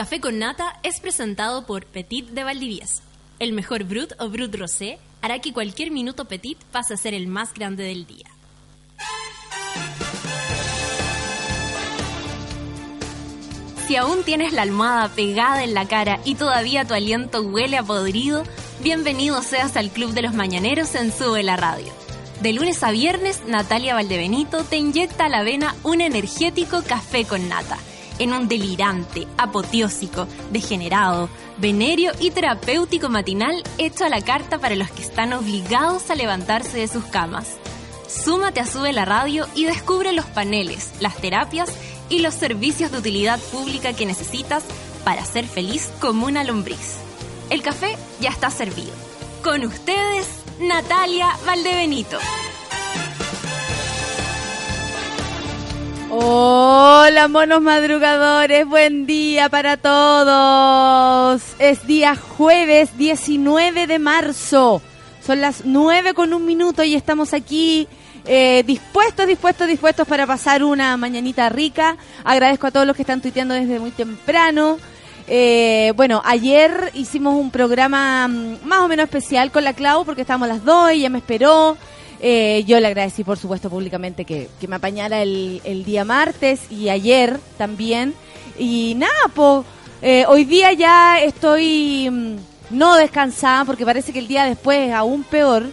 Café con Nata es presentado por Petit de Valdivieso. El mejor Brut o Brut Rosé hará que cualquier minuto Petit pase a ser el más grande del día. Si aún tienes la almohada pegada en la cara y todavía tu aliento huele a podrido, bienvenido seas al Club de los Mañaneros en Sube la Radio. De lunes a viernes, Natalia Valdebenito te inyecta a la vena un energético café con nata, en un delirante, apoteósico, degenerado, venerio y terapéutico matinal hecho a la carta para los que están obligados a levantarse de sus camas. Súmate a Sube la Radio y descubre los paneles, las terapias y los servicios de utilidad pública que necesitas para ser feliz como una lombriz. El café ya está servido. Con ustedes, Natalia Valdebenito. Hola monos madrugadores, buen día para todos. Es día jueves 19 de marzo. Son las 9 con un minuto y estamos aquí eh, dispuestos, dispuestos, dispuestos para pasar una mañanita rica. Agradezco a todos los que están tuiteando desde muy temprano. Eh, bueno, ayer hicimos un programa mm, más o menos especial con la Clau porque estábamos las dos y ella me esperó. Eh, yo le agradecí, por supuesto, públicamente que, me apañara el, el, día martes y ayer también. Y nada, pues hoy día ya estoy mm, no descansada porque parece que el día después es aún peor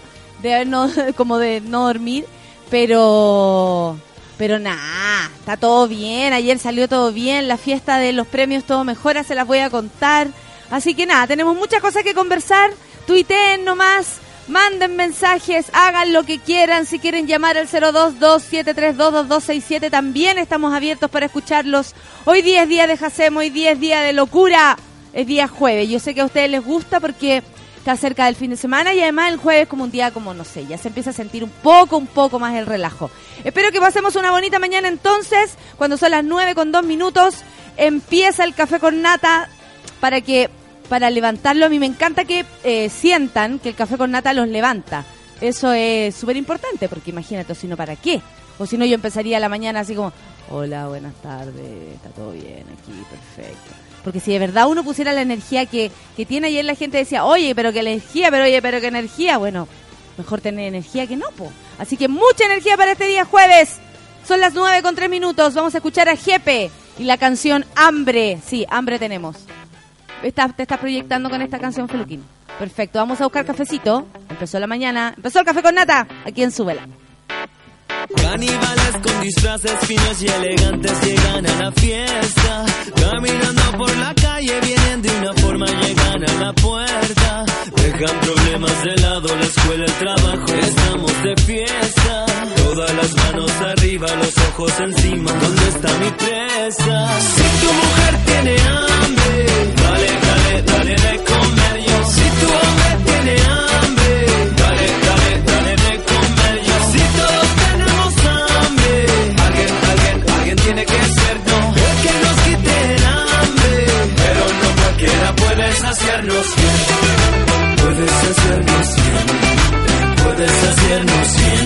de no, como de no dormir. Pero, pero nada, está todo bien. Ayer salió todo bien. La fiesta de los premios todo mejora, se las voy a contar. Así que nada, tenemos muchas cosas que conversar. Tuiteen nomás, manden mensajes, hagan lo que quieran. Si quieren llamar al 02273222267, también estamos abiertos para escucharlos. Hoy día es día de Jacemo, hoy día es día de locura. Es día jueves. Yo sé que a ustedes les gusta porque está cerca del fin de semana y además el jueves como un día como no sé, ya se empieza a sentir un poco, un poco más el relajo. Espero que pasemos una bonita mañana entonces, cuando son las 9 con 2 minutos, empieza el café con nata para que, para levantarlo, a mí me encanta que eh, sientan que el café con nata los levanta. Eso es súper importante, porque imagínate, si no, ¿para qué? O si no, yo empezaría la mañana así como, hola, buenas tardes, está todo bien aquí, perfecto. Porque si de verdad uno pusiera la energía que, que tiene ayer la gente decía, oye, pero qué energía, pero oye, pero qué energía, bueno, mejor tener energía que no, po. Así que mucha energía para este día jueves. Son las nueve con tres minutos. Vamos a escuchar a Jepe y la canción Hambre. Sí, hambre tenemos. Te estás proyectando con esta canción, Feluquín. Perfecto, vamos a buscar cafecito. Empezó la mañana. Empezó el café con nata. Aquí en Súbela. Caníbales con disfraces finos y elegantes llegan a la fiesta. Caminando por la calle vienen de una forma, llegan a la puerta. Dejan problemas de lado, la escuela, el trabajo, estamos de fiesta. Todas las manos arriba, los ojos encima, ¿dónde está mi presa? Si tu mujer tiene hambre, dale, dale, de comer yo. Si tu hombre tiene hambre, dale, dale, dale de comer yo. Si todos tenemos hambre, alguien, alguien, alguien tiene que ser no. El que nos quite el hambre, pero no cualquiera puede saciarnos bien. Puedes hacernos bien, puedes hacernos bien,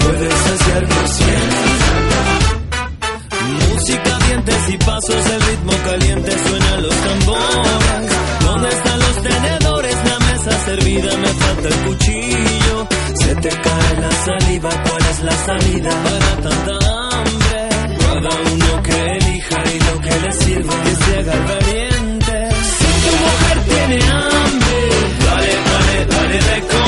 puedes hacernos bien. Música, dientes y pasos, el ritmo caliente suenan los tambores. Servida, me falta el cuchillo. Se te cae la saliva, ¿cuál es la salida para tanta hambre? Cada uno que elija y lo que le sirva, que se haga valiente. Si tu mujer tiene hambre, dale, dale, dale de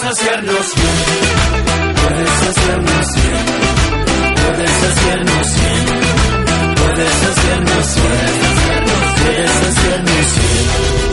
cualquiera puede saciarnos bien. Puedes hacernos bien, puedes hacernos bien, puedes hacernos bien, puedes hacernos bien.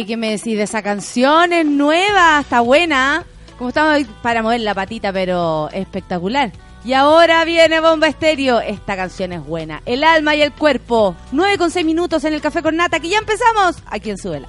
Oye, ¿qué me decís de esa canción? Es nueva, está buena. Como estamos para mover la patita, pero espectacular. Y ahora viene Bomba Estéreo. Esta canción es buena. El alma y el cuerpo. 9 con 6 minutos en el café con nata, que ya empezamos aquí en Suela.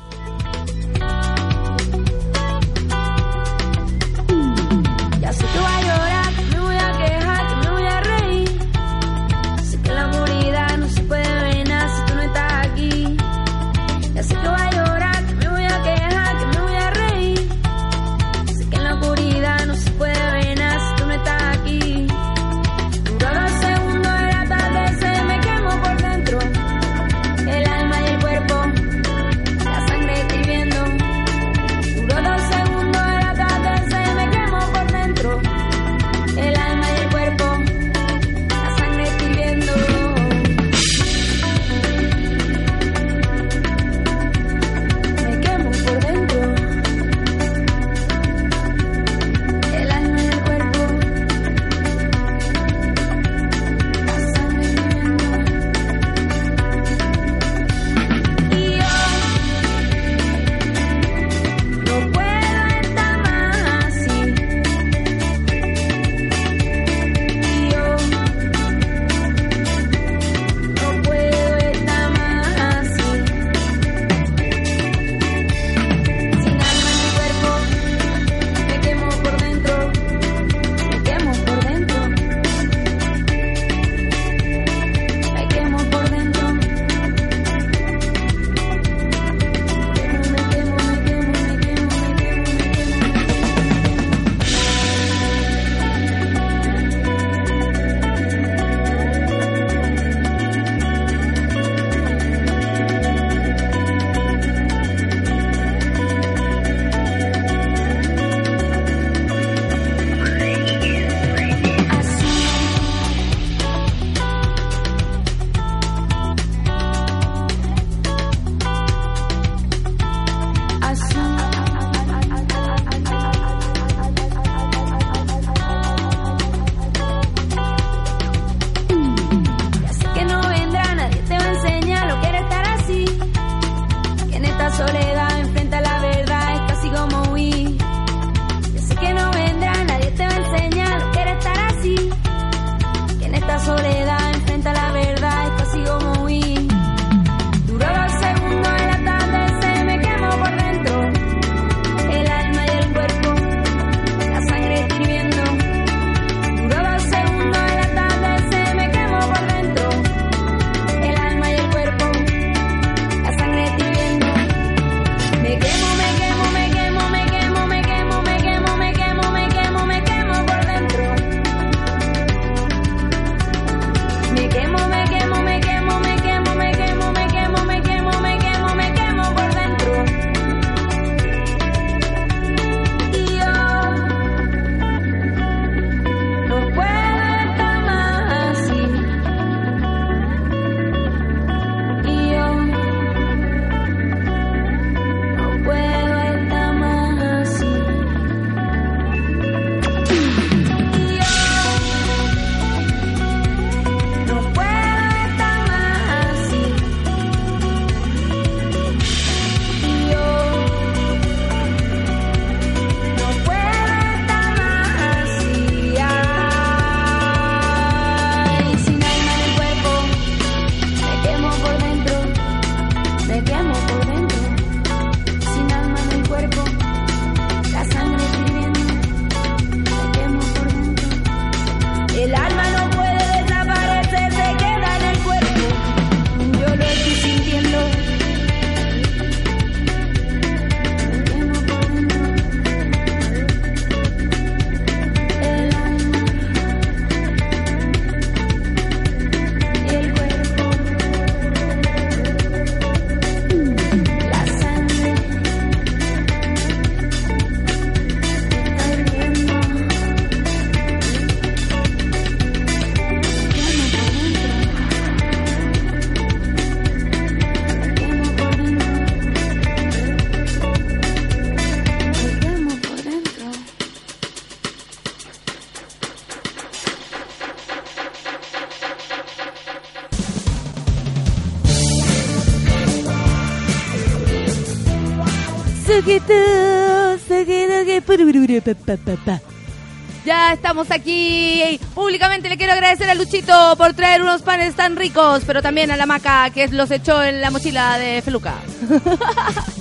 Ya estamos aquí. Públicamente le quiero agradecer a Luchito por traer unos panes tan ricos, pero también a la maca que los echó en la mochila de Feluca.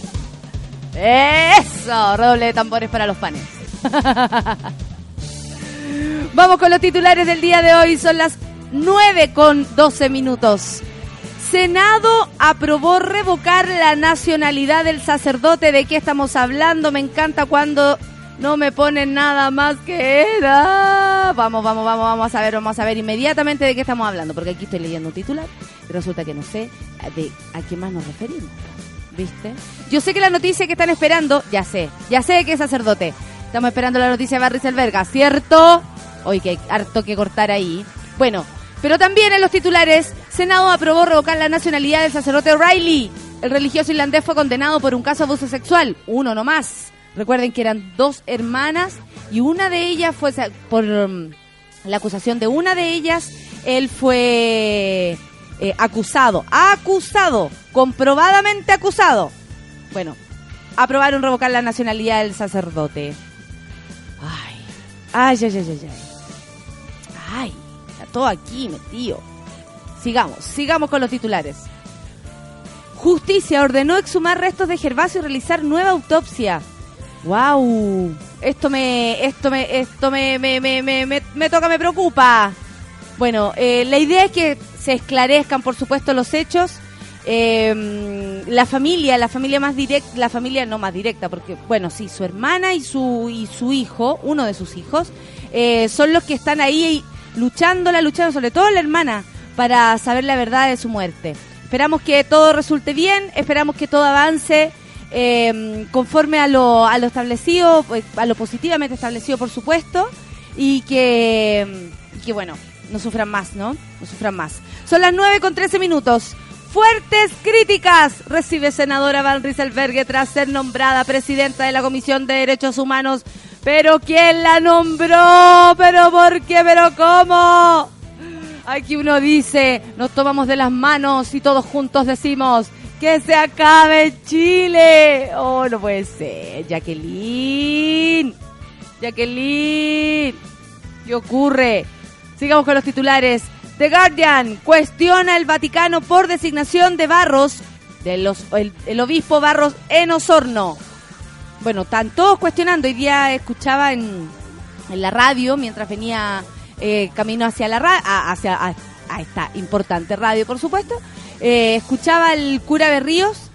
Eso, redoble de tambores para los panes. Vamos con los titulares del día de hoy. Son las 9 con 12 minutos. Senado aprobó revocar la nacionalidad del sacerdote. ¿De qué estamos hablando? Me encanta cuando no me ponen nada más que era. Vamos, vamos, vamos, vamos a ver, vamos a ver inmediatamente de qué estamos hablando, porque aquí estoy leyendo un titular y resulta que no sé de a qué más nos referimos. ¿Viste? Yo sé que la noticia que están esperando, ya sé, ya sé que es sacerdote. Estamos esperando la noticia de Barry Selberga, ¿cierto? Hoy que hay harto que cortar ahí. Bueno, pero también en los titulares, Senado aprobó revocar la nacionalidad del sacerdote O'Reilly. El religioso irlandés fue condenado por un caso de abuso sexual, uno no más. Recuerden que eran dos hermanas y una de ellas fue por um, la acusación de una de ellas, él fue eh, acusado, acusado, comprobadamente acusado. Bueno, aprobaron revocar la nacionalidad del sacerdote. Ay, ay, ay, ay, ay. ay. Ay, está todo aquí metido. Sigamos, sigamos con los titulares. Justicia ordenó exhumar restos de Gervasio y realizar nueva autopsia. Wow, esto me, esto me, esto me, me, me, me, me- toca, me preocupa. Bueno, eh, la idea es que se esclarezcan, por supuesto, los hechos. Eh, la familia, la familia más directa, la familia no más directa, porque, bueno, sí, su hermana y su, y su hijo, uno de sus hijos, eh, son los que están ahí luchándola, luchando, sobre todo la hermana, para saber la verdad de su muerte. Esperamos que todo resulte bien, esperamos que todo avance eh, conforme a lo, a lo establecido, pues, a lo positivamente establecido, por supuesto, y que, que bueno, no sufran más, ¿no? No sufran más. Son las 9 con 13 minutos. Fuertes críticas recibe senadora Van Rieselberghe tras ser nombrada presidenta de la Comisión de Derechos Humanos. Pero ¿quién la nombró? ¿Pero por qué? ¿Pero cómo? Aquí uno dice, nos tomamos de las manos y todos juntos decimos, que se acabe Chile. Oh, no puede ser. Jacqueline. Jacqueline. ¿Qué ocurre? Sigamos con los titulares. The Guardian cuestiona el Vaticano por designación de Barros, de los, el, obispo Barros en Osorno. Bueno, están todos cuestionando. Hoy día escuchaba en, en la radio, mientras venía eh, camino hacia la hacia a esta importante radio, por supuesto, eh, escuchaba al cura Berríos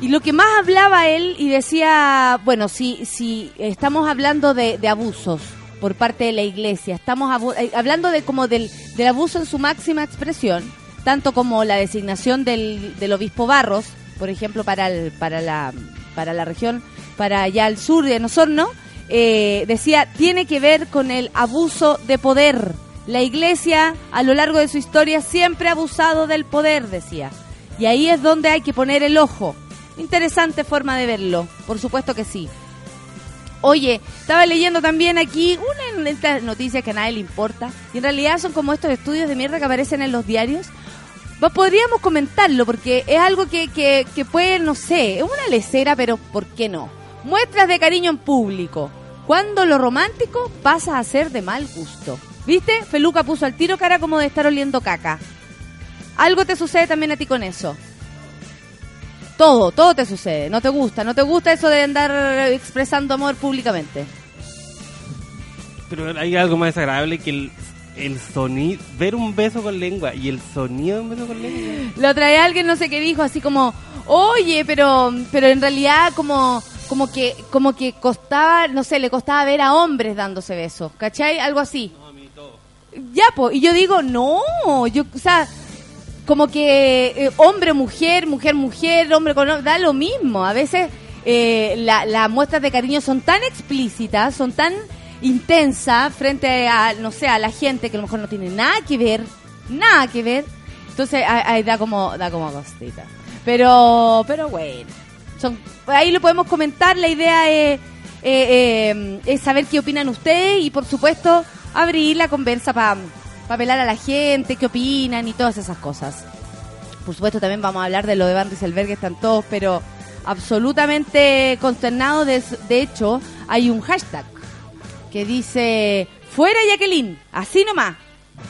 y lo que más hablaba él y decía, bueno, si, si estamos hablando de, abusos por parte de la iglesia, estamos eh, hablando de como del, del abuso en su máxima expresión, tanto como la designación del, del obispo Barros, por ejemplo, para, el, para, la, para la región, para allá al sur de Osorno, eh, decía, tiene que ver con el abuso de poder. La iglesia, a lo largo de su historia, siempre ha abusado del poder, decía. Y ahí es donde hay que poner el ojo. Interesante forma de verlo, por supuesto que sí. Oye, estaba leyendo también aquí una de estas noticias que a nadie le importa, y en realidad son como estos estudios de mierda que aparecen en los diarios. Podríamos comentarlo, porque es algo que, que, que puede, no sé, es una lecera, pero ¿por qué no? Muestras de cariño en público. Cuando lo romántico pasa a ser de mal gusto. ¿Viste? Feluca puso al tiro cara como de estar oliendo caca. Algo te sucede también a ti con eso. Todo, todo te sucede. No te gusta, no te gusta eso de andar expresando amor públicamente. Pero hay algo más desagradable que el, el sonido, ver un beso con lengua y el sonido de un beso con lengua. Lo trae alguien, no sé qué dijo, así como, oye, pero, pero en realidad como, como que, como que costaba, no sé, le costaba ver a hombres dándose besos, ¿cachai? Algo así. Ya, pues, y yo digo, no, yo, o sea, como que eh, hombre, mujer, mujer, mujer, hombre con hombre, da lo mismo. A veces eh, la- las muestras de cariño son tan explícitas, son tan intensas frente a, no sé, a la gente que a lo mejor no tiene nada que ver, nada que ver. Entonces ahí da como, da como costita. Pero, pero bueno, son, ahí lo podemos comentar. La idea es, eh, eh, es saber qué opinan ustedes y por supuesto abrir la conversa para apelar a la gente, qué opinan y todas esas cosas. Por supuesto también vamos a hablar de lo de Van Rieselberg, que están todos, pero absolutamente consternado. De, de hecho, hay un hashtag que dice, fuera Jacqueline, así nomás,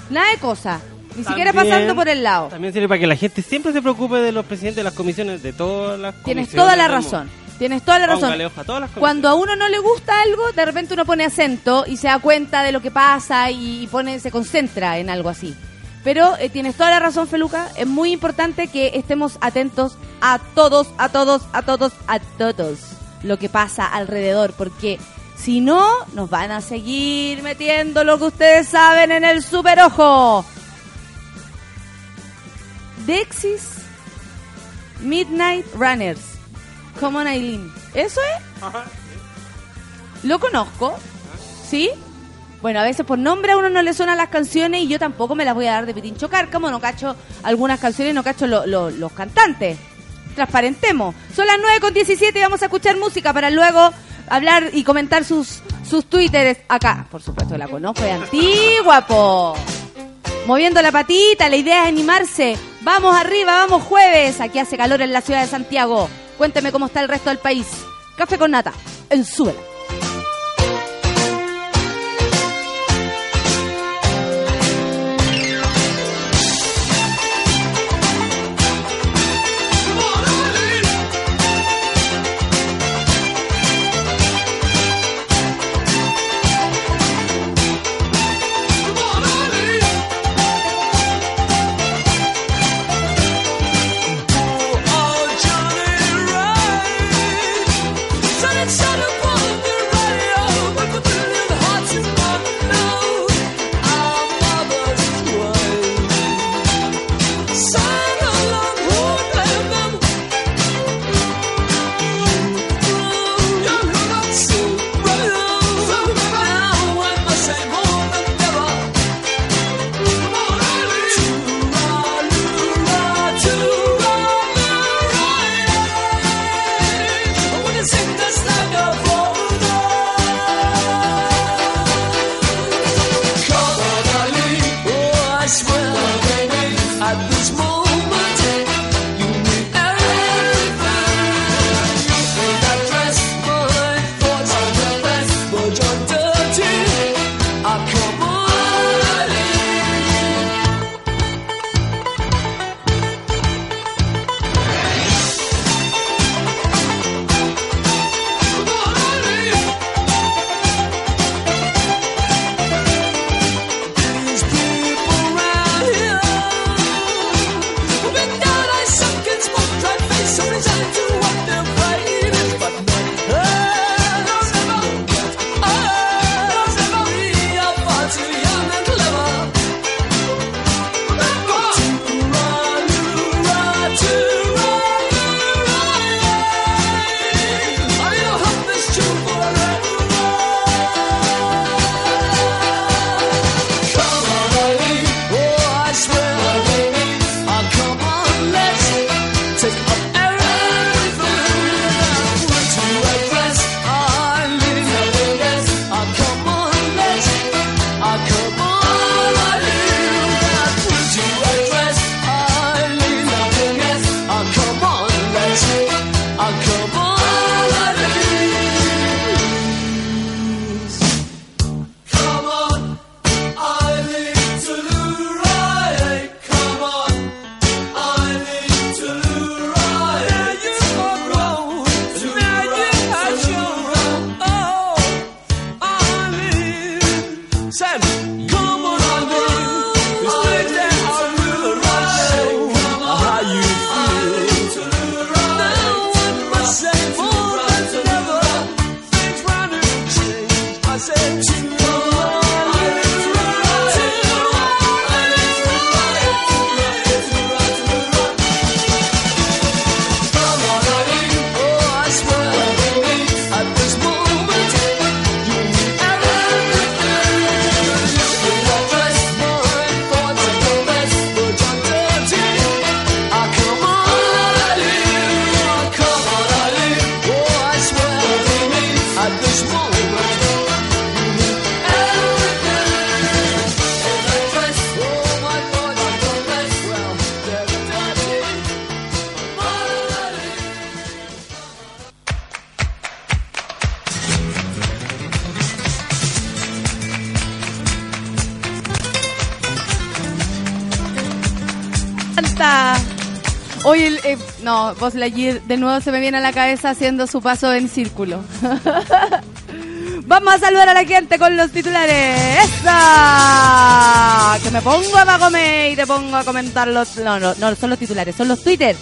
nada de cosa, ni siquiera pasando por el lado. También sirve para que la gente siempre se preocupe de los presidentes de las comisiones, de todas las Tienes comisiones toda la razón. Tienes toda la razón. Póngale ojo a todas las Cuando a uno no le gusta algo, de repente uno pone acento y se da cuenta de lo que pasa y, y pone, se concentra en algo así. Pero eh, tienes toda la razón, Feluca. Es muy importante que estemos atentos a todos, a todos, a todos, a todos lo que pasa alrededor, porque si no, nos van a seguir metiendo lo que ustedes saben en el super ojo. Dexis Midnight Runners. Come on, Aileen. ¿Eso es? Lo conozco. ¿Sí? Bueno, a veces por nombre a uno no le suenan las canciones y yo tampoco me las voy a dar de pitincho cárcamo. No cacho algunas canciones, no cacho lo- lo- los cantantes. Transparentemos. Son las 9 con 17 y vamos a escuchar música para luego hablar y comentar sus, sus twitteres acá. Por supuesto, la conozco, es antigua, po. Moviendo la patita, la idea es animarse. Vamos arriba, vamos jueves. Aquí hace calor en la ciudad de Santiago. Cuénteme cómo está el resto del país. Café con nata, en Súbela. Buzz Lightyear de nuevo se me viene a la cabeza haciendo su paso en círculo. Vamos a saludar a la gente con los titulares. Que me pongo a comer y te pongo a comentar los... No, no, no, son los titulares, son los Twitter.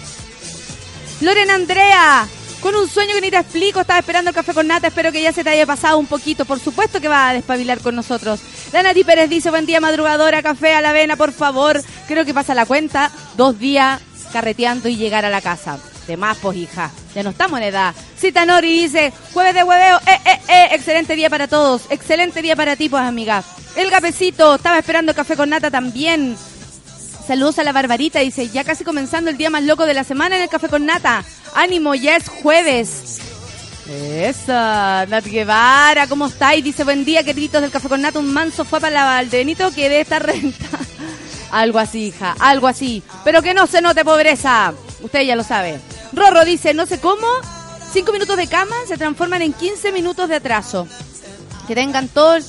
Lorena Andrea, con un sueño que ni te explico, estaba esperando el café con nata, espero que ya se te haya pasado un poquito, por supuesto que va a despabilar con nosotros. La Nati Pérez dice, buen día madrugadora, café a la avena, por favor. Creo que pasa la cuenta, dos días carreteando y llegar a la casa. De más, pues hija, ya no estamos en edad. Cita Nori dice, jueves de hueveo, eh, eh, eh, excelente día para todos, excelente día para ti, pues amiga. El gapecito, estaba esperando café con nata también. Saludos a la Barbarita, dice, ya casi comenzando el día más loco de la semana en el café con nata. Ánimo, ya es jueves. Esa, Nat Guevara, ¿cómo estáis? Dice, buen día, queridos del café con nata. Un manso fue para la Valdenito que debe estar renta. algo así, hija, algo así. Pero que no se note pobreza. Usted ya lo sabe. Rorro dice, no sé cómo, cinco minutos de cama se transforman en 15 minutos de atraso. Que tengan todos,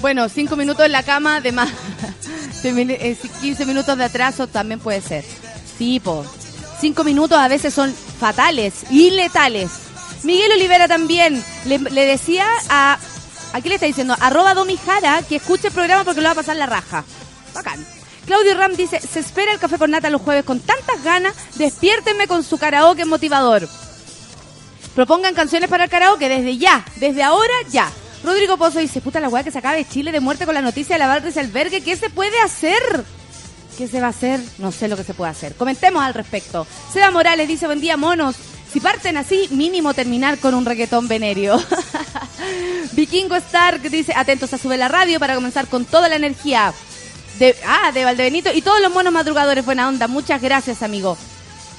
bueno, cinco minutos en la cama de más. De mil- eh, 15 minutos de atraso también puede ser. Tipo, cinco minutos a veces son fatales y letales. Miguel Olivera también le, le decía a. Aquí le está diciendo, arroba Domijara, que escuche el programa porque lo va a pasar la raja. Bacán. Claudio Ram dice, se espera el café con nata los jueves con tantas ganas, despiértenme con su karaoke motivador. Propongan canciones para el karaoke desde ya, desde ahora ya. Rodrigo Pozo dice, puta la weá que se acaba de Chile de muerte con la noticia de la Valdez Albergue, ¿qué se puede hacer? ¿Qué se va a hacer? No sé lo que se puede hacer. Comentemos al respecto. Seba Morales dice, buen día monos. Si parten así, mínimo terminar con un reggaetón venerio. Vikingo Stark dice, atentos a sube la radio para comenzar con toda la energía. De, ah, de Valdebenito y todos los monos madrugadores, buena onda. Muchas gracias, amigo.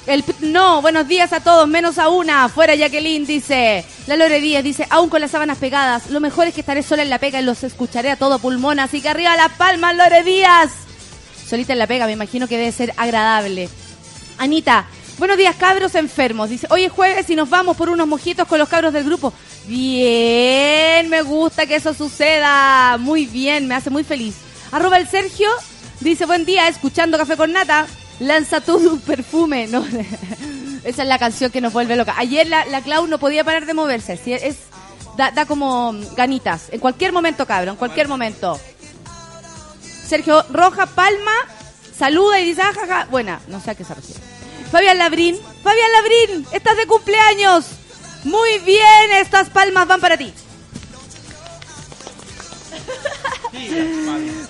El no, buenos días a todos, menos a una. Fuera Jacqueline, dice. La Lore Díaz dice, aún con las sábanas pegadas, lo mejor es que estaré sola en la pega y los escucharé a todo pulmón. Así que arriba las palmas, Lore Díaz. Solita en la pega, me imagino que debe ser agradable. Anita, buenos días cabros enfermos. Dice, hoy es jueves y nos vamos por unos mojitos con los cabros del grupo. Bien, me gusta que eso suceda. Muy bien, me hace muy feliz. Arroba el Sergio, dice, buen día, escuchando Café con Nata. Lanza tu perfume. No, esa es la canción que nos vuelve loca. Ayer la, la Clau no podía parar de moverse. ¿sí? Es, da, da como ganitas. En cualquier momento, cabrón, en cualquier momento. Sergio Roja Palma saluda y dice, ah, jaja. Buena, no sé a qué se refiere. Fabián Labrín, Fabián Labrín, estás de cumpleaños. Muy bien, estas palmas van para ti.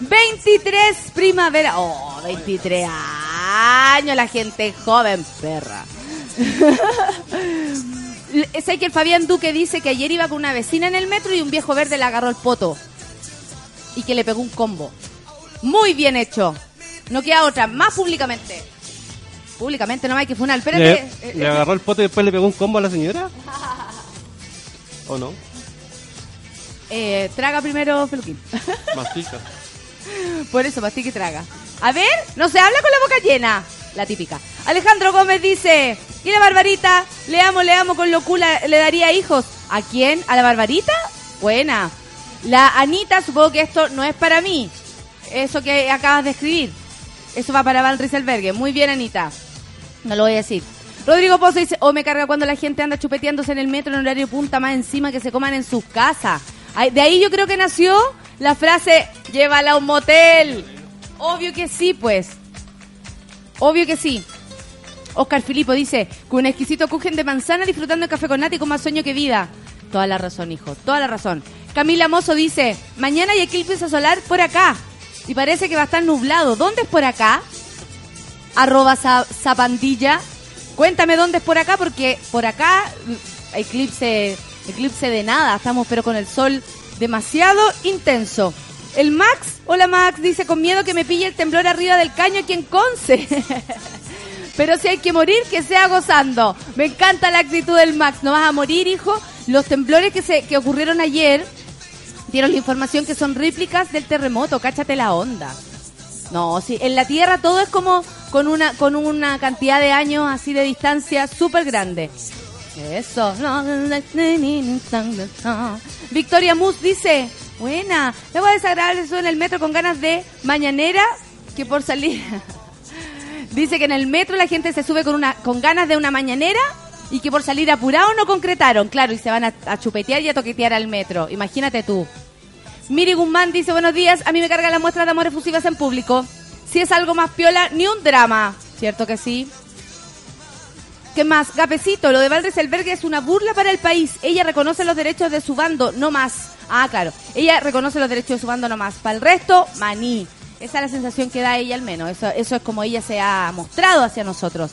23 primavera. Oh, 23 años, la gente joven, perra. sé que el Fabián Duque dice que ayer iba con una vecina en el metro y un viejo verde le agarró el poto. Y que le pegó un combo. Muy bien hecho. No queda otra, más públicamente. Públicamente no hay que funar. Espérate. ¿Le, eh, le eh, agarró el pote y después le pegó un combo a la señora? ¿O no? Eh, traga primero, Feluquín. Mastica. Por eso, mastica y traga. A ver, no se habla con la boca llena. La típica. Alejandro Gómez dice, ¿y la Barbarita? Le amo, le amo con locura, le daría hijos. ¿A quién? ¿A la Barbarita? Buena. La Anita, supongo que esto no es para mí. Eso que acabas de escribir. Eso va para Val Rieselbergue. Muy bien, Anita. No lo voy a decir. Rodrigo Pozo dice, oh, me carga cuando la gente anda chupeteándose en el metro en horario punta más encima que se coman en sus casas. De ahí yo creo que nació la frase, llévala a un motel. Obvio que sí, pues. Obvio que sí. Oscar Filipo dice, con un exquisito cujen de manzana disfrutando el café con nata y con más sueño que vida. Toda la razón, hijo, toda la razón. Camila Mozo dice, mañana hay eclipse solar por acá. Y parece que va a estar nublado. ¿Dónde es por acá? Arroba za- zapandilla. Cuéntame dónde es por acá, porque por acá mm, eclipse, eclipse de nada. Estamos pero con el sol demasiado intenso. El Max, hola Max, dice con miedo que me pille el temblor arriba del caño aquí en Conce. Pero si hay que morir, que sea gozando. Me encanta la actitud del Max. No vas a morir, hijo. Los temblores que, se, que ocurrieron ayer dieron la información que son réplicas del terremoto. Cáchate la onda. No, sí, en la Tierra todo es como con una con una cantidad de años así de distancia súper grande. Eso. Victoria Mus dice, buena, a desagradable eso en el metro con ganas de mañanera que por salir. Dice que en el metro la gente se sube con una con ganas de una mañanera y que por salir apurado no concretaron, claro, y se van a, chupetear y a toquetear al metro. Imagínate tú. Miri Guzmán dice, buenos días, a mí me cargan las muestras de amor efusivas en público. Si es algo más piola, ni un drama. ¿Cierto que sí? ¿Qué más? Gapecito, lo de Valdreselbergue es una burla para el país. Ella reconoce los derechos de su bando, no más. Ah, claro. Ella reconoce los derechos de su bando, no más. Para el resto, maní. Esa es la sensación que da ella al menos. Eso, eso es como ella se ha mostrado hacia nosotros.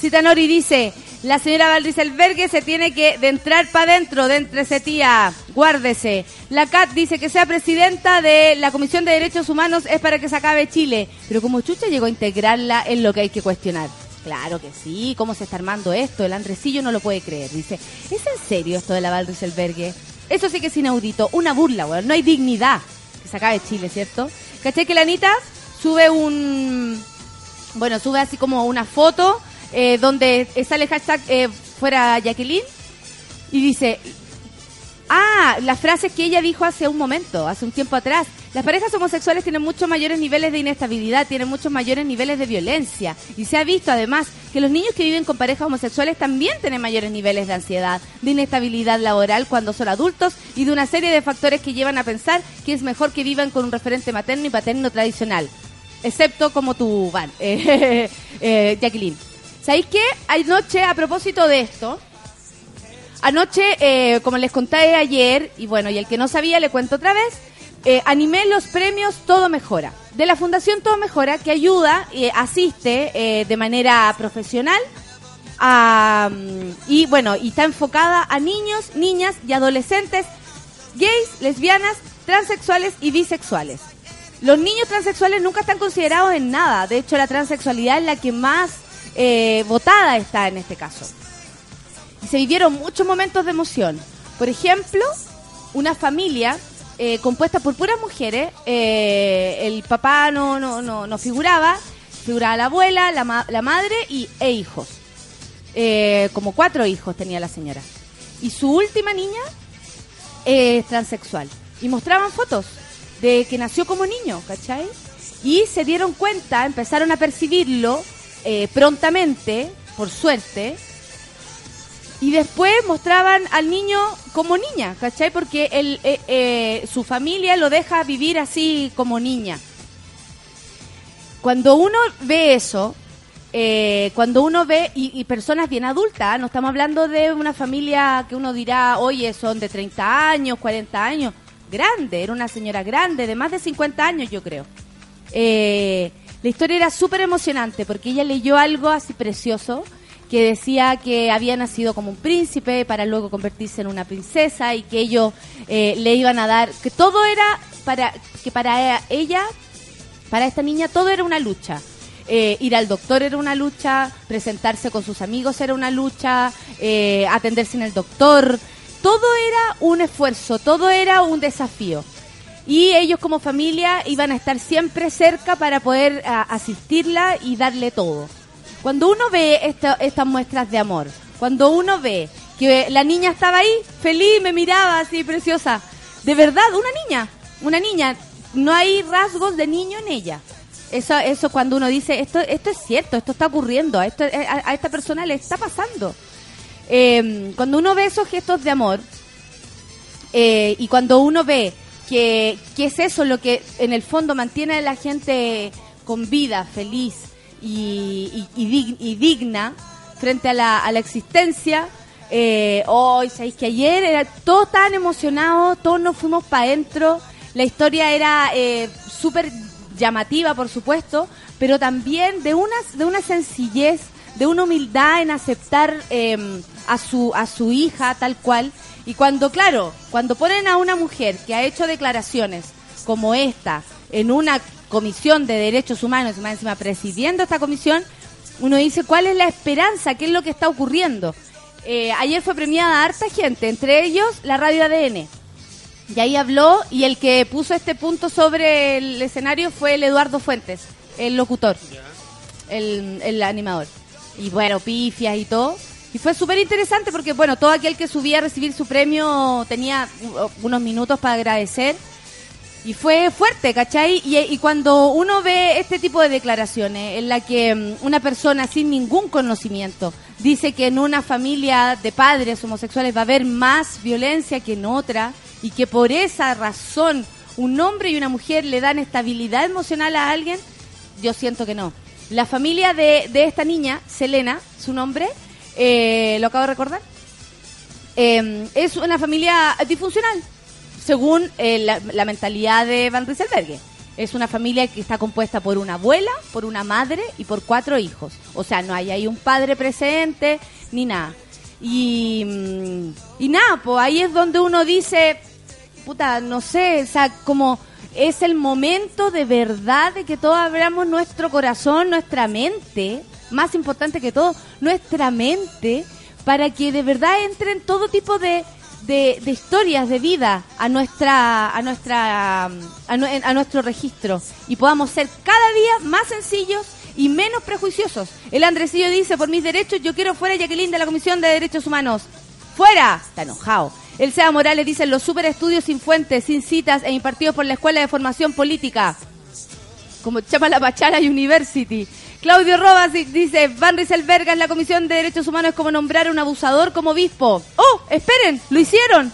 Citanori dice, la señora Valdriselbergue se tiene que de entrar para adentro, de entre tía, guárdese. La CAT dice que sea presidenta de la Comisión de Derechos Humanos es para que se acabe Chile. Pero como Chucha llegó a integrarla en lo que hay que cuestionar. Claro que sí, ¿cómo se está armando esto? El Andresillo no lo puede creer. Dice, ¿es en serio esto de la Valdriselbergue? Eso sí que es inaudito, una burla, weón. No hay dignidad que se acabe Chile, ¿cierto? ¿Caché que la sube un... Bueno, sube así como una foto eh, donde sale el hashtag eh, fuera Jacqueline y dice, ah, las frases que ella dijo hace un momento, hace un tiempo atrás. Las parejas homosexuales tienen muchos mayores niveles de inestabilidad, tienen muchos mayores niveles de violencia. Y se ha visto además que los niños que viven con parejas homosexuales también tienen mayores niveles de ansiedad, de inestabilidad laboral cuando son adultos y de una serie de factores que llevan a pensar que es mejor que vivan con un referente materno y paterno tradicional. Excepto como tú, Van, eh, eh, Jacqueline. ¿Sabéis qué? Anoche, a propósito de esto, anoche, eh, como les conté ayer, y bueno, y el que no sabía le cuento otra vez, eh, animé los premios Todo Mejora, de la Fundación Todo Mejora, que ayuda y asiste eh, de manera profesional a, mm, y bueno, y está enfocada a niños, niñas y adolescentes gays, lesbianas, transexuales y bisexuales. Los niños transexuales nunca están considerados en nada, de hecho la transexualidad es la que más eh, votada está en este caso. Y se vivieron muchos momentos de emoción. Por ejemplo, una familia eh, compuesta por puras mujeres, eh, el papá no, no, no, no figuraba, figuraba la abuela, la, ma- la madre y, e hijos. Eh, como cuatro hijos tenía la señora. Y su última niña es transexual. Y mostraban fotos de que nació como niño, ¿cachai? Y se dieron cuenta, empezaron a percibirlo eh, prontamente, por suerte, y después mostraban al niño como niña, ¿cachai? Porque el, eh, eh, su familia lo deja vivir así como niña. Cuando uno ve eso, eh, cuando uno ve, y, y personas bien adultas, no estamos hablando de una familia que uno dirá, oye, son de 30 años, 40 años, grande, era una señora grande, de más de 50 años yo creo. Eh, la historia era súper emocionante porque ella leyó algo así precioso que decía que había nacido como un príncipe para luego convertirse en una princesa y que ellos eh, le iban a dar, que todo era para, que para ella, para esta niña todo era una lucha. Eh, ir al doctor era una lucha, presentarse con sus amigos era una lucha, eh, atenderse en el doctor, todo era un esfuerzo, todo era un desafío. Y ellos como familia iban a estar siempre cerca para poder asistirla y darle todo. Cuando uno ve esta- estas muestras de amor, cuando uno ve que la niña estaba ahí, feliz, me miraba así, preciosa, de verdad, una niña, una niña, no hay rasgos de niño en ella. Eso, eso cuando uno dice, esto, esto es cierto, esto está ocurriendo, a, esto, a, a esta persona le está pasando. Eh, cuando uno ve esos gestos de amor, eh, y cuando uno ve que, que es eso lo que en el fondo mantiene a la gente con vida, feliz y, y- y dig- y digna frente a la, a la existencia, eh, hoy, sabéis que ayer era todos tan emocionados, todos nos fuimos para adentro, la historia era eh, súper llamativa, por supuesto, pero también de una, de una sencillez, de una humildad en aceptar eh, a, su, a su hija tal cual. Y cuando, claro, cuando ponen a una mujer que ha hecho declaraciones como esta en una comisión de derechos humanos, y más encima presidiendo esta comisión, uno dice, ¿cuál es la esperanza? ¿Qué es lo que está ocurriendo? Eh, ayer fue premiada harta gente, entre ellos la radio ADN. Y ahí habló y el que puso este punto sobre el escenario fue el Eduardo Fuentes, el locutor, el, el animador. Y bueno, pifias y todo. Y fue súper interesante porque, bueno, todo aquel que subía a recibir su premio tenía unos minutos para agradecer. Y fue fuerte, ¿cachai? Y, cuando uno ve este tipo de declaraciones en la que mm, una persona sin ningún conocimiento dice que en una familia de padres homosexuales va a haber más violencia que en otra y que por esa razón un hombre y una mujer le dan estabilidad emocional a alguien, yo siento que no. La familia de, de esta niña, Selena, su nombre, eh, lo acabo de recordar, eh, es una familia disfuncional, según eh, la, la mentalidad de Van Rieselberghe. Es una familia que está compuesta por una abuela, por una madre y por cuatro hijos. O sea, no hay ahí un padre presente ni nada. Y, mm, y nada, pues ahí es donde uno dice, puta, no sé, o sea, como es el momento de verdad de que todos abramos nuestro corazón, nuestra mente, más importante que todo, nuestra mente, para que de verdad entren todo tipo de, de, historias de vida a nuestra a nuestra a, a nuestro registro y podamos ser cada día más sencillos y menos prejuiciosos. El Andresillo dice, por mis derechos, yo quiero fuera Jacqueline de la Comisión de Derechos Humanos. ¡Fuera! Está enojado. El Sea Morales dice, los super estudios sin fuentes, sin citas e impartidos por la Escuela de Formación Política como Chapa la Pachara University. Claudio Robas di- dice, Van Rieselberga en la Comisión de Derechos Humanos es como nombrar a un abusador como obispo. ¡Oh! ¡Esperen! ¡Lo hicieron!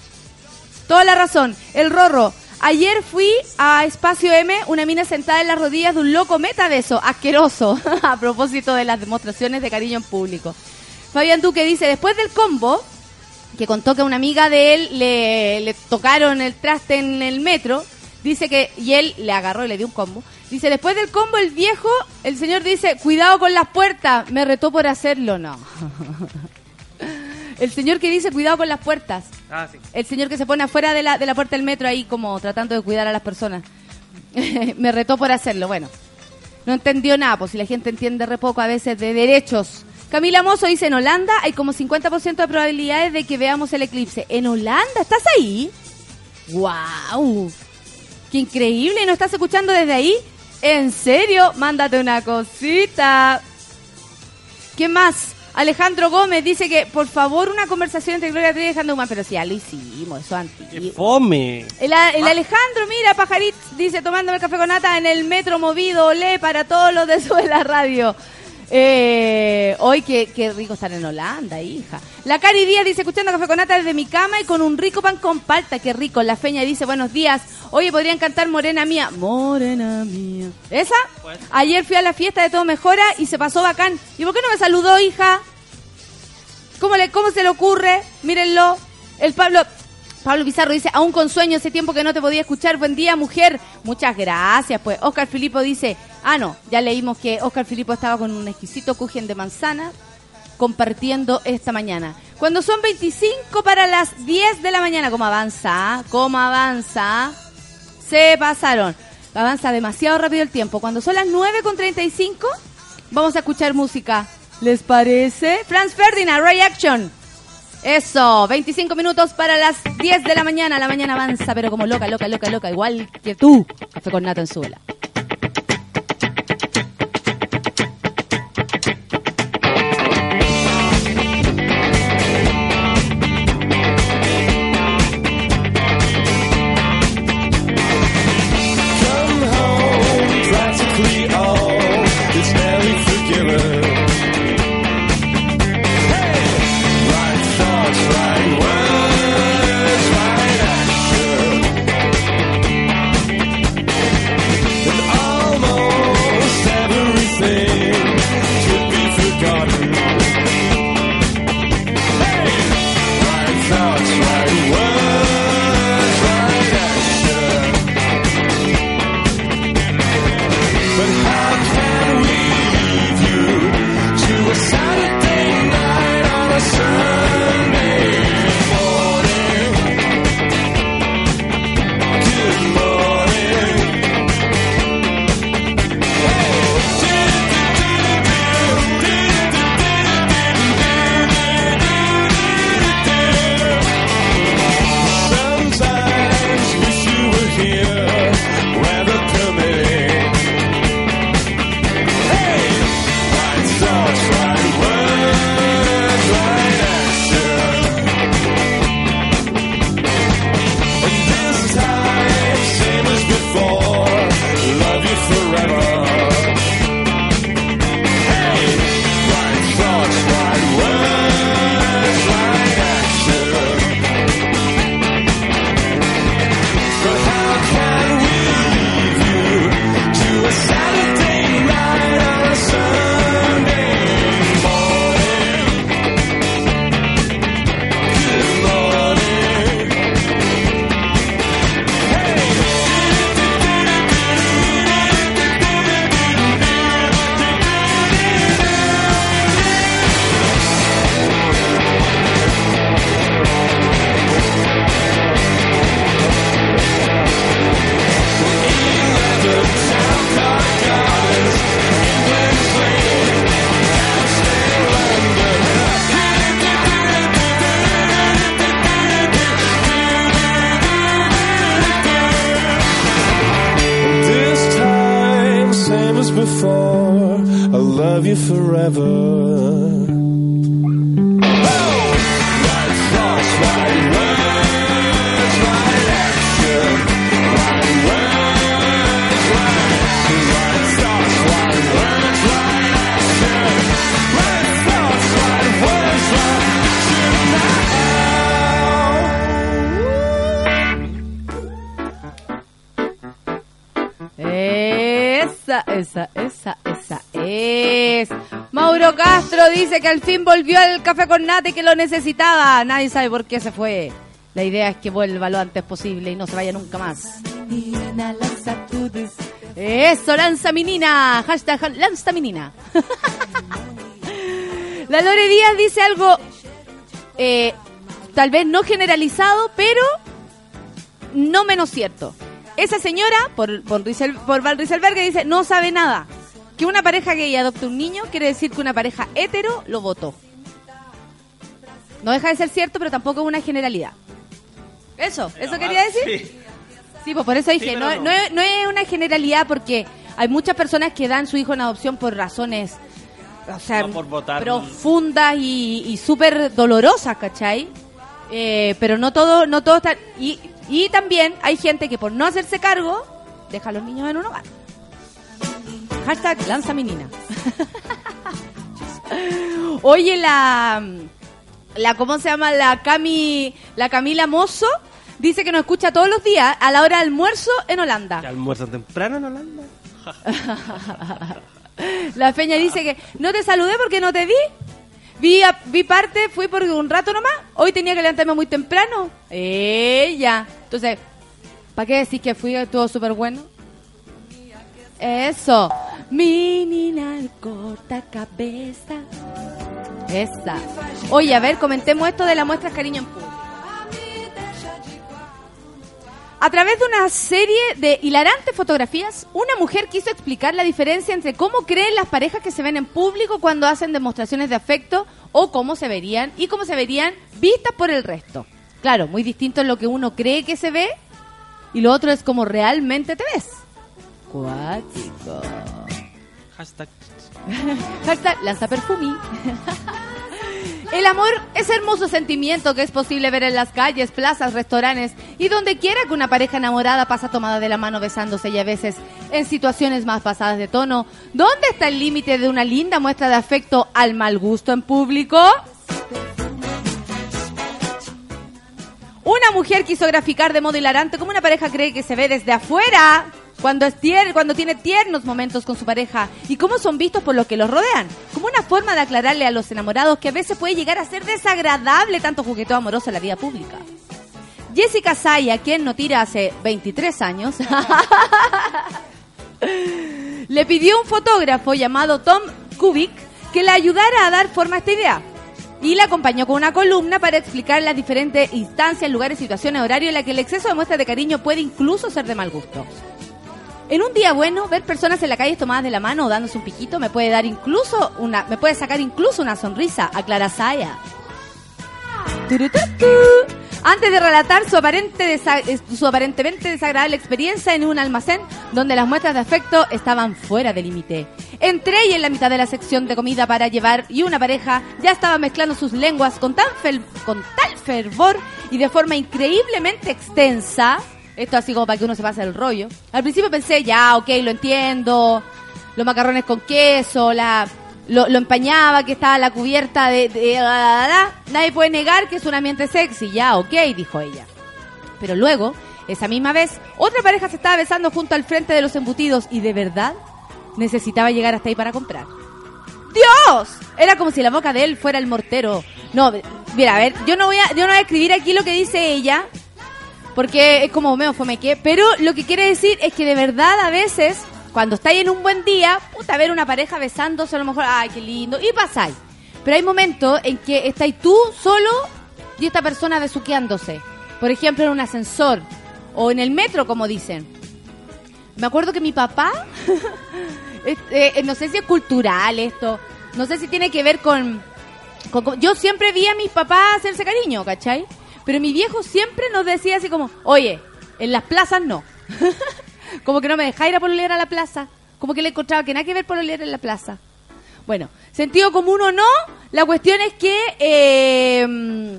Toda la razón. El Rorro. Ayer fui a Espacio M, una mina sentada en las rodillas de un loco metabeso, asqueroso, a propósito de las demostraciones de cariño en público. Fabián Duque dice, después del combo, que contó que a una amiga de él le, le tocaron el traste en el metro, dice que, y él le agarró y le dio un combo, dice, después del combo el viejo, el señor dice, cuidado con las puertas, me retó por hacerlo, no. El señor que dice, cuidado con las puertas, Ah, sí. el señor que se pone afuera de la, de la puerta del metro ahí como tratando de cuidar a las personas. me retó por hacerlo, bueno. No entendió nada, pues si la gente entiende re poco a veces de derechos. Camila Mozo dice, en Holanda hay como 50% de probabilidades de que veamos el eclipse. ¿En Holanda? ¿Estás ahí? ¡Wow! ¡Qué increíble! ¿No estás escuchando desde ahí? ¿En serio? Mándate una cosita. ¿Qué más? Alejandro Gómez dice que, por favor, una conversación entre Gloria Trevi y Alejandro Guzmán. Pero si ya lo hicimos, eso ¡Qué antiguo. fome! El, a- el Alejandro, mira, Pajarit, dice, tomándome el café con nata en el metro movido, olé para todos los de Sube la Radio. Eh, hoy qué, qué rico estar en Holanda, hija. La Cari Díaz dice, escuchando café con nata desde mi cama y con un rico pan con palta, qué rico. La Feña dice, buenos días. Oye, podrían cantar Morena Mía. Morena Mía. ¿Esa? Pues. Ayer fui a la fiesta de Todo Mejora y se pasó bacán. ¿Y por qué no me saludó, hija? ¿Cómo, le, ¿Cómo se le ocurre? Mírenlo. El Pablo... Pablo Pizarro dice, aún con sueño, hace tiempo que no te podía escuchar. Buen día, mujer. Muchas gracias. Pues Oscar Filipo dice, ah, no, ya leímos que Oscar Filipo estaba con un exquisito cujen de manzana compartiendo esta mañana. Cuando son 25 para las 10 de la mañana, ¿cómo avanza? ¿Cómo avanza? Se pasaron. Avanza demasiado rápido el tiempo. Cuando son las 9 con 35, vamos a escuchar música. ¿Les parece? Franz Ferdinand, Ray Action. Eso, 25 minutos para las 10 de la mañana. La mañana avanza, pero como loca, loca, loca, loca, igual que tú. Café con Nato en suela. Dice que al fin volvió al café con nata y que lo necesitaba. Nadie sabe por qué se fue. La idea es que vuelva lo antes posible y no se vaya nunca más. Eso, lanza mi nina. Hashtag lanza mi nina. La Lore Díaz dice algo, eh, tal vez no generalizado, pero no menos cierto. Esa señora, por, por, por Val dice, no sabe nada. Que una pareja gay adopte un niño quiere decir que una pareja hetero lo votó. No deja de ser cierto, pero tampoco es una generalidad. Eso, eso quería decir. Sí, pues por eso dije, Sí, no, no no. es, no es una generalidad porque hay muchas personas que dan su hijo en adopción por razones, o sea, profundas y, y súper dolorosas, ¿cachai? Eh, pero no todo, no todo está... Y, y también hay gente que por no hacerse cargo, deja a los niños en un hogar. Hashtag lanza mi nina. Oye, la... La, ¿cómo se llama? La Cami, la Camila Mozo dice que nos escucha todos los días a la hora de almuerzo en Holanda. ¿Que almuerzan temprano en Holanda? La Feña dice que no te saludé porque no te vi. Vi, a- vi parte, fui por un rato nomás. Hoy tenía que levantarme muy temprano. Ella. Entonces, ¿para qué decís que fui? Estuvo súper bueno. Eso. Mi nina corta cabeza. Esa. Oye, a ver, comentemos esto de la muestra cariño en público. A través de una serie de hilarantes fotografías, una mujer quiso explicar la diferencia entre cómo creen las parejas que se ven en público cuando hacen demostraciones de afecto o cómo se verían y cómo se verían vistas por el resto. Claro, muy distinto en lo que uno cree que se ve y lo otro es como realmente te ves. Cuático. Hashtag. Hashtag lanza perfumi. El amor es hermoso sentimiento que es posible ver en las calles, plazas, restaurantes y donde quiera que una pareja enamorada pasa tomada de la mano besándose y a veces en situaciones más pasadas de tono. ¿Dónde está el límite de una linda muestra de afecto al mal gusto en público? Una mujer quiso graficar de modo hilarante cómo una pareja cree que se ve desde afuera cuando, tiene tiernos momentos con su pareja y cómo son vistos por los que los rodean. Como una forma de aclararle a los enamorados que a veces puede llegar a ser desagradable tanto jugueteo amoroso en la vida pública. Jessica Saya, quien no tira hace 23 años, le pidió a un fotógrafo llamado Tom Kubik que le ayudara a dar forma a esta idea. Y la acompañó con una columna para explicar las diferentes instancias, lugares, situaciones, horarios en las que el exceso de muestras de cariño puede incluso ser de mal gusto. En un día bueno, ver personas en la calle tomadas de la mano o dándose un piquito me puede dar incluso una, me puede sacar incluso una sonrisa, aclara Saya. Antes de relatar su, aparente desa- eh, su aparentemente desagradable experiencia en un almacén donde las muestras de afecto estaban fuera de límite. Entré y en la mitad de la sección de comida para llevar y una pareja ya estaba mezclando sus lenguas con, tan fel- con tal fervor y de forma increíblemente extensa. Esto así como para que uno se pase el rollo. Al principio pensé, ya, ok, lo entiendo. Los macarrones con queso, la, lo, lo empañaba, que estaba la cubierta de... de-. Nadie puede negar que es un ambiente sexy. Ya, ok, dijo ella. Pero luego, esa misma vez, otra pareja se estaba besando junto al frente de los embutidos y de verdad necesitaba llegar hasta ahí para comprar. ¡Dios! Era como si la boca de él fuera el mortero. No, mira, a ver, yo no voy a, yo no voy a escribir aquí lo que dice ella, porque es como meo fome que, pero lo que quiere decir es que de verdad a veces, cuando estáis en un buen día, puta, ver una pareja besándose a lo mejor, ay, qué lindo, y pasáis. Pero hay momentos en que estáis tú solo y esta persona besuqueándose. Por ejemplo, en un ascensor o en el metro, como dicen. Me acuerdo que mi papá, es- eh, no sé si es cultural esto, no sé si tiene que ver con- con- Yo siempre vi a mis papás hacerse cariño, ¿cachai? Pero mi viejo siempre nos decía así como, oye, en las plazas no. como que no me dejáis ir a pololear a la plaza. Como que le encontraba que nada que ver pololear en la plaza. Bueno, sentido común o no, la cuestión es que eh,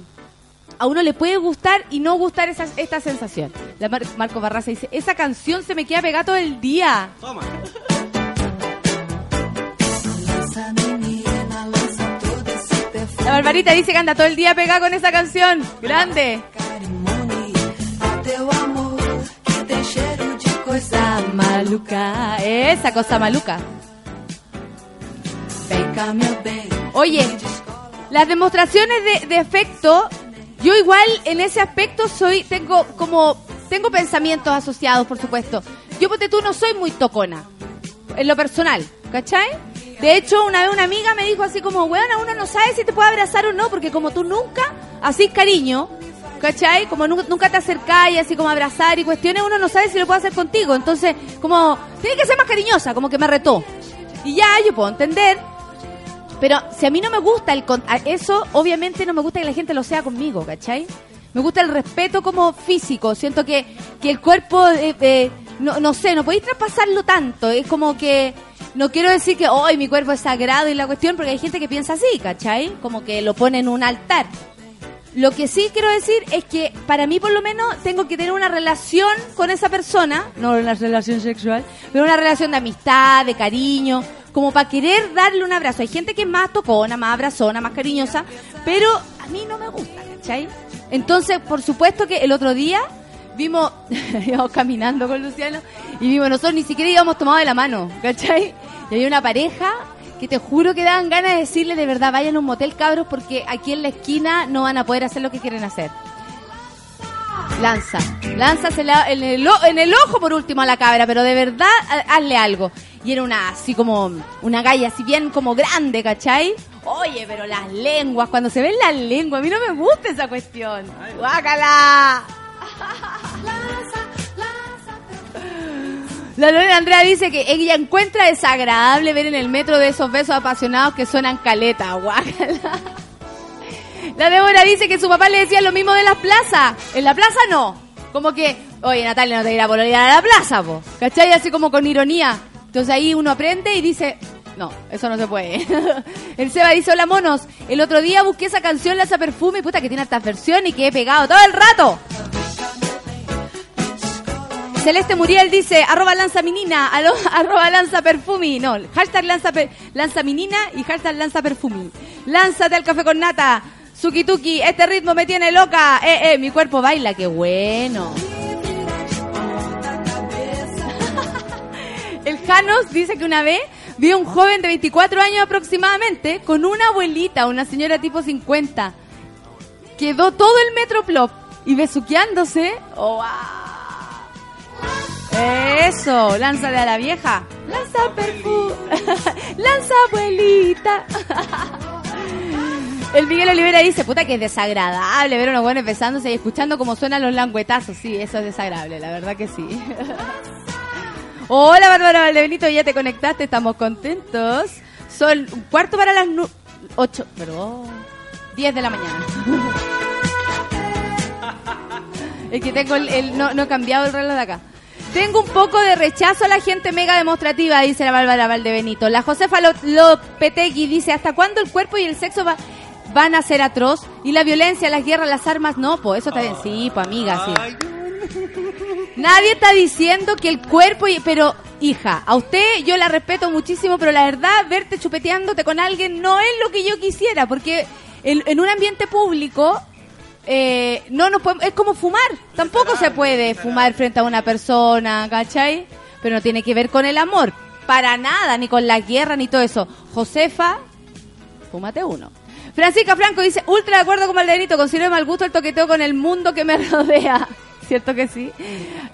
a uno le puede gustar y no gustar esa, esta sensación. La Mar- Marco Barraza dice, esa canción se me queda pegada todo el día. Toma. La Barbarita dice que anda todo el día pegada con esa canción. Grande. Esa cosa maluca. Oye, las demostraciones de, de afecto, yo igual en ese aspecto soy, tengo como, tengo pensamientos asociados, por supuesto. Yo, ponte tú, no soy muy tocona, en lo personal, ¿cachai? De hecho, una vez una amiga me dijo así como, weón, uno no sabe si te puede abrazar o no, porque como tú nunca así cariño, ¿cachai? Como nu- nunca te acercás y así como abrazar y cuestiones, uno no sabe si lo puede hacer contigo. Entonces, como, tiene que ser más cariñosa, como que me retó. Y ya, yo puedo entender, pero si a mí no me gusta el eso, obviamente no me gusta que la gente lo sea conmigo, ¿cachai? Me gusta el respeto como físico. Siento que, que el cuerpo, eh, eh, no, no sé, no podéis traspasarlo tanto. Es como que, no quiero decir que hoy mi cuerpo es sagrado y la cuestión, porque hay gente que piensa así, ¿cachai? Como que lo pone en un altar. Lo que sí quiero decir es que para mí por lo menos tengo que tener una relación con esa persona, no una relación sexual, pero una relación de amistad, de cariño, como para querer darle un abrazo. Hay gente que es más tocona, más abrazona, más cariñosa, pero a mí no me gusta, ¿cachai? Entonces, por supuesto que el otro día vimos, íbamos caminando con Luciano y vimos, nosotros ni siquiera íbamos tomados de la mano, ¿cachai? Y había una pareja que te juro que daban ganas de decirle de verdad, vayan a un motel cabros porque aquí en la esquina no van a poder hacer lo que quieren hacer. Lanza, lánzasela en en el ojo por último a la cabra, pero de verdad ha- hazle algo. Y era una así como una galla, así bien como grande, ¿cachai? Oye, pero las lenguas, cuando se ven las lenguas, a mí no me gusta esa cuestión. ¡Guácala! La Lorena Andrea dice que ella encuentra desagradable ver en el metro de esos besos apasionados que suenan caleta, guácala. La Débora dice que su papá le decía lo mismo de las plazas. En la plaza no. Como que, oye Natalia, no te irá a pololear a la plaza, po. ¿Cachai? Así como con ironía. Entonces ahí uno aprende y dice, no, eso no se puede. el Seba dice, hola monos, el otro día busqué esa canción, Lanza Perfume, y puta que tiene estas versiones y que he pegado todo el rato. Celeste Muriel dice, arroba lanza minina, alo- arroba lanza perfumi. No, hashtag lanza, lanza minina y hashtag lanza perfumi. Lánzate al café con nata. Suki tuki, este ritmo me tiene loca. Eh, eh, mi cuerpo baila, qué bueno. El Janos dice que una vez vio un joven de 24 años aproximadamente con una abuelita, una señora tipo 50. Quedó todo el metroplop y besuqueándose. Oh, wow. Eso, lánzale a la vieja. Lanza perfume. Lanza abuelita. El Miguel Olivera dice, puta que es desagradable ver a unos buenos besándose y escuchando cómo suenan los languetazos. Sí, eso es desagradable, la verdad que sí. Hola Bárbara Valdebenito, ya te conectaste, estamos contentos. Son un cuarto para las nu- ocho, perdón, 10 de la mañana. Es que tengo el, el- no, no he cambiado el reloj de acá. Tengo un poco de rechazo a la gente mega demostrativa, dice la Bárbara Valdebenito. La Josefa Lo- Lopetegui dice, ¿hasta cuándo el cuerpo y el sexo va- van a ser atroz? Y la violencia, las guerras, las armas, no, pues eso está bien. Sí, pues amiga, sí. Nadie está diciendo que el cuerpo, y- pero hija, a usted yo la respeto muchísimo, pero la verdad, verte chupeteándote con alguien no es lo que yo quisiera, porque en, en un ambiente público eh, no es como fumar, tampoco se puede fumar frente a una persona, ¿cachai? Pero no tiene que ver con el amor, para nada, ni con la guerra, ni todo eso. Josefa, fúmate uno. Francisca Franco dice, ultra de acuerdo con Valderito, considero mal gusto el toqueteo con el mundo que me rodea. ¿Cierto que sí?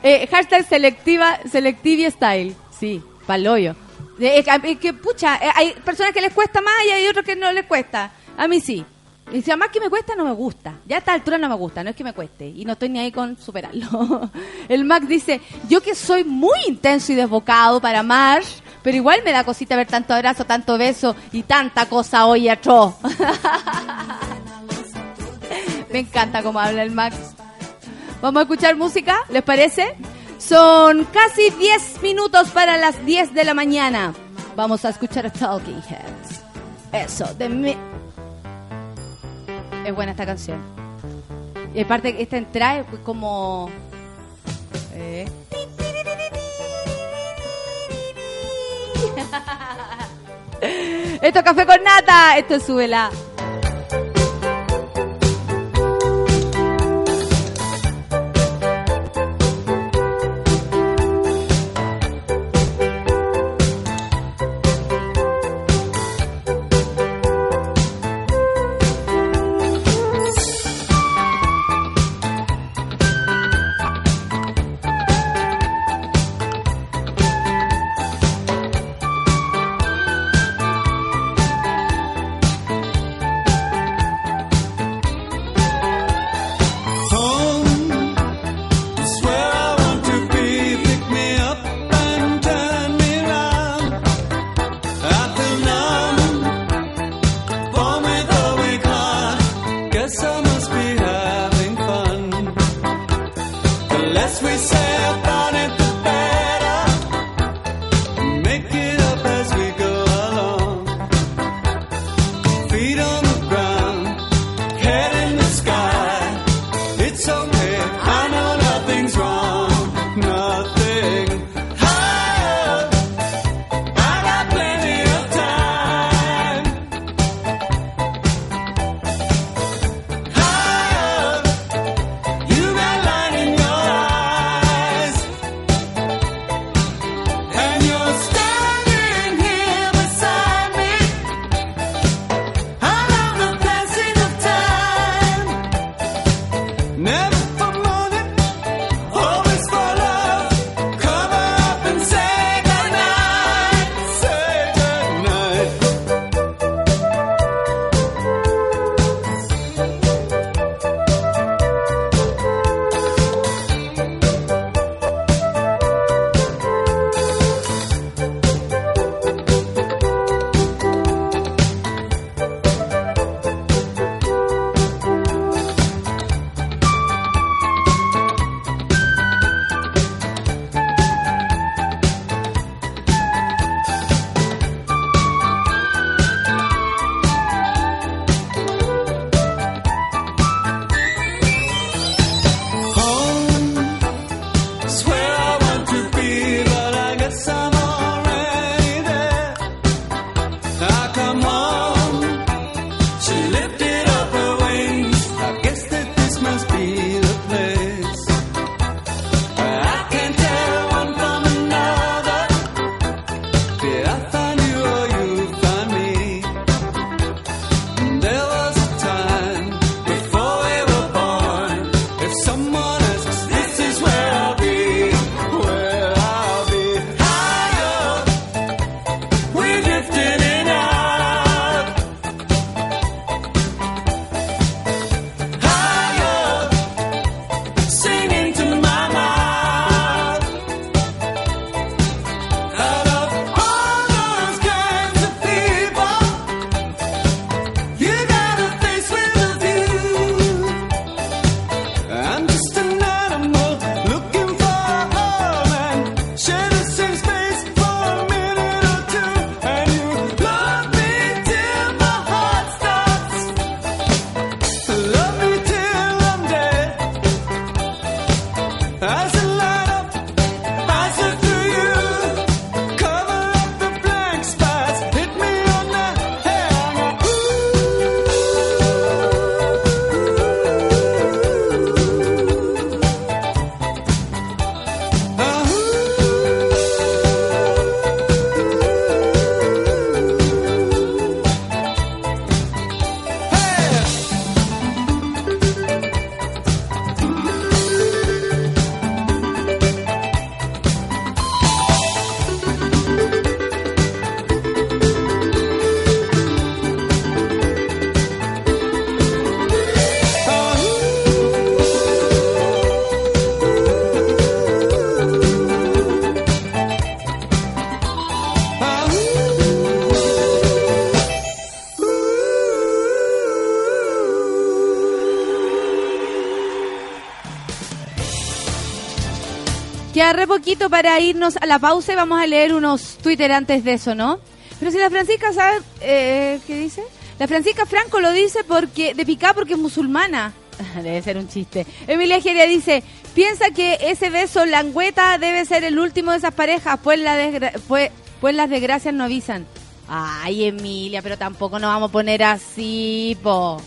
Eh, hashtag selectiva, selectivi style. Sí, paloyo. Eh, que, pucha, eh, hay personas que les cuesta más y hay otros que no les cuesta. A mí sí. Y si además que me cuesta, no me gusta. Ya a esta altura no me gusta, no es que me cueste. Y no estoy ni ahí con superarlo. El Mac dice, yo que soy muy intenso y desbocado para amar, pero igual me da cosita ver tanto abrazo, tanto beso y tanta cosa hoy atroz. me encanta cómo habla el Max. Vamos a escuchar música, ¿les parece? Son casi 10 minutos para las 10 de la mañana. Vamos a escuchar Talking Heads. Eso, de mi... Es buena esta canción. Y aparte, esta entrada es como... Eh. Esto es café con nata. Esto es súbela. Queda re poquito para irnos a la pausa y vamos a leer unos Twitter antes de eso, ¿no? Pero si la Francisca sabe, eh, ¿qué dice? La Francisca Franco lo dice porque de picá porque es musulmana. Debe ser un chiste. Emilia Geria dice, piensa que ese beso langüeta debe ser el último de esas parejas, pues, la pues, pues las desgracias no avisan. Ay, Emilia, pero tampoco nos vamos a poner así, po.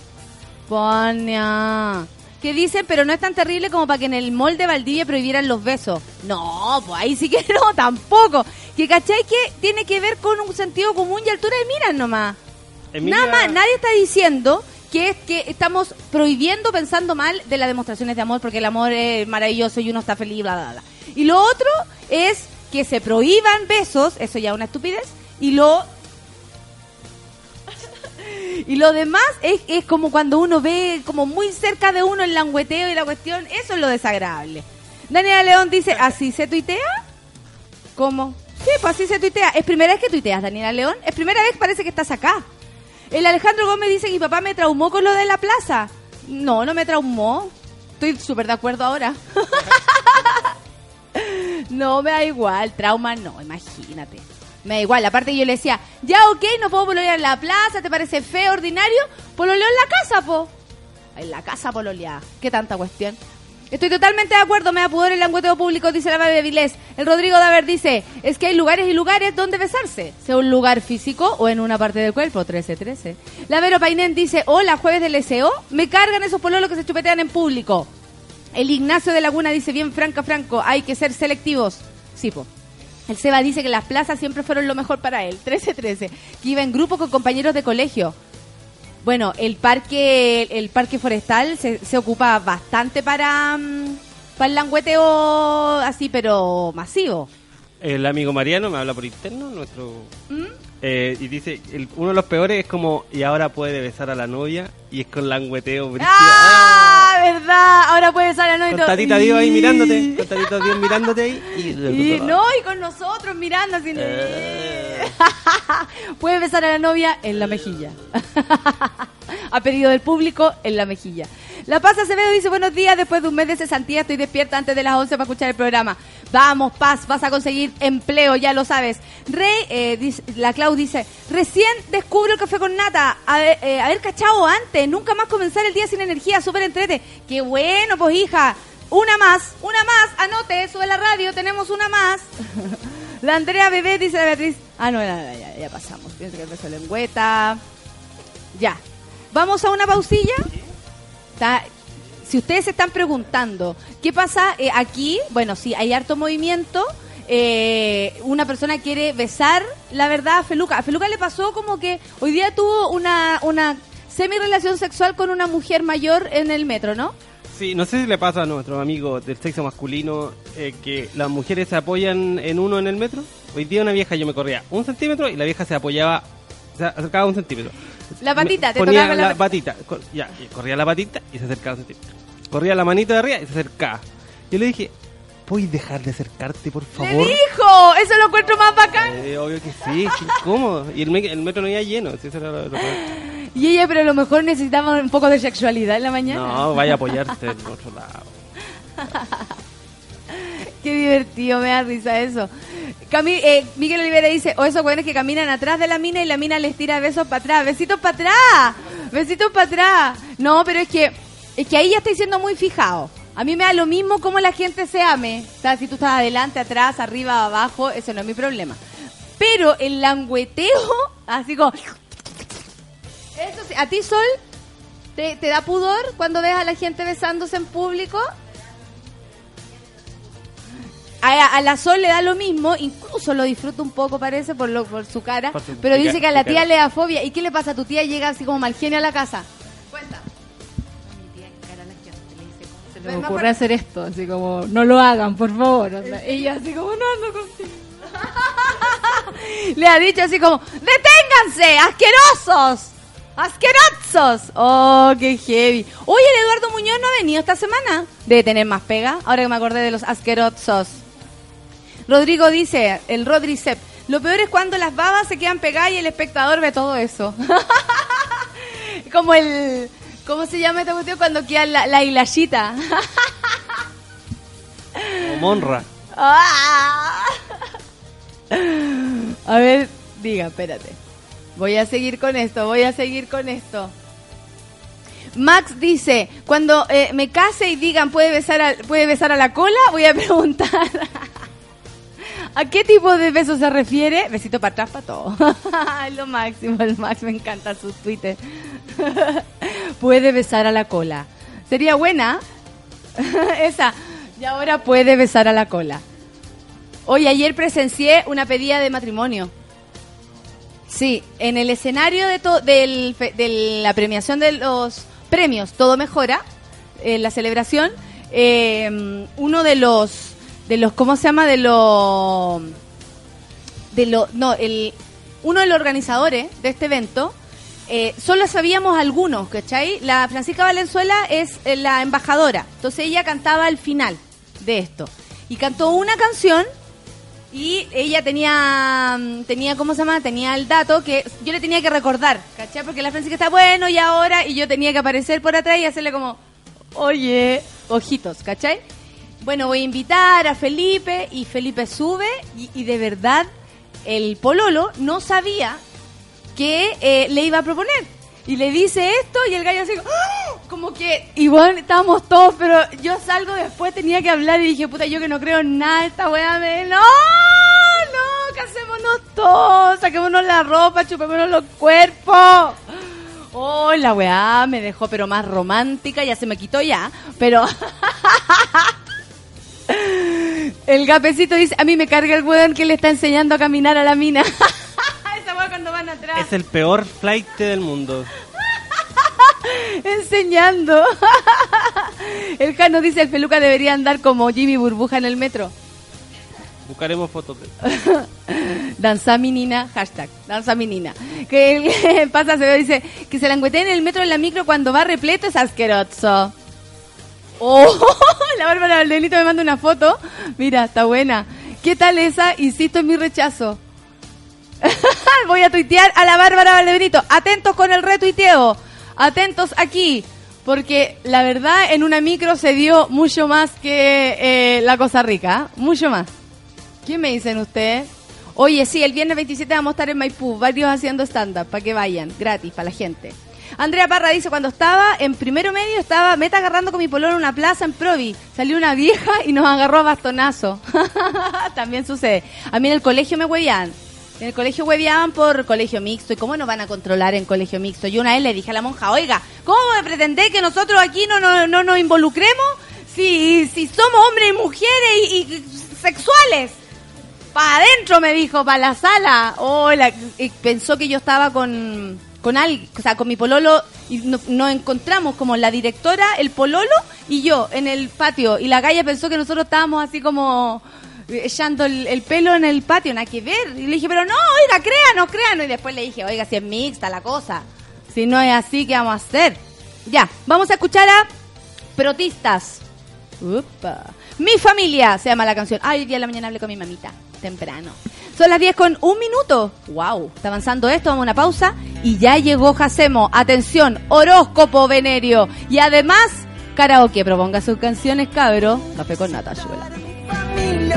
Ponia. Que dicen, pero no es tan terrible como para que en el mall de Valdivia prohibieran los besos. No, pues ahí sí que no, tampoco. Que cachai que tiene que ver con un sentido común y altura de miras nomás. Emilia- Nada más, nadie está diciendo que es que estamos prohibiendo pensando mal de las demostraciones de amor porque el amor es maravilloso y uno está feliz, bla, bla, bla. Y lo otro es que se prohíban besos, eso ya es una estupidez, y lo... Y lo demás es, es como cuando uno ve como muy cerca de uno el langueteo y la cuestión, eso es lo desagradable. Daniela León dice, ¿así se tuitea? ¿Cómo? Sí, pues así se tuitea. ¿Es primera vez que tuiteas, Daniela León? Es primera vez parece que estás acá. El Alejandro Gómez dice mi papá me traumó con lo de la plaza. No, no me traumó. Estoy súper de acuerdo ahora. no, me da igual. Trauma no, imagínate. Me da igual. Aparte yo le decía, ya ok, no puedo pololear en la plaza, ¿te parece feo, ordinario? Pololeo en la casa, po. En la casa pololeada. ¿Qué tanta cuestión? Estoy totalmente de acuerdo, me da pudor el langueteo público, dice la Babe Vilés. El Rodrigo Daver dice, es que hay lugares y lugares donde besarse, sea un lugar físico o en una parte del cuerpo, 13-13. La Vero Painén dice, hola, jueves del SEO, me cargan esos pololos que se chupetean en público. El Ignacio de Laguna dice, bien franca, franco, hay que ser selectivos. Sí, po. El Seba dice que las plazas siempre fueron lo mejor para él, 13-13, que iba en grupo con compañeros de colegio. Bueno, el parque el parque forestal se, se ocupa bastante para, mm, para el langueteo así, pero masivo. El amigo Mariano me habla por interno, nuestro... ¿Mm? eh, y dice, el- uno de los peores es como, y ahora puede besar a la novia, y es con langueteo brígido. ¡Ah! ¿Verdad? Ahora puede salir la Con novia. Tatita Dios ahí mirándote, con Tatita Dios mirándote ahí. Y, Y no, y con nosotros mirando así. Eh. Puede besar a la novia en la mejilla. a pedido del público, en la mejilla. La Paz Acevedo dice, buenos días, después de un mes de cesantía estoy despierta antes de las 11 para escuchar el programa. Vamos, Paz, vas a conseguir empleo, ya lo sabes. Rey, eh, dice- la Clau dice, recién descubro el café con nata, eh, haber cachado antes, nunca más comenzar el día sin energía, súper entrete. Qué bueno, pues hija. Una más, una más, anote, sube la radio, tenemos una más. La Andrea Bebé dice la Beatriz. Ah, no, ya, ya, ya pasamos. Pienso que de lengüeta. Ya. Vamos a una pausilla. Está- si ustedes se están preguntando, ¿qué pasa eh, aquí? Bueno, sí, hay harto movimiento. Eh, una persona quiere besar, la verdad, a Feluca. A Feluca le pasó como que hoy día tuvo una, una semi-relación sexual con una mujer mayor en el metro, ¿no? Sí, no sé si le pasa a nuestros amigos del sexo masculino eh, que las mujeres se apoyan en uno en el metro. Hoy día una vieja yo me corría un centímetro y la vieja se apoyaba, se acercaba un centímetro. La patita, te ponía la la pat- patita. cor- ya, corría la patita y se acercaba centímetro. Corría la manito de arriba y se acercaba. Yo le dije, ¿puedes dejar de acercarte, por ¡Le favor? dijo! Eso lo encuentro más bacán. Eh, obvio que sí, qué incómodo. Y el, me- el metro no iba lleno, si eso era lo, lo peor. Y ella, pero a lo mejor necesitaba un poco de sexualidad en la mañana. No, vaya a apoyarte en otro lado. Qué divertido, me da risa eso. Eh, Miguel Olivera dice, o esos güeyes que caminan atrás de la mina y la mina les tira besos para atrás. Besitos para atrás. Besitos para atrás. No, pero es que, es que ahí ya estoy siendo muy fijado. A mí me da lo mismo cómo la gente se ame. O sea, si tú estás adelante, atrás, arriba, abajo, eso no es mi problema. Pero el langüeteo, así como... ¿a ti, Sol, te, te da pudor cuando ves a la gente besándose en público? A, a la Sol le da lo mismo, incluso lo disfruta un poco, parece, por, lo, por su cara, Por su pero dice que a la tía le da fobia. ¿Y qué le pasa? ¿Tu tía llega así como mal genio a la casa? Cuenta. Se les ocurre hacer esto, así como, no lo hagan, por favor. O sea, ella así como, no ando contigo. Le ha dicho así como, ¡deténganse! ¡Asquerosos! ¡Asquerosos! ¡Oh, qué heavy! Oye, el Eduardo Muñoz no ha venido esta semana. Debe tener más pega, ahora que me acordé de los asquerosos. Rodrigo dice, el Rodricep, lo peor es cuando las babas se quedan pegadas y el espectador ve todo eso. Como el... ¿Cómo se llama esta cuestión? Cuando queda la, la hilachita. O Monra. Ah. A ver, diga, espérate. Voy a seguir con esto, voy a seguir con esto. Max dice, cuando eh, me case y digan puede besar a, puede besar a la cola, voy a preguntar ¿A qué tipo de beso se refiere? Besito para atrás para todo. Lo máximo, el Max me encanta sus Twitter. puede besar a la cola. Sería buena esa. Y ahora puede besar a la cola. Hoy ayer presencié una pedida de matrimonio. Sí, en el escenario de, del de la premiación de los premios Todo Mejora, en la celebración, eh, uno de los, de los, ¿cómo se llama? De los, de lo, no, el, uno de los organizadores de este evento, eh, solo sabíamos algunos, ¿cachai? La Francisca Valenzuela es eh, la embajadora, entonces ella cantaba al final de esto. Y cantó una canción y ella tenía, mm, tenía, ¿cómo se llama? Tenía el dato que yo le tenía que recordar, ¿cachai? Porque la Francisca está bueno y ahora, y yo tenía que aparecer por atrás y hacerle como, oye, ojitos, ¿cachai? Bueno, voy a invitar a Felipe y Felipe sube y, y de verdad el pololo no sabía que eh, le iba a proponer. Y le dice esto y el gallo así, ¡ah! como que, igual estábamos todos, pero yo salgo después, tenía que hablar y dije, puta, yo que no creo en nada, esta weá me... No, no, casémonos todos, saquémonos la ropa, chupémonos los cuerpos. Oh, la weá me dejó pero más romántica, ya se me quitó ya, pero... El gapecito dice, a mí me carga el weón que le está enseñando a caminar a la mina. Esa weá cuando van atrás. Es el peor flight del mundo. enseñando. El Jano dice, el peluca debería andar como Jimmy Burbuja en el metro. Buscaremos fotos de. Danza menina, hashtag, danza menina. Que el pasa se ve, dice, que se la en el metro en la micro cuando va repleto es asqueroso. Oh, la Bárbara Valdelito me manda una foto. Mira, está buena. ¿Qué tal esa? Insisto en mi rechazo. Voy a tuitear a la Bárbara Valdebenito. Atentos con el retuiteo. Atentos aquí. Porque la verdad en una micro se dio mucho más que eh, la Cosa Rica. ¿eh? Mucho más. ¿Qué me dicen ustedes? Oye, sí, el viernes 27 vamos a estar en Maipú, varios haciendo stand-up, para que vayan, gratis, para la gente. Andrea Parra dice, cuando estaba en primero medio, estaba meta agarrando con mi polón en una plaza en Provi. Salió una vieja y nos agarró a bastonazo. También sucede. A mí en el colegio me hueveaban. En el colegio hueveaban por colegio mixto. ¿Y cómo nos van a controlar en colegio mixto? Yo una vez le dije a la monja, oiga, ¿cómo pretendés que nosotros aquí no, no, no nos involucremos si, si somos hombres y mujeres y, y sexuales? Para adentro, me dijo, para la sala. Oh, la- y pensó que yo estaba con, con alguien, o sea, con mi pololo. Y no- nos encontramos como la directora, el pololo y yo en el patio. Y la galla pensó que nosotros estábamos así como eh, echando el, el pelo en el patio, nada que ver. Y le dije, pero no, oiga, créanos, créanos. Y después le dije, oiga, si es mixta la cosa. Si no es así, ¿qué vamos a hacer? Ya, vamos a escuchar a Protistas. Upa. Mi familia se llama la canción. Ay, hoy día de la mañana hablé con mi mamita. Temprano. Son las 10 con un minuto. Wow. Está avanzando esto. Vamos a una pausa. Y ya llegó Jacemo. Atención. Horóscopo venerio. Y además, karaoke. Proponga sus canciones, cabro. Café con nata, ayúdala. familia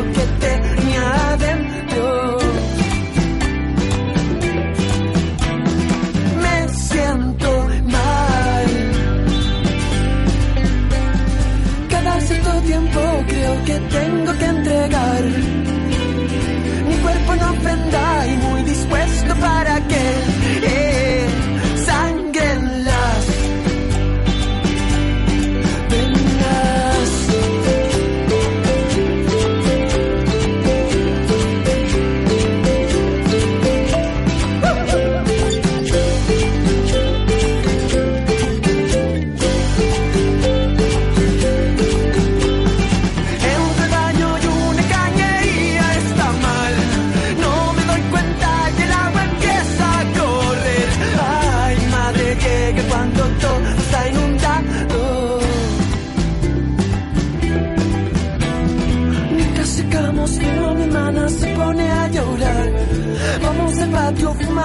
algo que tenía adentro. me siento mal. Cada cierto tiempo creo que tengo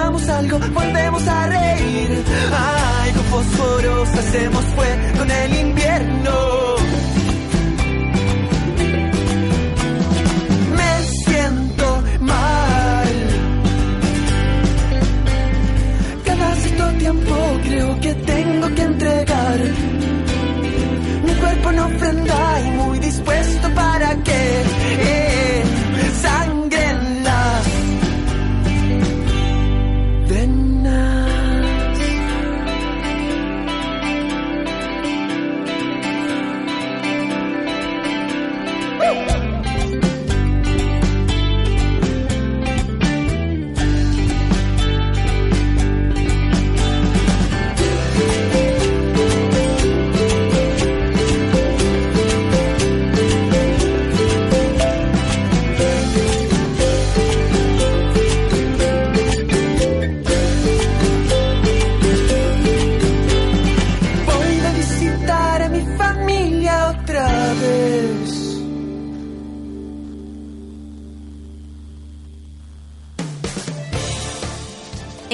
patio, fumamos algo, volvemos a reír. Ay, con fósforos hacemos fue con el invierno.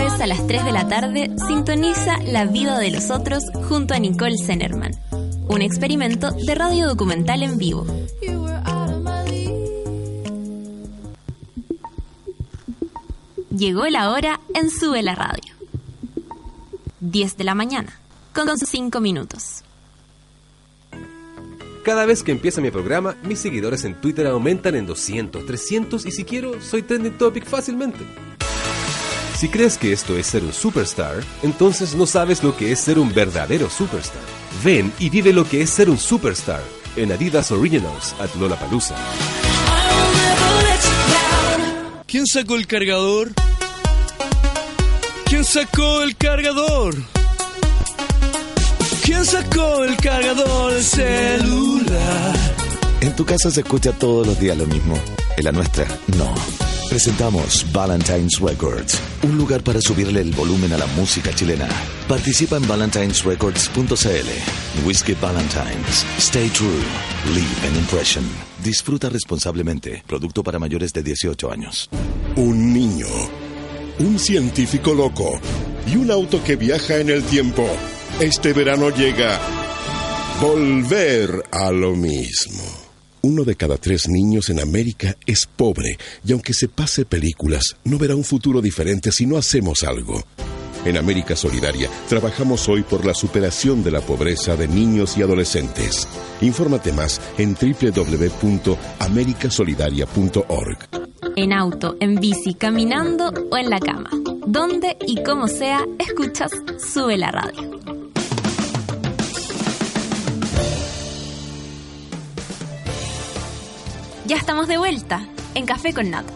A las 3 de la tarde sintoniza La vida de los otros junto a Nicole Zenerman. Un experimento de radio documental en vivo. Llegó la hora en Sube la Radio. 10 de la mañana, con 5 minutos. Cada vez que empieza mi programa, mis seguidores en Twitter aumentan en 200, 300 y si quiero, soy trending topic fácilmente. Si crees que esto es ser un superstar, entonces no sabes lo que es ser un verdadero superstar. Ven y vive lo que es ser un superstar en Adidas Originals at Lollapalooza. ¿Quién sacó el cargador? ¿Quién sacó el cargador? ¿Quién sacó el cargador del celular? En tu casa se escucha todos los días lo mismo. En la nuestra, no. Presentamos Valentine's Records, un lugar para subirle el volumen a la música chilena. Participa en valentinesrecords.cl. Whiskey Valentines. Stay true. Leave an impression. Disfruta responsablemente. Producto para mayores de 18 años. Un niño, un científico loco y un auto que viaja en el tiempo. Este verano llega Volver a lo mismo. Uno de cada tres niños en América es pobre y aunque se pase películas, no verá un futuro diferente si no hacemos algo. En América Solidaria trabajamos hoy por la superación de la pobreza de niños y adolescentes. Infórmate más en www.americasolidaria.org. En auto, en bici, caminando o en la cama. Donde y como sea, escuchas Sube la Radio. Ya estamos de vuelta en Café con Nata.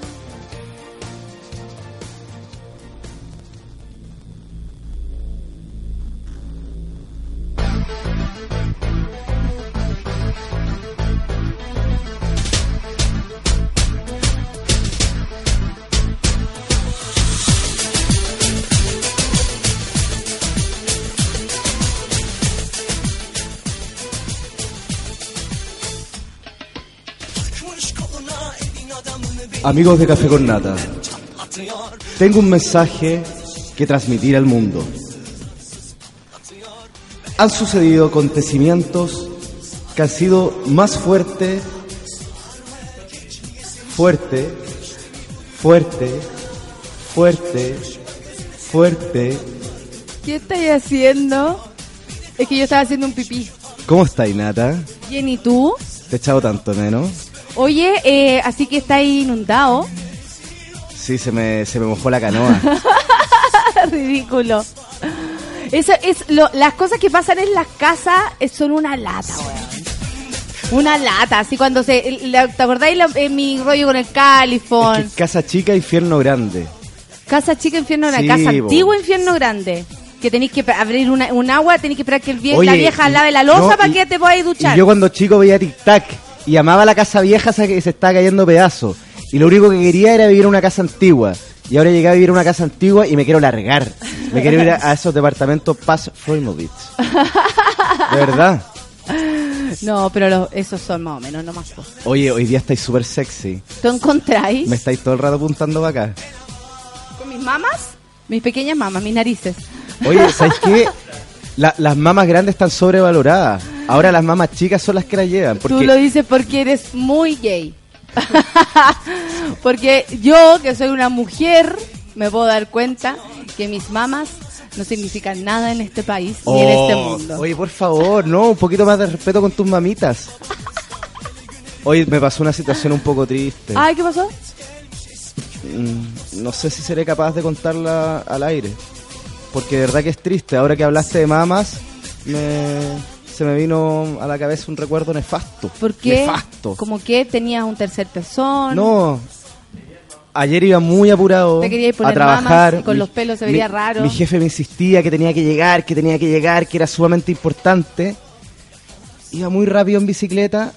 Amigos de Café con Nata, tengo un mensaje que transmitir al mundo. Han sucedido acontecimientos que han sido más fuerte, fuerte, fuerte, fuerte, fuerte. ¿Qué estáis haciendo? Es que yo estaba haciendo un pipí. ¿Cómo estáis, Nata? Bien, ¿y tú? Te he echado tanto menos. Oye, eh, así que estáis inundado. Sí, se me, se me mojó la canoa. Ridículo. Eso es lo, las cosas que pasan en las casas eh, son una lata, weón. Una lata, así cuando se... la- ¿Te acordáis la- en mi rollo con el califón? Es que casa chica, infierno grande. Casa chica, infierno grande. Sí, casa bo. antigua, infierno grande. Que tenéis que abrir una, un agua, tenéis que esperar que el vie- Oye, la vieja lave la losa no, para y- que te podáis duchar. Y yo cuando chico veía Tic Tac y amaba la casa vieja esa que se estaba cayendo pedazos. Y lo único que quería era vivir en una casa antigua. Y ahora llegué a vivir en una casa antigua y me quiero largar. Me quiero ir a, a esos departamentos Paz Freumovich. De verdad. No, pero los- esos son más o menos, no más. po. Oye, hoy día estáis súper sexy. ¿Tú encontráis Me estáis todo el rato apuntando para acá. con mis mamas? Mis pequeñas mamas, mis narices. Oye, ¿sabes qué? La- las mamas grandes están sobrevaloradas. Ahora las mamas chicas son las que las llevan. Porque Tú lo dices porque eres muy gay. porque yo, que soy una mujer, me puedo dar cuenta que mis mamas no significan nada en este país ni en este Oh, mundo. Oye, por favor, no, un poquito más de respeto con tus mamitas. Hoy me pasó una situación un poco triste. Ay, ¿qué pasó? Mm, No sé si seré capaz de contarla al aire. Porque de verdad que es triste. Ahora que hablaste de mamas, me- se me vino a la cabeza un recuerdo nefasto. ¿Por qué? Nefasto. Como que tenías un tercer pezón. No. Ayer iba muy apurado Te querías a poner trabajar. y con los pelos se vería mi- raro. Mi jefe me insistía que tenía que llegar, que tenía que llegar, que era sumamente importante. Iba muy rápido en bicicleta.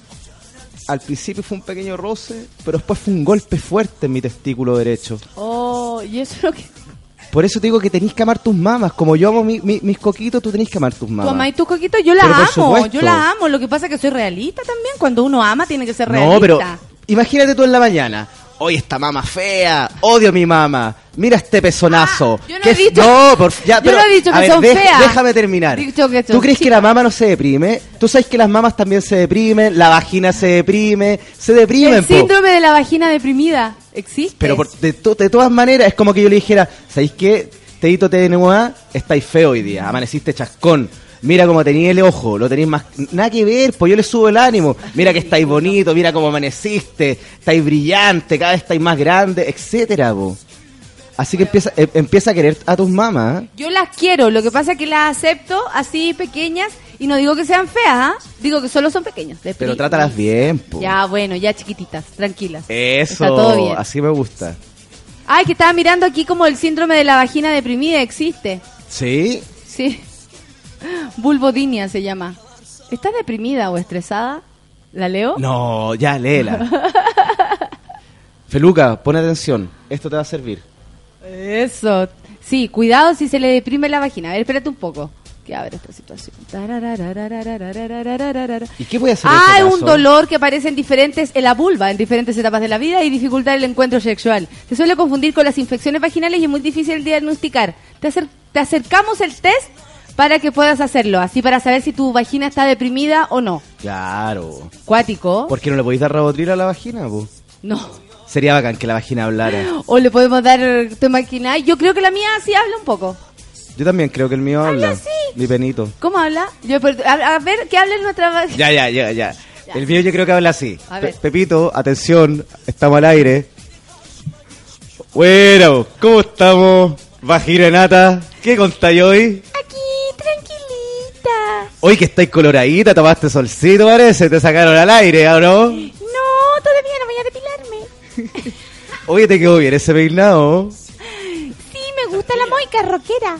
Al principio fue un pequeño roce, pero después fue un golpe fuerte en mi testículo derecho. Oh, y eso es lo que... Por eso te digo que tenéis que amar tus mamas. Como yo amo mi- mi- mis coquitos, tú tenés que amar tus Tu mamas. mamá y tus coquitos, yo la Pero amo, yo la amo. Lo que pasa es que soy realista también. Cuando uno ama, tiene que ser realista. No, pero imagínate tú en la mañana. Hoy esta mama fea, odio a mi mamá. Mira este pezonazo. Ah, yo no Que he dicho- no, por, ya, yo pero, no he dicho a que ver, son feas. Déjame terminar. Dicho que son ¿Tú crees que la mama no se deprime? Tú sabes que las mamas también se deprimen, la vagina se deprime, se deprimen, El po. síndrome de la vagina deprimida existe. Pero por- de, to- de todas maneras, es como que yo le dijera, ¿sabéis qué? Teito TNUA, estáis feo hoy día, amaneciste chascón. Mira cómo tenéis el ojo, lo tenéis más... Nada que ver, pues yo le subo el ánimo. Mira que estáis bonito, mira cómo amaneciste, estáis brillante, cada vez estáis más grande, etcétera, po. Así que empieza, em- empieza a querer a tus mamás. Yo las quiero, lo que pasa es que las acepto así pequeñas y no digo que sean feas, ¿ah? Digo que solo son pequeñas. depri- Pero trátalas bien, po. Ya, bueno, ya chiquititas, tranquilas. Eso, Está todo bien. así me gusta. Ay, que estaba mirando aquí como el síndrome de la vagina deprimida existe. ¿Sí? Sí. Vulvodinia se llama. ¿Estás deprimida o estresada? ¿La leo? No, ya, léela. Feluca, pon atención, esto te va a servir. Eso. Sí, cuidado si se le deprime la vagina. A ver, espérate un poco. Que abre esta situación. ¿Y qué puede hacer en Ah, este un dolor que aparece en diferentes, en la vulva, en diferentes etapas de la vida y dificultar el encuentro sexual. Se suele confundir con las infecciones vaginales y es muy difícil de diagnosticar. Te, acer- te acercamos el test para que puedas hacerlo, así para saber si tu vagina está deprimida o no. Claro. Cuático. ¿Por qué no le podéis dar rabotril a la vagina? No. Sería bacán que la vagina hablara. O le podemos dar, ¿te imaginas? Yo creo que la mía sí habla un poco. Yo también creo que el mío habla. así. Mi penito. ¿Cómo habla? Yo, per- a, a ver, que hable nuestra. Ya, ya, ya, ya. El mío yo creo que habla así. A ver. Pe- Pepito, atención, estamos al aire. Bueno, ¿cómo estamos? Vagina nata, ¿qué contáis hoy? Aquí, tranquilita. Hoy que estáis coloradita, tomaste solcito parece, te sacaron al aire, ¿o no? No, todavía no voy a depilarme. Oye, te quedó bien ese peinado. Sí, me gusta la moica rockera.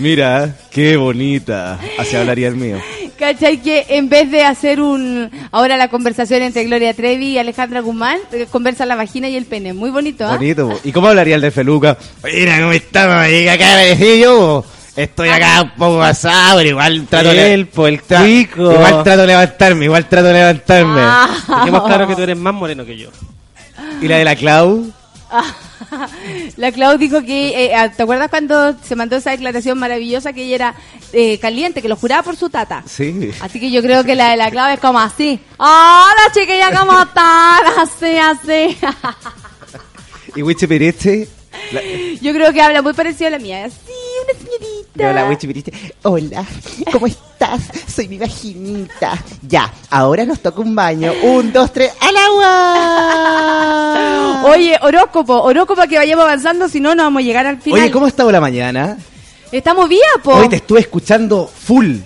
Mira, qué bonita. Así hablaría el mío. ¿Cachai? Que en vez de hacer un. Ahora la conversación entre Gloria Trevi y Alejandra Guzmán, eh, conversa la vagina y el pene. Muy bonito, ¿ah? Bonito. ¿Y cómo hablaría el de Feluca? Mira, ¿cómo estamos? Acá me yo. Estoy acá un poco asado, pero igual trato de... El, el tra-. Igual trato de levantarme, igual trato de levantarme. Dejemos claro que tú eres más moreno que yo. ¿Y la de la Clau? La Clau dijo que, eh, ah, ¿te acuerdas cuando se mandó esa declaración maravillosa que ella era eh, caliente, que lo juraba por su tata? Sí. Así que yo creo que la de la Clau es como así. Hola chiquilla, ¿cómo están? Así, así. ¿Y Pirichi? La- Yo creo que habla muy parecido a la mía. Así, una señorita. Hola, Wichi Pirichi. Hola, ¿cómo estás? Soy mi vaginita. Ya, ahora nos toca un baño. Un, dos, tres, ¡al agua! Oye, horóscopo, horóscopo que vayamos avanzando, si no, no vamos a llegar al final. Oye, ¿cómo ha estado la mañana? Estamos bien, po. Hoy te estuve escuchando full.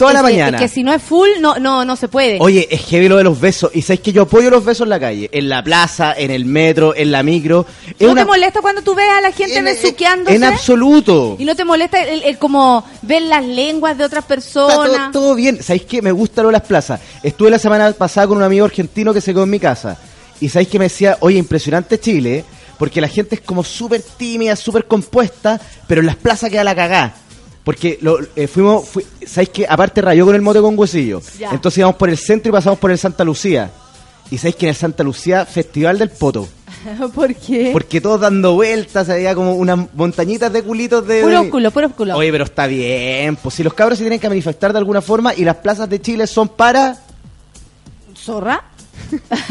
Toda la que- mañana. es que si no es full, no, no, no se puede. Oye, es heavy lo de los besos. Y sabéis que yo apoyo los besos en la calle, en la plaza, en el metro, en la micro. Es ¿No una- te molesta cuando tú ves a la gente besuqueándose? en absoluto. ¿Y no te molesta el, el como ver las lenguas de otras personas? todo, todo bien. ¿Sabéis qué? Me gusta lo de las plazas. Estuve la semana pasada con un amigo argentino que se quedó en mi casa. Y sabéis que me decía, oye, impresionante Chile, porque la gente es como súper tímida, súper compuesta, pero en las plazas queda la cagá. Porque lo, eh, fuimos, fui- ¿sabéis que Aparte rayó con el mote con huesillo. Ya. Entonces íbamos por el centro y pasamos por el Santa Lucía. Y sabéis que en el Santa Lucía, Festival del Poto. ¿Por qué? Porque todos dando vueltas, había como unas montañitas de culitos de... Puro culo, puro culo. Oye, pero está bien. Pues si los cabros se tienen que manifestar de alguna forma y las plazas de Chile son para... ¿Zorra?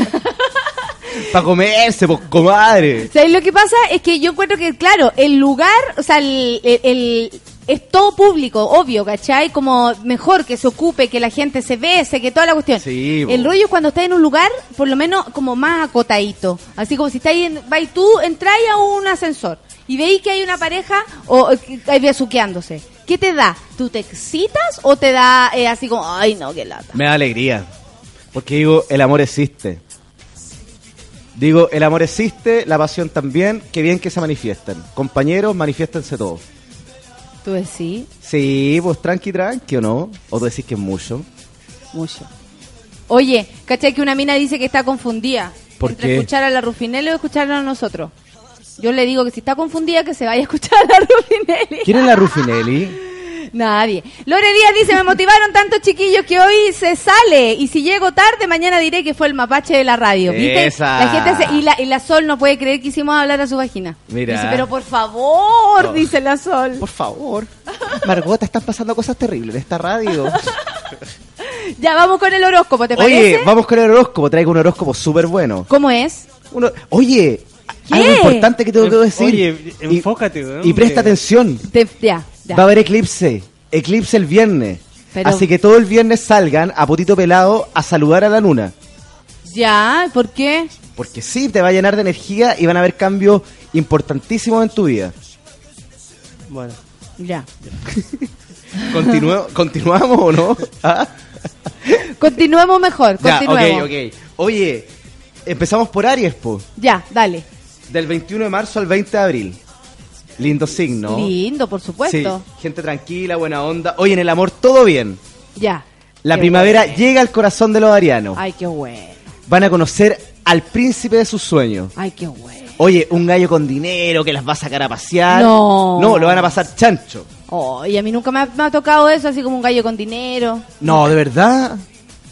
Para comerse, pues, comadre. ¿Sabes lo que pasa? Es que yo encuentro que, claro, el lugar, o sea, el, el- el- es todo público, obvio, ¿cachai? Como mejor que se ocupe, que la gente se bese, que toda la cuestión. Sí, el rollo es cuando estás en un lugar, por lo menos, como más acotadito. Así como si estáis en, vais tú, entráis a un ascensor y veis que hay una pareja o hay besuqueándose. ¿Qué te da? ¿Tú te excitas o te da eh, así como, ay no, qué lata? Me da alegría. Porque digo, el amor existe. Digo, el amor existe, la pasión también, que bien que se manifiesten. Compañeros, manifiéstense todos. ¿Tú decís? Sí, pues tranqui, tranqui, ¿o no? ¿O tú decís que es mucho? Mucho. Oye, ¿cachai que una mina dice que está confundida? ¿Por entre qué? escuchar a la Rufinelli o escucharla a nosotros. Yo le digo que si está confundida que se vaya a escuchar a la Rufinelli. ¿Quién es la Rufinelli? Nadie. Lore Díaz dice, me motivaron tantos chiquillos que hoy se sale y si llego tarde mañana diré que fue el mapache de la radio. ¿Viste? Esa. La gente se- y, la, y la Sol no puede creer que hicimos hablar a su vagina. Mira. Dice, pero por favor, Oh. dice la Sol. Por favor. Margot, están pasando cosas terribles en esta radio. Ya vamos con el horóscopo, ¿te Oye, parece? vamos con el horóscopo. Traigo un horóscopo súper bueno. ¿Cómo es? Uno- Oye, ¿Qué? algo importante que tengo que decir. Oye, Y- enfócate, weón. Y presta atención. Te- ya, ya. Va a haber eclipse. Eclipse el viernes. Pero- Así que todo el viernes salgan a potito pelado a saludar a la luna. Ya, ¿por qué? Porque sí, te va a llenar de energía y van a haber cambios importantísimos en tu vida. Bueno. Ya. ¿Continuamos o no? ¿Ah? Continuemos mejor, Ya, continuemos. ok, ok. Oye, empezamos por Aries, po. Ya, dale. Del 21 de marzo al 20 de abril. Lindo signo. Lindo, por supuesto. Sí, gente tranquila, buena onda. Oye, en el amor todo bien. Ya. La primavera bueno. llega al corazón de los arianos. Ay, qué bueno. Van a conocer al príncipe de sus sueños. Ay, qué bueno. Oye, un gallo con dinero que las va a sacar a pasear. No. No, lo van a pasar chancho. Oh, y a mí nunca me ha, me ha tocado eso, así como un gallo con dinero. No, de verdad.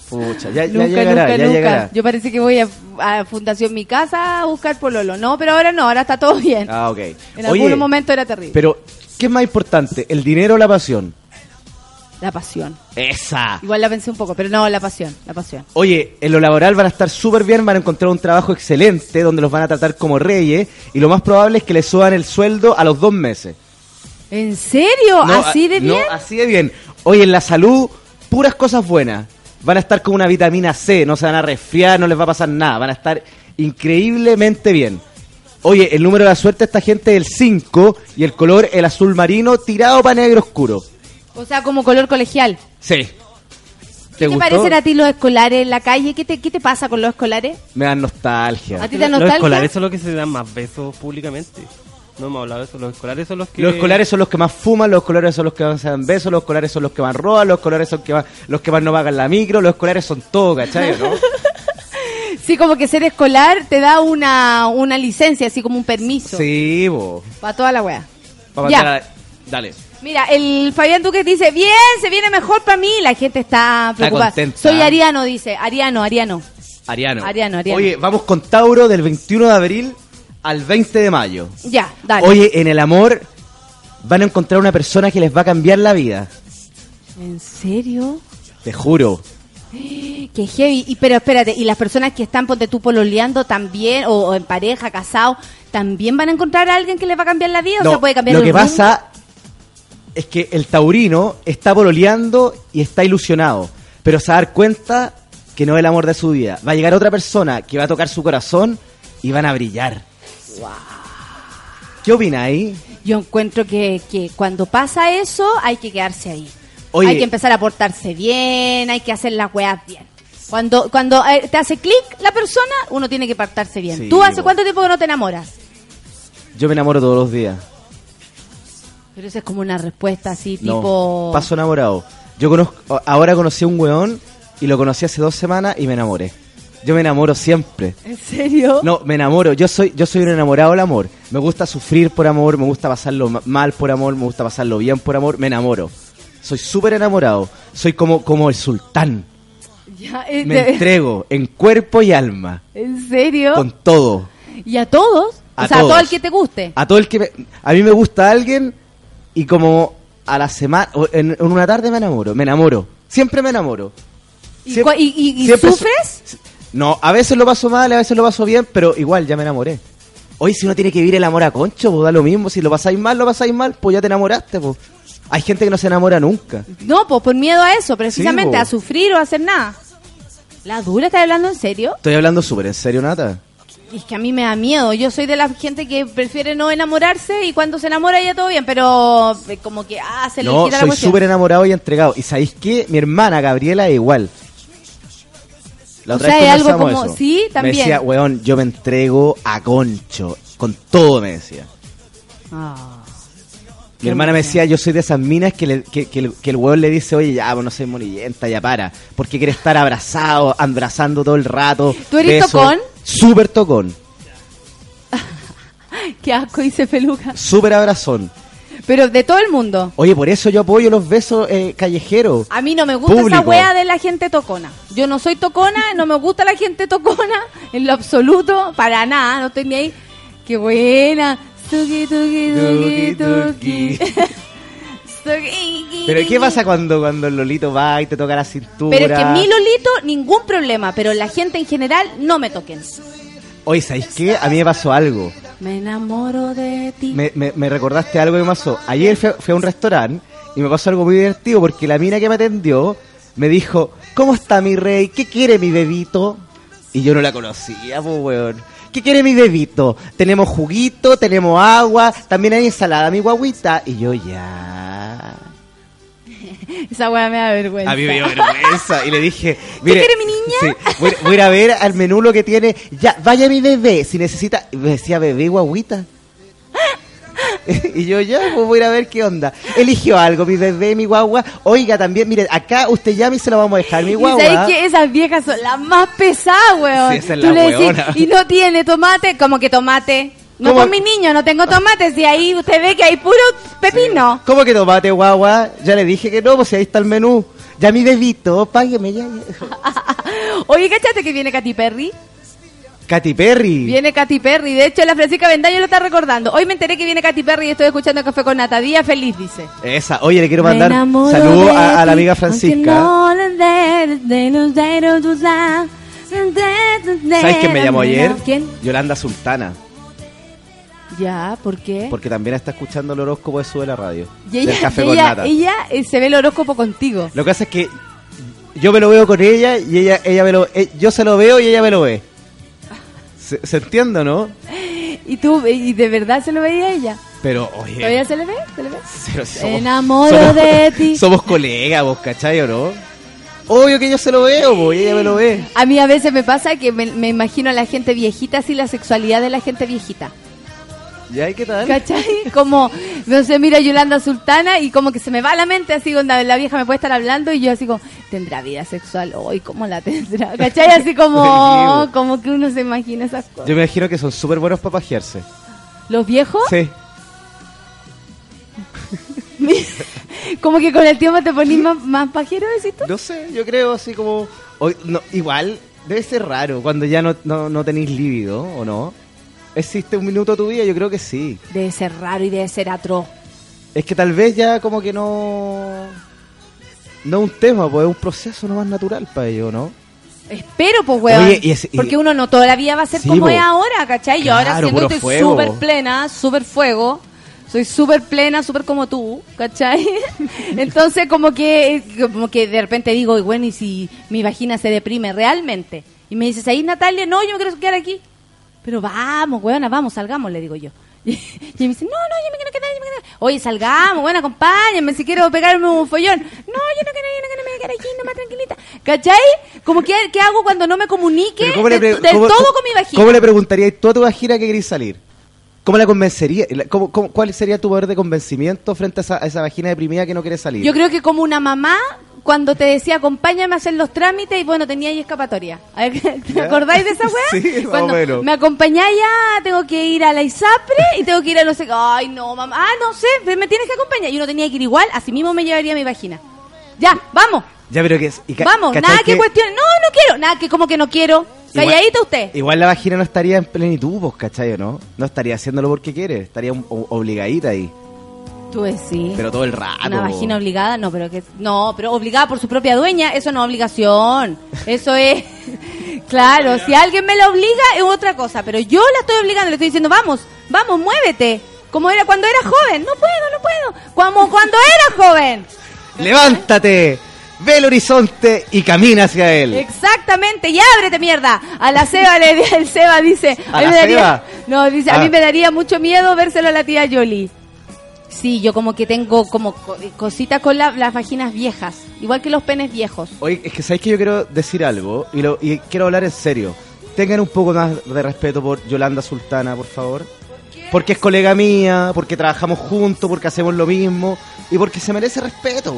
Pucha, ya, ya nunca, llegará, nunca, ya nunca. llegará. Yo parece que voy a, a Fundación Mi Casa a buscar pololo. No, pero ahora no, ahora está todo bien. Ah, ok. en Oye, algún momento era terrible. Pero, ¿qué es más importante? ¿El dinero o la pasión? La pasión. Esa. Igual la pensé un poco, pero no, la pasión, la pasión. Oye, en lo laboral van a estar súper bien, van a encontrar un trabajo excelente donde los van a tratar como reyes y lo más probable es que les suban el sueldo a los dos meses. ¿En serio? No, ¿Así de no, bien? así de bien. Oye, en la salud, puras cosas buenas. Van a estar con una vitamina C, no se van a resfriar, no les va a pasar nada. Van a estar increíblemente bien. Oye, el número de la suerte de esta gente es el 5 y el color el azul marino tirado para negro oscuro. O sea, como color colegial. Sí. ¿Qué te gustó? parecen a ti los escolares en la calle? ¿Qué te, qué te pasa con los escolares? Me dan nostalgia. ¿A ti te da Los nostalgia? escolares son los que se dan más besos públicamente. No hemos hablado de eso. Los escolares son los que. Los escolares son los que más fuman, los escolares son los que más se dan besos, los escolares son los que más roban, los escolares son que más, los que más no pagan la micro, los escolares son todo, ¿cachai? ¿no? Sí, como que ser escolar te da una, una licencia, así como un permiso. sí, bo. Para toda la wea. Pa' Ya. mandar a- Dale. Mira, el Fabián Duque dice, bien, se viene mejor para mí. La gente está preocupada. contenta. Soy Ariano, dice. Ariano, Ariano. Ariano. Ariano, Ariano. Oye, vamos con Tauro del 21 de abril al 20 de mayo. Ya, dale. Oye, en el amor van a encontrar una persona que les va a cambiar la vida. ¿En serio? Te juro. Qué heavy. Y, pero espérate, ¿y las personas que están, ponte tú, pololeando también, o, o en pareja, casados, también van a encontrar a alguien que les va a cambiar la vida? ¿O No, se puede cambiar lo el que rumbo? pasa es que el taurino está pololeando y está ilusionado, pero se va a dar cuenta que no es el amor de su vida. Va a llegar otra persona que va a tocar su corazón y van a brillar. ¿Qué opina ahí? Yo encuentro que, que cuando pasa eso hay que quedarse ahí. Oye. Hay que empezar a portarse bien, hay que hacer las weas bien. Cuando, cuando eh, te hace clic la persona, uno tiene que portarse bien. Sí, ¿Tú hace cuánto tiempo que no te enamoras? Yo me enamoro todos los días. Pero esa es como una respuesta así, No, tipo... paso enamorado. Yo conozco, ahora conocí a un weón y lo conocí hace dos semanas y me enamoré. Yo me enamoro siempre. ¿En serio? No, me enamoro. Yo soy, yo soy un enamorado del amor. Me gusta sufrir por amor, me gusta pasarlo ma- mal por amor, me gusta pasarlo bien por amor. Me enamoro. Soy súper enamorado. Soy como, como el sultán. Ya, eh, Me te- entrego en cuerpo y alma. ¿En serio? Con todo. ¿Y a todos? A o sea, a todo el que te guste. A todo el que me- a mí me gusta alguien y como a la semana, en, en una tarde me enamoro, me enamoro. Siempre me enamoro. ¿Y, Siempre- cua- y- y- y siempre so- sufres? No, a veces lo paso mal, a veces lo paso bien, pero igual ya me enamoré. Hoy si uno tiene que vivir el amor a concho, pues da lo mismo. Si lo pasáis mal, lo pasáis mal, pues ya te enamoraste, pues. Hay gente que no se enamora nunca. No, pues por miedo a eso, precisamente, a sufrir o a hacer nada. ¿La dura estás hablando en serio? Estoy hablando súper en serio, Nata. Es que a mí me da miedo. Yo soy de la gente que prefiere no enamorarse y cuando se enamora ya todo bien, pero eh, como que ah, se le No, quita la soy súper enamorado y entregado. ¿Y sabéis qué? Mi hermana Gabriela es igual. La O otra sea, vez es algo conversamos como- eso. sí, también. Me decía, weón, yo me entrego a concho. Con todo, me decía. Ah, Mi hermana me decía, yo soy de esas minas que, le- que, que el, que el weón le dice, oye, ya, pues no soy monillenta, ya para. Porque quiere estar abrazado, abrazando todo el rato. ¿Tú eres beso. tocón? Súper tocón, Qué asco, dice Peluca. súper abrazón. Pero de todo el mundo. Oye, por eso yo apoyo los besos eh, callejeros. A mí no me gusta esa wea de la gente tocona. Yo no soy tocona, no me gusta la gente tocona en lo absoluto, para nada, no estoy ni ahí. Qué buena. Tuki, tuki. Tuki, Pero ¿qué pasa cuando, cuando el Lolito va y te toca la cintura? Pero es que mi Lolito, ningún problema, pero la gente en general no me toquen. Oye, ¿sabéis qué? A mí me pasó algo. Me enamoro de ti. Me, me- me recordaste algo que me pasó. Ayer fui, fui a un restaurante y me pasó algo muy divertido porque la mina que me atendió me dijo, ¿cómo está mi rey? ¿Qué quiere mi bebito? Y yo no la conocía, pues, weón. ¿Qué quiere mi bebito? Tenemos juguito, tenemos agua, también hay ensalada, mi guaguita. Y yo ya... Esa wea me da vergüenza. A mí me dio vergüenza. Y le dije, mire, quiere mi niña? sí, voy, voy a ir a ver al menú lo que tiene. Ya, vaya mi bebé, si necesita. y Me decía bebé guaguita. y yo ya, pues voy a ir a ver qué onda. Eligió algo, mi bebé, mi guagua. Oiga, también, mire, acá usted llama y se lo vamos a dejar, mi Y guagua. sabes que esas viejas son las más pesadas, weón. Sí, esa es Tú la le decís, y no tiene tomate, como que tomate. No con mi niño, no tengo tomates. Y ahí usted ve que hay puro pepino. ¿Cómo que tomate, guagua? Ya le dije que no, pues ahí está el menú. Ya mi bebito, págueme ya. Oye, ¿cachate que viene Katy Perry? Katy Perry. Viene Katy Perry. De hecho, la Francisca Vendaño lo está recordando. Hoy me enteré que viene Katy Perry y estoy escuchando Café con Nata. Día feliz, dice. Esa, oye, le quiero mandar saludos a, a la amiga Francisca. ¿Sabes quién me llamó ayer? ¿Quién? Yolanda Sultana. Ya, ¿por qué? Porque también está escuchando el horóscopo de su de la radio. Y ella, del café y con ella, ella, eh, se ve el horóscopo contigo. Lo que pasa es que yo me lo veo con ella y ella, ella me lo, eh, yo se lo veo y ella me lo ve. ¿Se, se entiende, no? ¿Y tú, y de verdad se lo veía ella? Pero, oye. ¿Todavía se le ve? ¿Se le ve? pero somos- enamoro somos- de ti. Somos colegas, vos, ¿cachai o no? Obvio que yo se lo veo, vos, y ella me lo ve. A mí a veces me pasa que me, me imagino a la gente viejita, así la sexualidad de la gente viejita. ¿Y qué tal? ¿Cachai? Como, no sé, mira a Yolanda Sultana y como que se me va la mente así, cuando la vieja me puede estar hablando y yo así como, ¿tendrá vida sexual hoy? ¿Cómo la tendrá? ¿Cachai? Así como, como que uno se imagina esas cosas. Yo me imagino que son súper buenos para pajearse. ¿Los viejos? Sí. Como que con el tiempo te ponís más, más pajero, decís tú. No sé, yo creo así como... o- no, igual, debe ser raro cuando ya no, no, no tenéis líbido, ¿o no? ¿Existe un minuto de tu vida? Yo creo que sí. Debe ser raro y debe ser atroz. Es que tal vez ya como que no... No es un tema, pues es un proceso no más natural para ello, ¿no? Espero, pues, weón. Oye, y ese- y- porque uno no toda la vida va a ser Sí, como po. es ahora, ¿cachai? Yo ahora Claro, siento que puro estoy fuego. súper plena, súper fuego. Soy súper plena, súper como tú, ¿cachai? Entonces, como que, como que de repente digo, y bueno, ¿y si mi vagina se deprime realmente? Y me dices, ahí Natalia, no, yo me quiero quedar aquí. Pero vamos, weona, vamos, salgamos, le digo yo. Y, y me dice, no, no, yo me quiero quedar, yo me quiero quedar. Oye, salgamos, bueno, acompáñenme si quiero pegarme un follón. No, yo no quiero, yo no quiero, me voy a quedar aquí nomás tranquilita. ¿Cachai? Como que, ¿qué hago cuando no me comunique Pero ¿cómo le de- del cómo- todo cómo- con mi vagina? ¿Cómo le preguntarías tú a tu vagina que querés salir? ¿Cómo la convencería? La- cómo- cómo- ¿Cuál sería tu poder de convencimiento frente a esa, a esa vagina deprimida que no quiere salir? Yo creo que como una mamá cuando te decía acompáñame a hacer los trámites y bueno, tenía ahí escapatoria. A ver, ¿Te ¿Ya? acordáis de esa weá? Sí, más o Cuando menos. me acompañáis ya, tengo que ir a la ISAPRE y tengo que ir a no sé qué. Ay, no, mamá. Ah, no sé, me tienes que acompañar. Y uno tenía que ir igual, así mismo me llevaría mi vagina. Ya, vamos, Ya, pero que es... y vamos. ¿cachai Nada que, cuestione. No, no quiero. Nada que como que no quiero. Calladito usted. Igual la vagina no estaría en plenitud, vos, ¿cachai no? No estaría haciéndolo porque quiere, estaría un- o- obligadita ahí. Tú sí. Pero todo el rato. Una vagina obligada, no, pero que no, pero obligada por su propia dueña, eso no es obligación. Eso es claro, si alguien me la obliga es otra cosa, pero yo la estoy obligando, le estoy diciendo, "Vamos, vamos, muévete." Como era cuando era joven. No puedo, no puedo. Como cuando era joven. ¡Levántate! Ve el horizonte y camina hacia él. Exactamente, y ábrete mierda. A la Seba le el Seba dice, ¿A a mí la me daría, Seba? no, dice, a Ah. mí me daría mucho miedo vérselo a la tía Yoli. Sí, yo como que tengo como co- cositas con la- las vaginas viejas, igual que los penes viejos. Oye, es que sabéis que yo quiero decir algo y, lo, y quiero hablar en serio. Tengan un poco más de respeto por Yolanda Sultana, por favor. Porque es colega mía, porque trabajamos juntos, porque hacemos lo mismo y porque se merece respeto.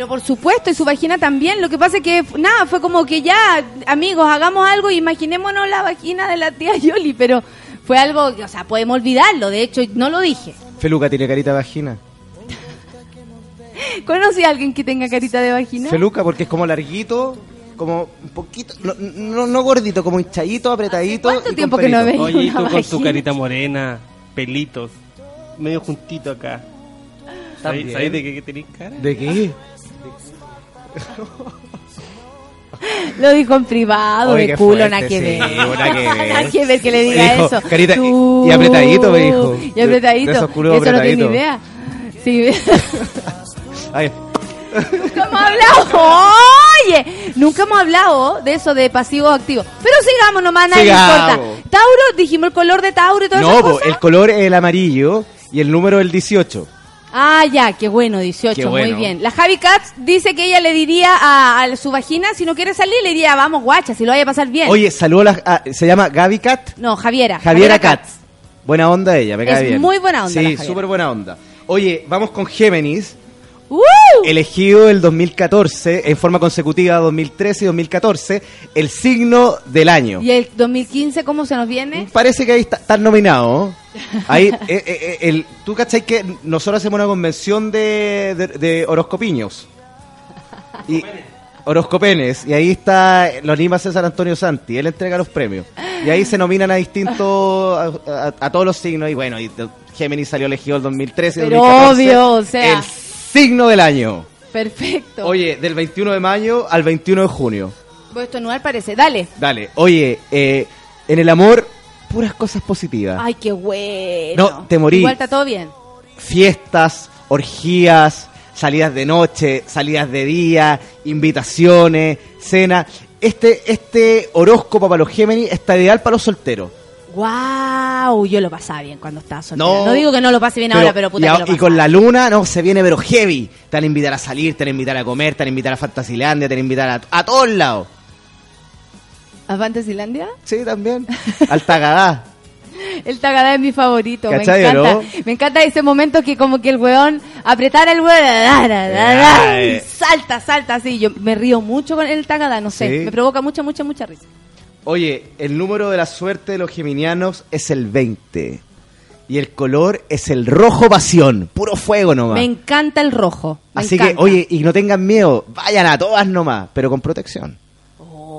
Pero por supuesto, y su vagina también. Lo que pasa es que, nada, fue como que ya, amigos, hagamos algo y imaginémonos la vagina de la tía Yoli, pero fue algo, que, o sea, podemos olvidarlo. De hecho, no lo dije. Feluca tiene carita de vagina. ¿Conocí a alguien que tenga carita de vagina? Feluca porque es como larguito, como un poquito, no, no, no gordito, como hinchadito, apretadito. ¿Cuánto y tiempo que no veis Oye, y una tú con tu carita morena, pelitos, medio juntito acá. ¿Sabéis de qué, qué tenéis cara? ¿De qué? Lo dijo en privado, Oye, de culo, nada que ver. nada que ver. Que le diga Dijo, eso. carita, y- Tú. y apretadito, me dijo. Y apretadito. De culos eso no tiene apretaditos. idea. Sí. Ay, nunca hemos hablado. Oye, nunca hemos hablado de eso de pasivos activos. Pero sigamos nomás, nadie Sigamos. importa. Tauro, dijimos el color de Tauro y todas no, esas cosas. el color es el amarillo y el número el 18. Ah, ya, qué bueno, 18, Qué muy bien. La Javi Katz dice que ella le diría a, a su vagina, si no quiere salir, le diría, vamos, guacha, si lo vaya a pasar bien. Oye, saludos a la- a- se llama Gaby Cat. No, Javiera. Javiera Katz. Buena onda ella, me cae Es bien. muy buena onda Sí, Javiera. súper buena onda. Oye, vamos con Géminis. ¡Uh! Elegido el 2014, en forma consecutiva 2013 y 2014, el signo del año. ¿Y el 2015 cómo se nos viene? Parece que ahí está, están nominados. Ahí, eh, eh, eh, el, ¿Tú cachai que nosotros hacemos una convención de, de, de horoscopiños? Y, horoscopenes. Y ahí está, lo anima César Antonio Santi. Él entrega los premios. Y ahí se nominan a distintos, a, a- a todos los signos. Y bueno, y Géminis salió elegido el 2013 y Pero 2014. obvio, o sea. El signo del año. Perfecto. Oye, del 21 de mayo al 21 de junio. Pues esto no parece. Dale. Dale. Oye, eh, en el amor, puras cosas positivas. Ay, qué bueno. No, te morí. Igual está todo bien. Fiestas, orgías, salidas de noche, salidas de día, invitaciones, cena. Este, este horóscopo para los Géminis está ideal para los solteros. Wow, yo lo pasaba bien cuando estaba soltera. No, No. digo que no lo pase bien ahora, pero puta y, que a- lo y con la luna, no, se viene pero heavy. Te van a invitar a salir, te van a invitar a comer, te van a invitar a Fantasilandia, te van a invitar a, a todos lados. ¿A Fantasylandia? Sí, también. Al Tagadá. El Tagadá es mi favorito. Me ¿Cachai, encanta. no? Me encanta ese momento que como que el weón apretara el weón salta, salta así. Yo me río mucho con el Tagadá, no sé. Sí. Me provoca mucha, mucha, mucha risa. Oye, el número de la suerte de los geminianos es el 20. Y el color es el rojo pasión. Puro fuego nomás. Me encanta el rojo. me Así encanta. que, oye, y no tengan miedo. Vayan a todas nomás, pero con protección.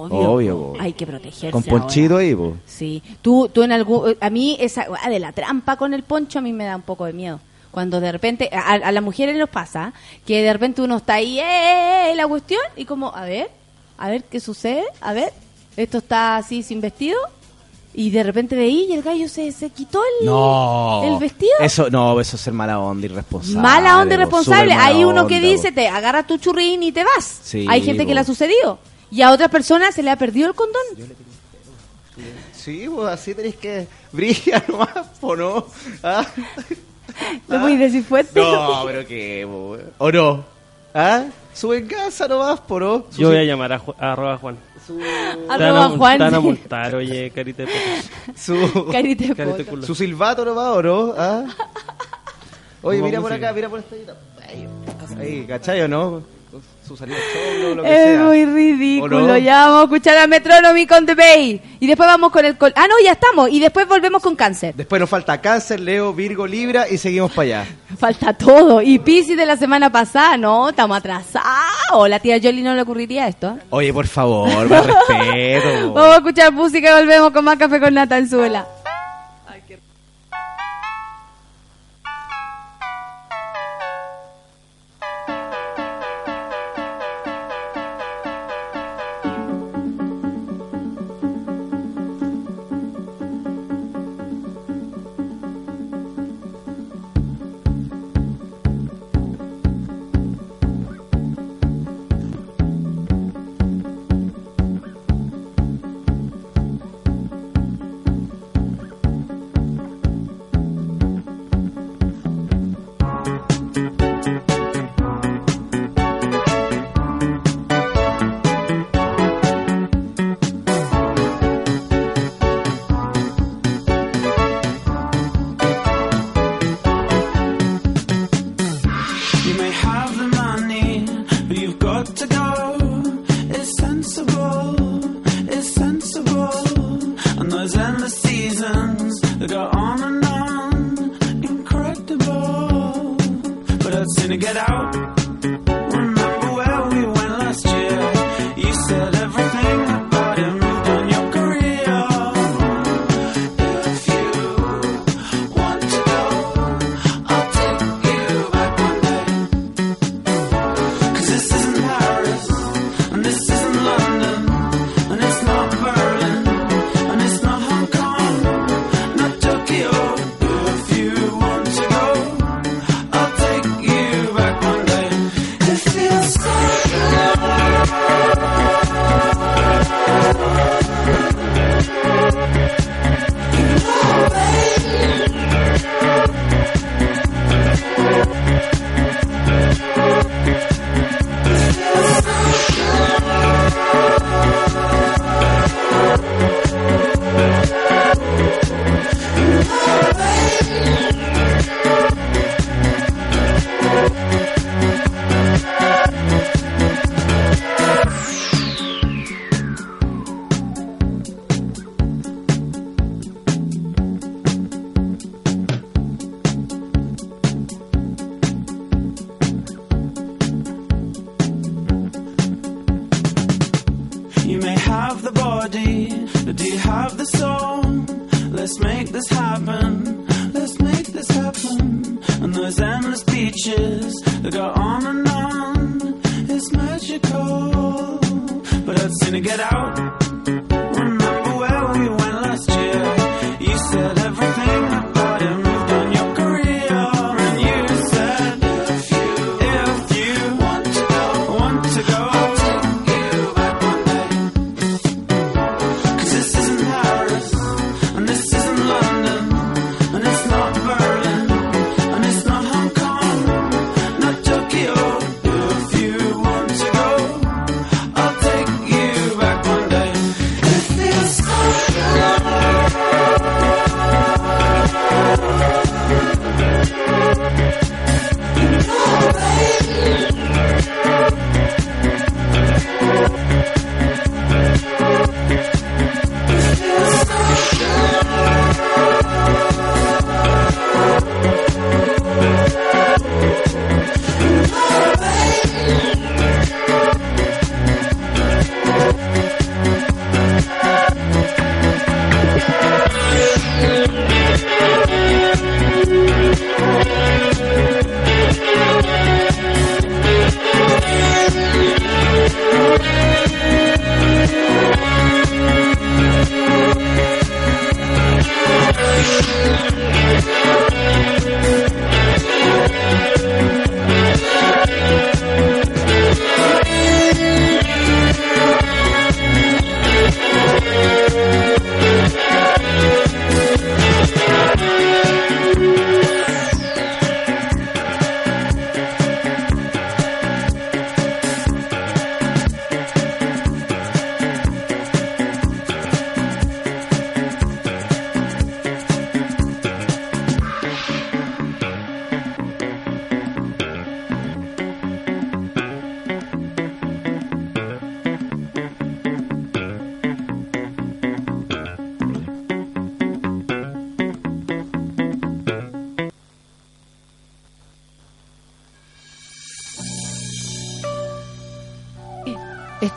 Obvio. Hay que protegerse. Con ahora. ponchito ahí, po. Sí. Tú, tú en algún. A mí, esa weá de la trampa con el poncho, a mí me da un poco de miedo. Cuando de repente. A, a las mujeres les pasa que de repente uno está ahí, ¡eh, eh, eh! la cuestión, y como, a ver, a ver qué sucede, a ver, esto está así sin vestido, y de repente veí y el gallo se, se quitó el, No. el vestido. Eso, no, eso es ser mala onda, irresponsable. Mala onda po, irresponsable. Hay uno que dice, te agarras tu churrín y te vas. Sí, Hay gente que le ha sucedido. Y a otras personas se le ha perdido el condón. Sí, pues así tenéis que brillar nomás, ¿o no? ¿Ah? Lo voy a decir fuerte. No, pero qué, weón. ¿o no? ¿Ah? Su venganza nomás, ¿por no? Yo voy a llamar a, Ju- a arroba Juan. su- Arroba Juan. van a multar, oye, carita de su, Carita de Carita de su silbato nomás, ¿o no? ¿Ah? Oye, mira por acá, mira por esta guita. Ahí, ahí, ¿cachai o no? Su salida lo que Es sea. muy ridículo. ¿O no? Ya vamos a escuchar a Metronomy con The Bay. Y después vamos con el... col- Ah, no, ya estamos. Y después volvemos con Cáncer. Después nos falta Cáncer, Leo, Virgo, Libra y seguimos para allá. Falta todo. Y Pisces de la semana pasada, ¿no? Estamos atrasados. La tía Jolie no le ocurriría esto. ¿eh? Oye, por favor, más respeto. Vamos a escuchar música y volvemos con más café con nata en suela.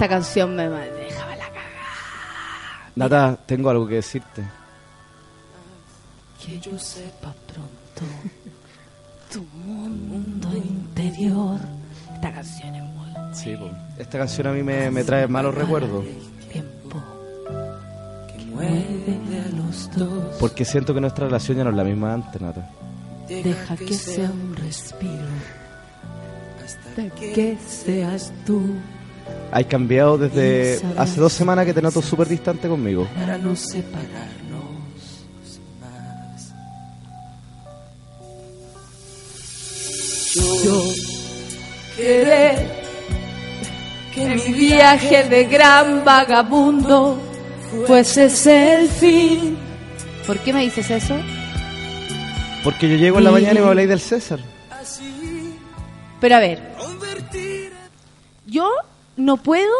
Esta canción me maneja la Nata, tengo algo que decirte. Que yo sepa pronto tu mundo interior. Esta canción es muy Sí, po. esta canción a mí me, me trae malos recuerdos. mueve a los dos. Porque siento que nuestra relación ya no es la misma antes, Nata. Deja que sea un respiro. Hasta que seas tú. Hay cambiado desde hace dos semanas que te noto súper distante conmigo. Para no separarnos más. Yo querer que mi viaje de gran vagabundo fuese ese el fin. ¿Por qué me dices eso? Porque yo llego en la mañana y me habláis del César. Pero a ver, no puedo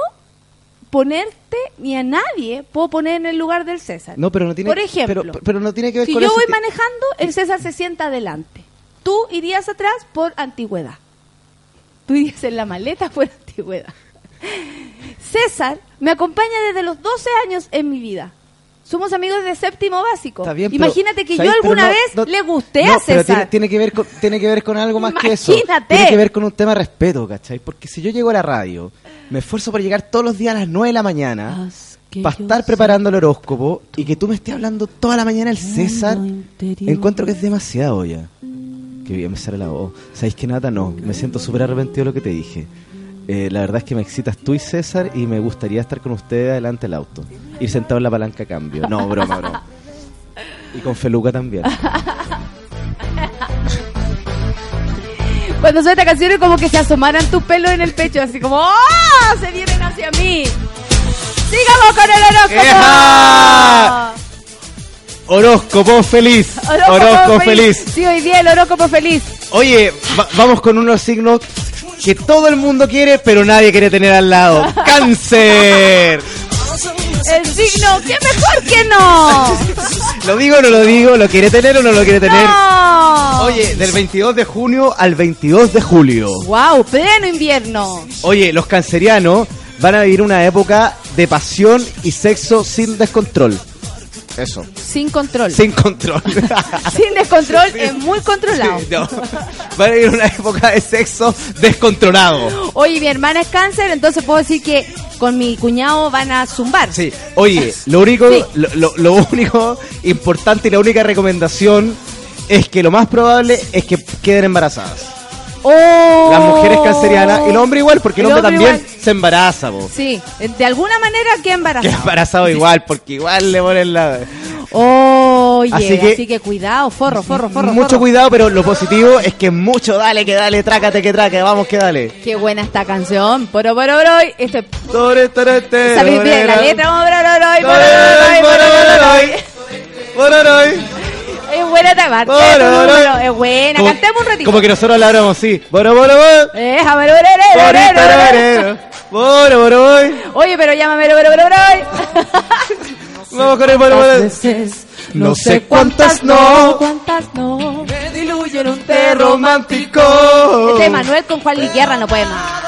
ponerte ni a nadie puedo poner en el lugar del César. No, pero no tiene Por ejemplo, pero, pero no tiene que ver si con yo voy manejando, el César se sienta adelante. Tú irías atrás por antigüedad. Tú irías en la maleta por antigüedad. César me acompaña desde los 12 años en mi vida. Somos amigos de séptimo básico. Está bien, pero- Imagínate que yo ¿sabes? Pero alguna no- vez no- le gusté no, a pero César. tiene, tiene que ver con, tiene que ver con algo más que eso. Imagínate. Tiene que ver con un tema de respeto, ¿cachai? Porque si yo llego a la radio, me esfuerzo por llegar todos los días a las 9 de la mañana para estar preparando el horóscopo y que tú me estés hablando toda la mañana el César, encuentro que es demasiado ya. Que bien me sale la voz. ¿Sabéis que nada? No, me siento súper arrepentido de lo que te dije. Eh, la verdad es que me excitas tú y César y me gustaría estar con ustedes adelante del auto. Ir sentado en la palanca a cambio. No, broma, broma. Y con Feluca también. Cuando suena esta canción es como que se asomaran tus pelos en el pecho, así como ¡Oh! Se vienen hacia mí. Sigamos con el horóscopo. ¡Eja! Horóscopo feliz. Horóscopo, feliz. Sí, hoy día el horóscopo feliz. Oye, va- vamos con unos signos que todo el mundo quiere, pero nadie quiere tener al lado. ¡Cáncer! El signo, ¿qué mejor que no? ¿Lo digo o no lo digo? ¿Lo quiere tener o no lo quiere tener? No. Oye, del 22 de junio al 22 de julio. Wow, pleno invierno. Oye, los cancerianos van a vivir una época de pasión y sexo sin descontrol. Eso. Sin control. Sin control. Sin descontrol, es muy controlado. No. Van a vivir una época de sexo descontrolado. Oye, mi hermana es cáncer, entonces puedo decir que con mi cuñado van a zumbar. Sí. Oye, lo único, lo, lo- lo único importante y la única recomendación es que lo más probable es que queden embarazadas. Oh. Las mujeres cancerianas y el hombre igual, porque el, El hombre, hombre también se embaraza, po. Sí, de alguna manera que Que embarazado. embarazado igual, porque igual le ponen la... Oye, Así así que- cuidado, forro, forro, forro. Mucho forro. cuidado, pero lo positivo es que mucho dale, que dale, trácate, que traque, vamos, que dale. Qué buena esta canción. Poro, poro, broy. Esto es... Tore, tore, te, ¿Sabéis bien la letra? Poro, poro, poro. Es buena esta parte. Bororoy. Es buena. Como- Cantemos un ratito. Como que nosotros habláramos así. Boro, boro, boro. Boro, boro, boro, boro, boro. Boro, boro. Oye, pero llámame, boro, boro, broy. Vamos con el boro, boro. veces, No sé cuántas no. cuántas no. Me diluyen un Te té romántico. Este de Manuel con Juan Liguerra no puede más.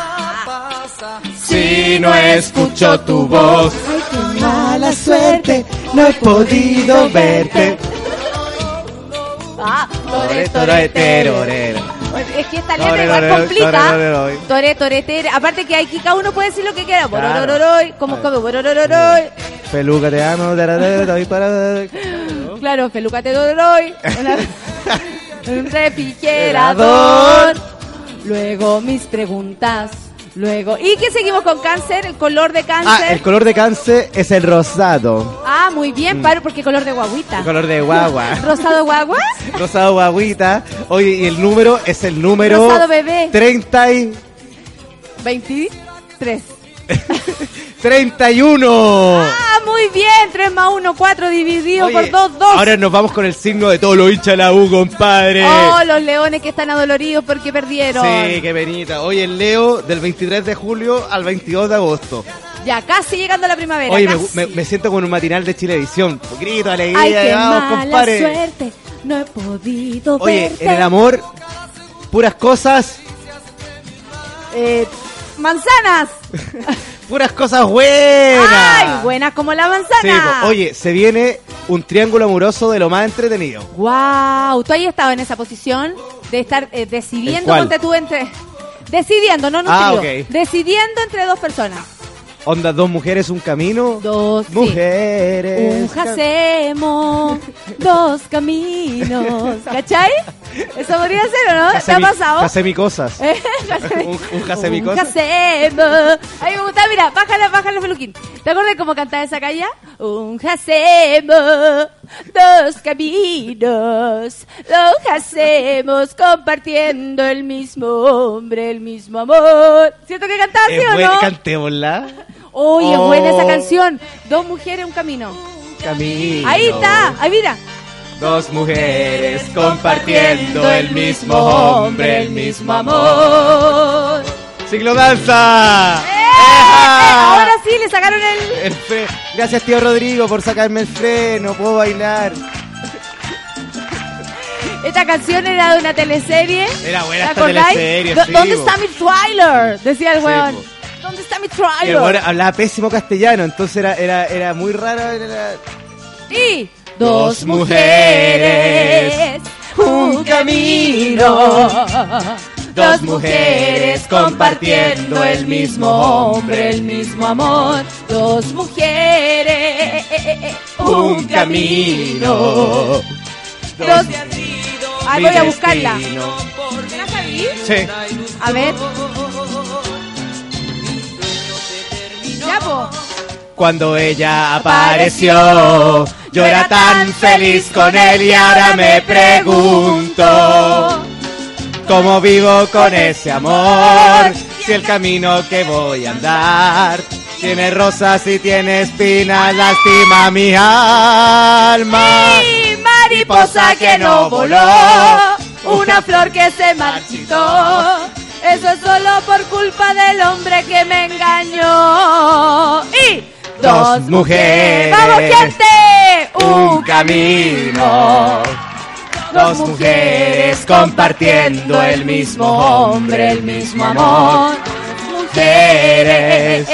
Si no escucho tu voz, Ay, qué mala suerte, no he podido verte. Ah, tore, Tore, tore. Es que esta letra igual complica. tore. Tore, tere. Aparte que aquí cada uno puede decir lo que quiera. Claro. Bororororoy, como come, bororororoy. Peluca, te amo, te doy para... Claro, pelucate dororoy. Una- Un refrigerador. Luego mis preguntas. Luego. ¿Y qué seguimos con cáncer? El color de Ah, cáncer. el color de cáncer es el rosado. Ah, muy bien, Mm. paro, porque color de guaguita. El color de guagua. ¿Rosado guagua? Rosado guaguita. Oye, y el número es el número... Rosado bebé. 30 y... 23. 31. Ah, muy bien. 3 más 1, 4 dividido Oye, por 2, 2. Ahora nos vamos con el signo de todos los hinchas de la U, compadre. Oh, los leones que están adoloridos porque perdieron. Sí, qué penita. Hoy el Leo del 23 de julio al 22 de agosto. Ya casi llegando a la primavera. Oye, me, me- me siento como en un matinal de Chilevisión. Grito, alegría, Ay, qué vamos, mala compadre. suerte. No he podido Oye, verte. en el amor, puras cosas, Eh, manzanas. Puras cosas buenas. ¡Ay, buenas como la Sí, manzana! oye, se viene un triángulo amoroso de lo más entretenido. ¡Wow! ¿Tú ahí estado en esa posición de estar eh, ¿En decidiendo cuál? ponte tú entre... Decidiendo, no, no Ah, trío. ok. Decidiendo entre dos personas. Onda, dos mujeres, un camino. Dos mujeres. Un hacemos dos caminos. ¿Cachai? ¿Eso podría ser o no? ¿Te ha pasado? Cosas. Eh, Jacemi- Un, un cosas. hacemos. A mí me gusta, mira, bájale, bájale, Feluquín. ¿Te acuerdas cómo cantaba esa calle? Un hacemos dos caminos. Los hacemos compartiendo el mismo hombre, el mismo amor. ¿Cierto que Es o no? cantémosla. Oye, Oh. buena esa canción. Dos mujeres, un camino. Camino. Ahí está, ahí mira. Dos mujeres compartiendo el mismo hombre, el mismo amor. Ciclo danza. Ahora sí, le sacaron el... El Gracias tío Rodrigo por sacarme el freno, puedo bailar. Esta canción era de una teleserie. Era buena ¿Te esta teleserie, sí, ¿Dónde está mi trailer? Decía el Sí, weón. ¿Dónde está mi trailer? weón hablaba pésimo castellano, entonces era, era, era muy raro. era- Y Dos mujeres, un camino. Dos mujeres compartiendo el mismo hombre, el mismo amor. Dos mujeres, un camino. Dos. Ay, voy a buscarla. ¿Me la sabí? Sí. A ver. Cuando ella apareció, yo era tan feliz con él y ahora me pregunto cómo vivo con ese amor. Si el camino que voy a andar tiene rosas y tiene espinas, lastima mi alma. Y mariposa que no voló, una flor que se marchitó. Eso es solo por culpa del hombre que me engañó. Y Dos mujeres, ¡Vamos, gente! un camino. Dos mujeres compartiendo el mismo hombre, el mismo amor. Mujeres,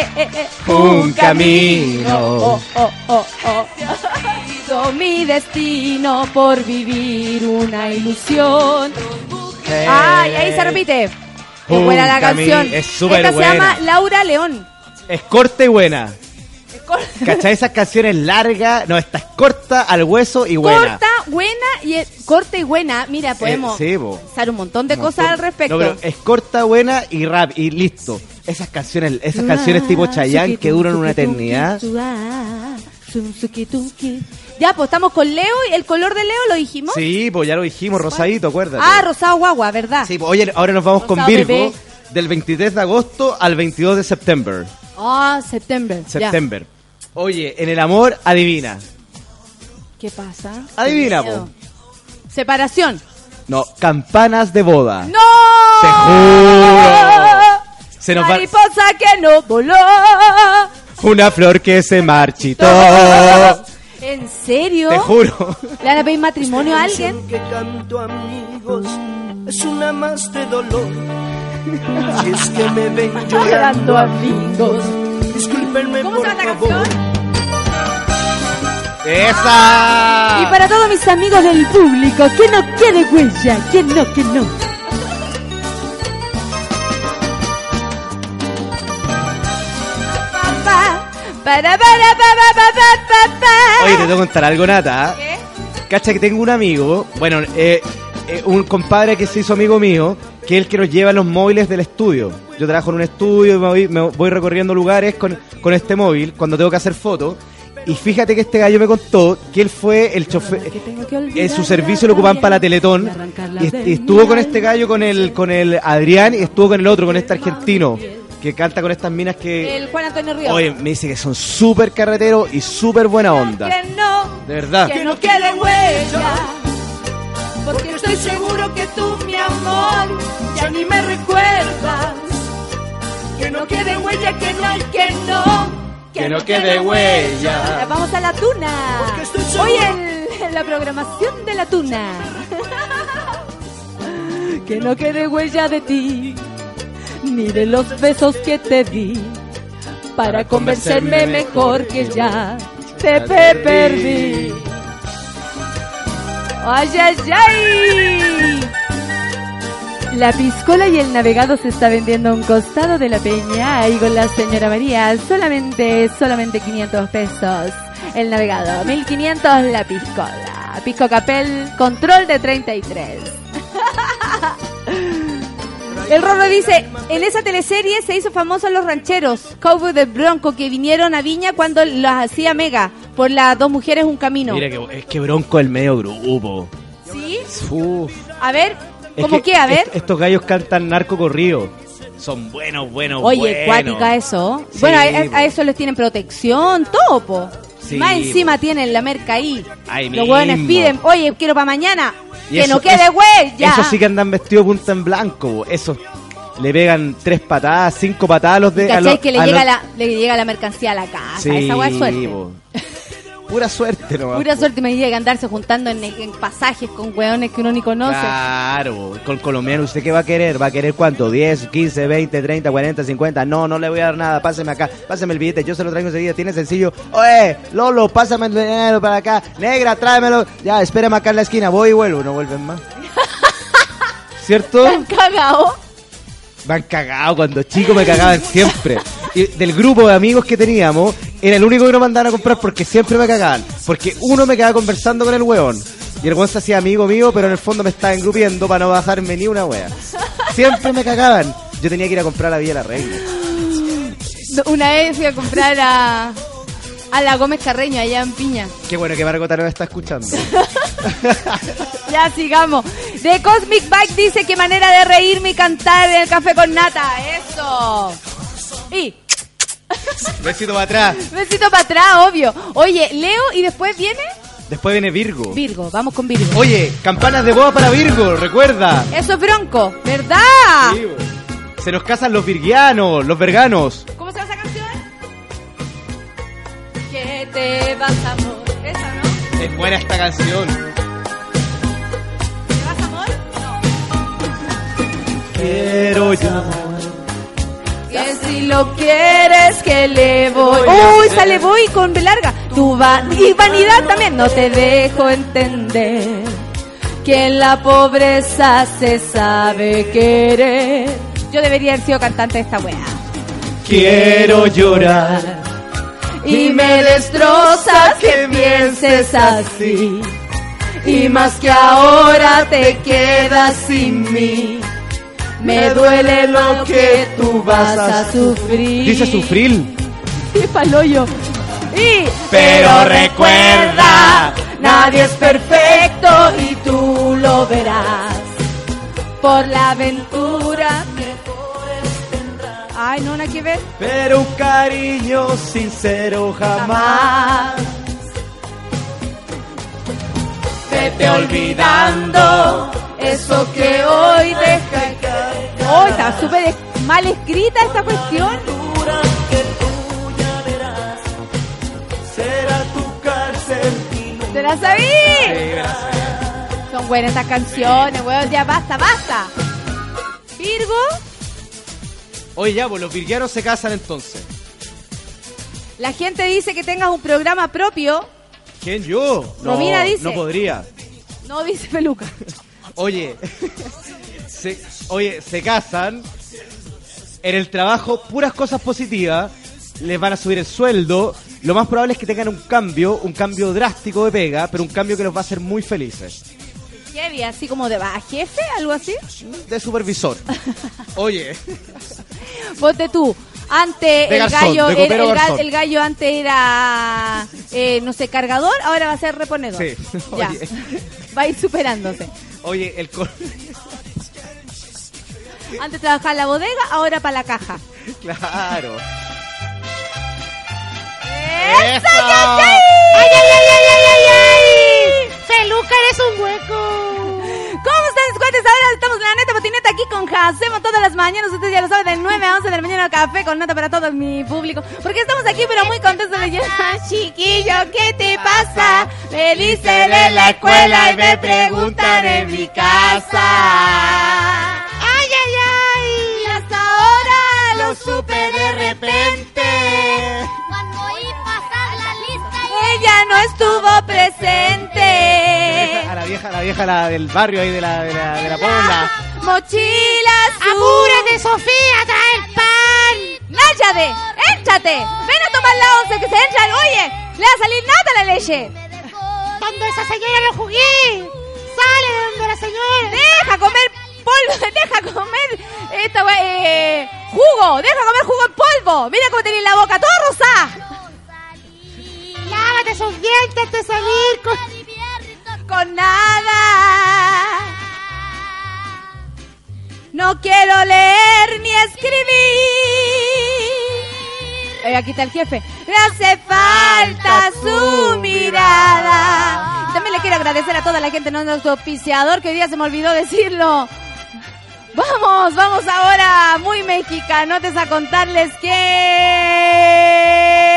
un camino. Oh, oh, oh, oh. Mi destino por vivir una ilusión. Ay, ahí se repite. Un buena la canción. es súper Esta se llama Laura León. Es corta y buena. ¿Cachai? Esas canciones largas. No, esta es corta, al hueso y buena. Corta, buena y eh, corta y buena. Mira, podemos Eh, sí, po. pensar un montón de cosas al respecto. No, pero es corta, buena y rap y listo. Esas canciones, esas canciones tipo Chayanne que duran una eternidad. Ya, pues estamos con Leo y el color de Leo lo dijimos. Sí, pues ya lo dijimos, rosadito, acuérdate. Ah, rosado guagua, ¿verdad? Sí, pues, oye, ahora nos vamos con Virgo bebé. del 23 de agosto al 22 de septiembre. Ah, septiembre. Septiembre. Oye, en el amor, adivina. ¿Qué pasa? Adivina, Qué miedo. po. Separación. No, campanas de boda. ¡No! Te juro. Se nos va Mariposa que no voló. una flor que se marchitó. ¿En serio? Te juro. ¿Le van a pedir matrimonio a alguien? que canto amigos es una más de dolor. Si es que me ven llorando amigos, discúlpenme ¿Cómo por se llama favor. ¡Esa! Y para todos mis amigos del público, que no quede huella, que no, que no. Oye, te tengo que contar algo, Nata. ¿Qué? Cacha que tengo un amigo, bueno, eh, eh, un compadre que se hizo amigo mío, que es el que nos lleva los móviles del estudio. Yo trabajo en un estudio y me voy, me voy recorriendo lugares con, con este móvil cuando tengo que hacer fotos. Y fíjate que este gallo me contó que él fue el chofer, en su servicio lo ocupaban para la Teletón y, y estuvo con este gallo, con el, con el Adrián y estuvo con el otro, con este argentino que canta con estas minas que... El Juan Antonio Ríos. Oye, me dice que son súper carreteros y súper buena onda. Que no, De verdad. que no quede huella. Porque estoy seguro que tú, mi amor, ya ni me recuerdas. Que no quede huella, que no hay que no. Que no quede huella. Ya Vamos a la tuna. Hoy en, en la programación de la tuna. que no quede huella de ti, ni de los besos que te di. para convencerme mejor que ya te pe- perdí. ¡Ay, ay, ay! La piscola y el navegado se está vendiendo a un costado de la peña y con la señora María solamente, solamente 500 pesos. El navegado, 1500 la piscola. Pisco Capel, control de 33. El Rorro dice, en esa teleserie se hizo famoso los rancheros, Cowboy de Bronco, que vinieron a Viña cuando las hacía Mega, por las dos mujeres un camino. Mira que es que Bronco es el medio grupo. ¿Sí? Uf. A ver, Es ¿cómo que qué? A ver. est- estos gallos cantan narco corrido. Son buenos, buenos, Oye, buenos. cuática eso. Sí, bueno, a eso les tienen protección, todo, po. Sí, Más encima tienen la merca ahí. Ahí Los hueones piden, oye, quiero para mañana. Y que eso- no quede eso- güey, ya. Esos sí que andan vestidos punta en blanco. bo. Esos le pegan tres patadas, cinco patadas a los de. a ¿Cachai? los- que le a llega, los- la, le llega la mercancía a la casa. Sí, Esa hueá es suerte. bo. Pura suerte nomás. Pura suerte me llega andarse juntando en, en pasajes con hueones que uno ni conoce. Claro, con colombiano, ¿usted qué va a querer? ¿Va a querer cuánto? ¿10, 15, 20, 30, 40, 50? No, no le voy a dar nada, páseme acá, páseme el billete, yo se lo traigo enseguida, tiene sencillo. Oye, Lolo, pásame el dinero para acá, negra, tráemelo. Ya, espérame acá en la esquina, voy y vuelvo, no vuelven más. ¿Cierto? Cagao. Van cagados, cuando chicos me cagaban siempre. Y del grupo de amigos que teníamos, era el único que no mandaban a comprar porque siempre me cagaban. Porque uno me quedaba conversando con el weón. Y el weón se hacía amigo mío, pero en el fondo me estaba engrupiendo para no bajarme ni una wea. Siempre me cagaban. Yo tenía que ir a comprar la Villa La Reina. Una vez fui a comprar a, a la Gómez Carreño allá en Piña. Qué bueno que Margota no me está escuchando. Ya sigamos. The Cosmic Bike dice qué manera de reírme y cantar en el café con nata. Eso. Y Besito para atrás. besito para atrás, obvio. Oye, Leo y después viene Después viene Virgo. Virgo. Vamos con Virgo. Oye, campanas de boda para Virgo, recuerda. Eso es bronco, ¿verdad? Sí. Se nos casan los virgianos, los verganos. ¿Cómo se llama esa canción? Que te vas amor. Esa, ¿no? Es buena esta canción. ¿Te vas amor? Quiero ya. Que si lo quieres que le voy. Uy, sale voy con B larga. Tu y vanidad también. No te dejo entender que en la pobreza se sabe querer. Yo debería haber sido cantante de esta wea. Quiero llorar. Y me destrozas que pienses así. Y más que ahora te quedas sin mí. Me duele lo que tú vas a sufrir. Dice sufrir. ¡Qué paloyo! Y, Pero recuerda, nadie es perfecto y tú lo verás. Por la aventura que Ay, no, nada que ver. Pero un cariño sincero jamás. Vete olvidando eso que hoy deja caer. Oh, está súper mal escrita esta cuestión. Será tu cárcel. ¿Te la sabí? Son buenas estas canciones, weón. Ya basta, basta. Virgo, Oye, ya, pues los virgianos se casan entonces. la gente dice que tengas un programa propio. ¿Quién yo? No, Romina dice. No podría. No dice peluca. Oye, se, oye, se casan. En el trabajo, puras cosas positivas. Les van a subir el sueldo. Lo más probable es que tengan un cambio, un cambio drástico de pega, pero un cambio que los va a hacer muy felices. ¿Qué vi? ¿Así como de va jefe? ¿Algo así? De supervisor. Oye, Ponte tú. Antes el garzón, gallo, era- el, ga- el gallo antes era, eh, no sé, cargador, ahora va a ser reponedor. Sí. Ya. Oye. Va a ir superándose. oye, el Antes trabajaba en la bodega, ahora para la caja. Claro. ¡Eso! ¡Ay, ay, ay, ay, Feluca, eres un hueco. ¿Cómo están, cuates? Ahora estamos en la neta patineta aquí con Hacemos todas las mañanas. Ustedes ya lo saben, de 9 a 11 de la mañana café con nota para todo mi público. Porque estamos aquí, pero muy contentos de llegar. Chiquillo, ¿qué te pasa? Me dicen en la escuela y me preguntan en mi casa. ¡Ay, ay, ay! Y hasta ahora lo supe de repente. Estuvo presente. A la vieja, a la vieja la del barrio ahí de la, de la, de la. Mochila azul. ¡Apúrate, Sofía! ¡Trae el pan! ¡Náyate! ¡Éntrate! ¡Ven a tomar la once que se entran! ¡Oye! ¡Le va a salir nada a la leche! Cuando esa señora lo jugué, sale de donde la señora. ¡Deja comer polvo! ¡Deja comer esta eh, jugo! ¡Deja comer jugo en polvo! ¡Mira cómo tenés la boca toda rosada! Lávate esos dientes antes de salir con... ¡Con nada! No quiero leer ni escribir. Eh, aquí está el jefe. Le hace falta su mirada. También le quiero agradecer a toda la gente, no nuestro auspiciador, que hoy día se me olvidó decirlo. Vamos, vamos ahora, muy mexicanotes, a contarles que...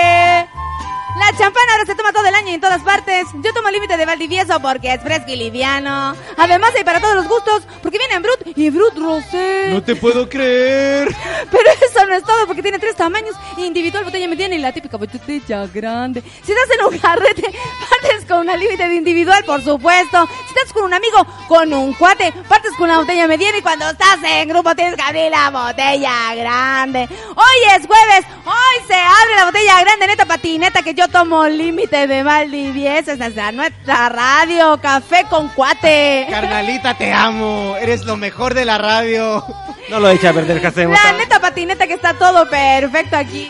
La champana ahora se toma todo el año y en todas partes. Yo tomo límite de Valdivieso porque es fresco y liviano. Además hay para todos los gustos porque viene en Brut y Brut Rosé. No te puedo creer. Pero eso no es todo porque tiene tres tamaños. Individual, botella mediana y la típica botella grande. Si estás en un carrete, partes con una límite de individual, por supuesto. Si estás con un amigo, con un cuate, partes con una botella mediana y cuando estás en grupo tienes que abrir la botella grande. Hoy es jueves, hoy se abre la botella grande, neta patineta, que yo tomo límite de Valdivieso. Esta es la nuestra radio, café con cuate. Carnalita, te amo. Eres lo mejor de la radio. No lo echa a perder, ¿qué hacemos? La neta patineta que está todo perfecto aquí.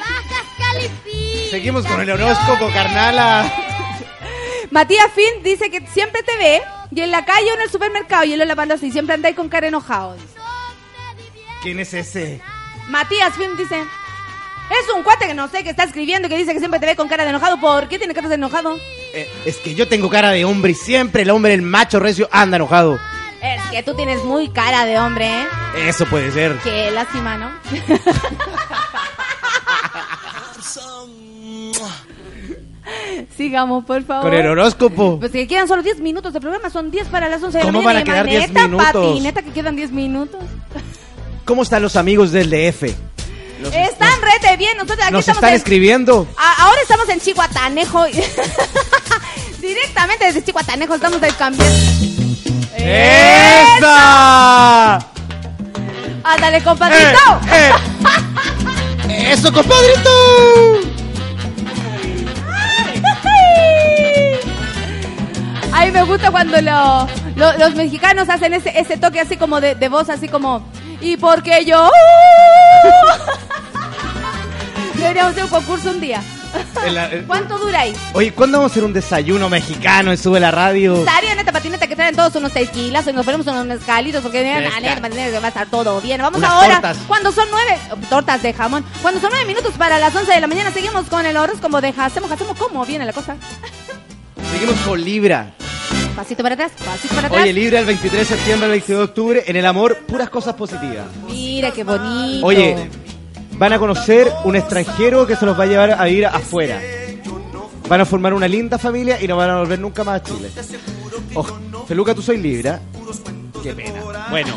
Seguimos con el horóscopo, carnala. Matías Finn dice que siempre te ve y en la calle o en el supermercado y él lo lavando así, siempre andáis con cara enojado. ¿Quién es ese? Matías Finn dice, es un cuate que no sé, que está escribiendo que dice que siempre te ve con cara de enojado. ¿Por qué tiene cara de enojado? Eh, es que yo tengo cara de hombre y siempre el hombre, el macho recio, anda enojado. Es que tú tienes muy cara de hombre, ¿eh? Eso puede ser. Qué lástima, ¿no? Sigamos, por favor. Con el horóscopo. Pues que quedan solo 10 minutos de programa, son 10 para las 11 de la ¿Cómo mañana. van a quedar 10 Maneta, minutos? patineta, que quedan 10 minutos. ¿Cómo están los amigos del DF? Los- Están rete bien, nosotros aquí Nos estamos están en- escribiendo. A- ahora estamos en Chihuatanejo. Directamente desde Chihuatanejo estamos cambiando. ¡Esa! ¡Ándale, compadrito! ¡Eh, ¡Eso, compadrito! Ay, me gusta cuando lo- lo- los mexicanos hacen ese, ese toque así como de, de voz, así como... ¿Y porque yo? Deberíamos hacer un concurso un día. En la- en- ¿Cuánto duráis? Oye, ¿cuándo vamos a hacer un desayuno mexicano en Sube la Radio? Estaría neta patineta que traen todos unos tequilas y nos ponemos unos mezcalitos porque vienen neta patineta que va a estar todo bien. Vamos Unas ahora, tortas. cuando son nueve, tortas de jamón, cuando son nueve minutos para las once de la mañana, seguimos con el horóscopo de Hacemos, Hacemos, ¿cómo viene la cosa? Seguimos con Libra. Pasito para atrás, pasito para atrás. Oye, Libra el 23 de septiembre al 22 de octubre. En el amor, puras cosas positivas. Mira qué bonito. Oye, van a conocer un extranjero que se los va a llevar a vivir afuera. Van a formar una linda familia y no van a volver nunca más a Chile. Oh, Feluca, tú soy Libra. Qué pena. Bueno,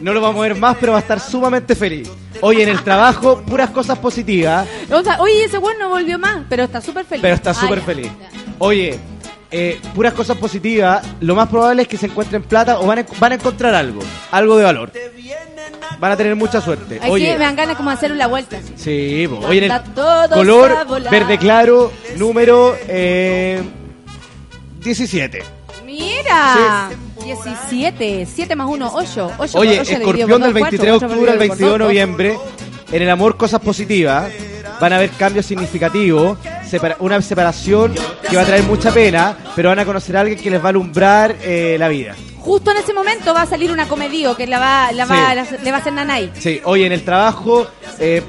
no lo vamos a ver más, pero va a estar sumamente feliz. Oye, en el trabajo, puras cosas positivas. O sea, oye, ese güey no volvió más, pero está súper feliz. Pero está Ah, súper feliz. Oye, eh, puras cosas positivas. Lo más probable es que se encuentren plata o van a, van a encontrar algo. Algo de valor. Van a tener mucha suerte. Aquí Oye, me dan ganas como hacer la vuelta. sí, po. oye, en el todos a color volar. verde claro, número eh, 17. Mira, 17, 7 más 1, 8. 8 Oye, escorpión del 23 de octubre al 22 de noviembre. En el amor, cosas positivas. Van a haber cambios significativos. Separa- una separación que va a traer mucha pena, pero van a conocer a alguien que les va a alumbrar eh, la vida. Justo en ese momento va a salir una comedia que la va, la va, Sí. la- le va a hacer Nanay. Sí, oye, en el trabajo, eh,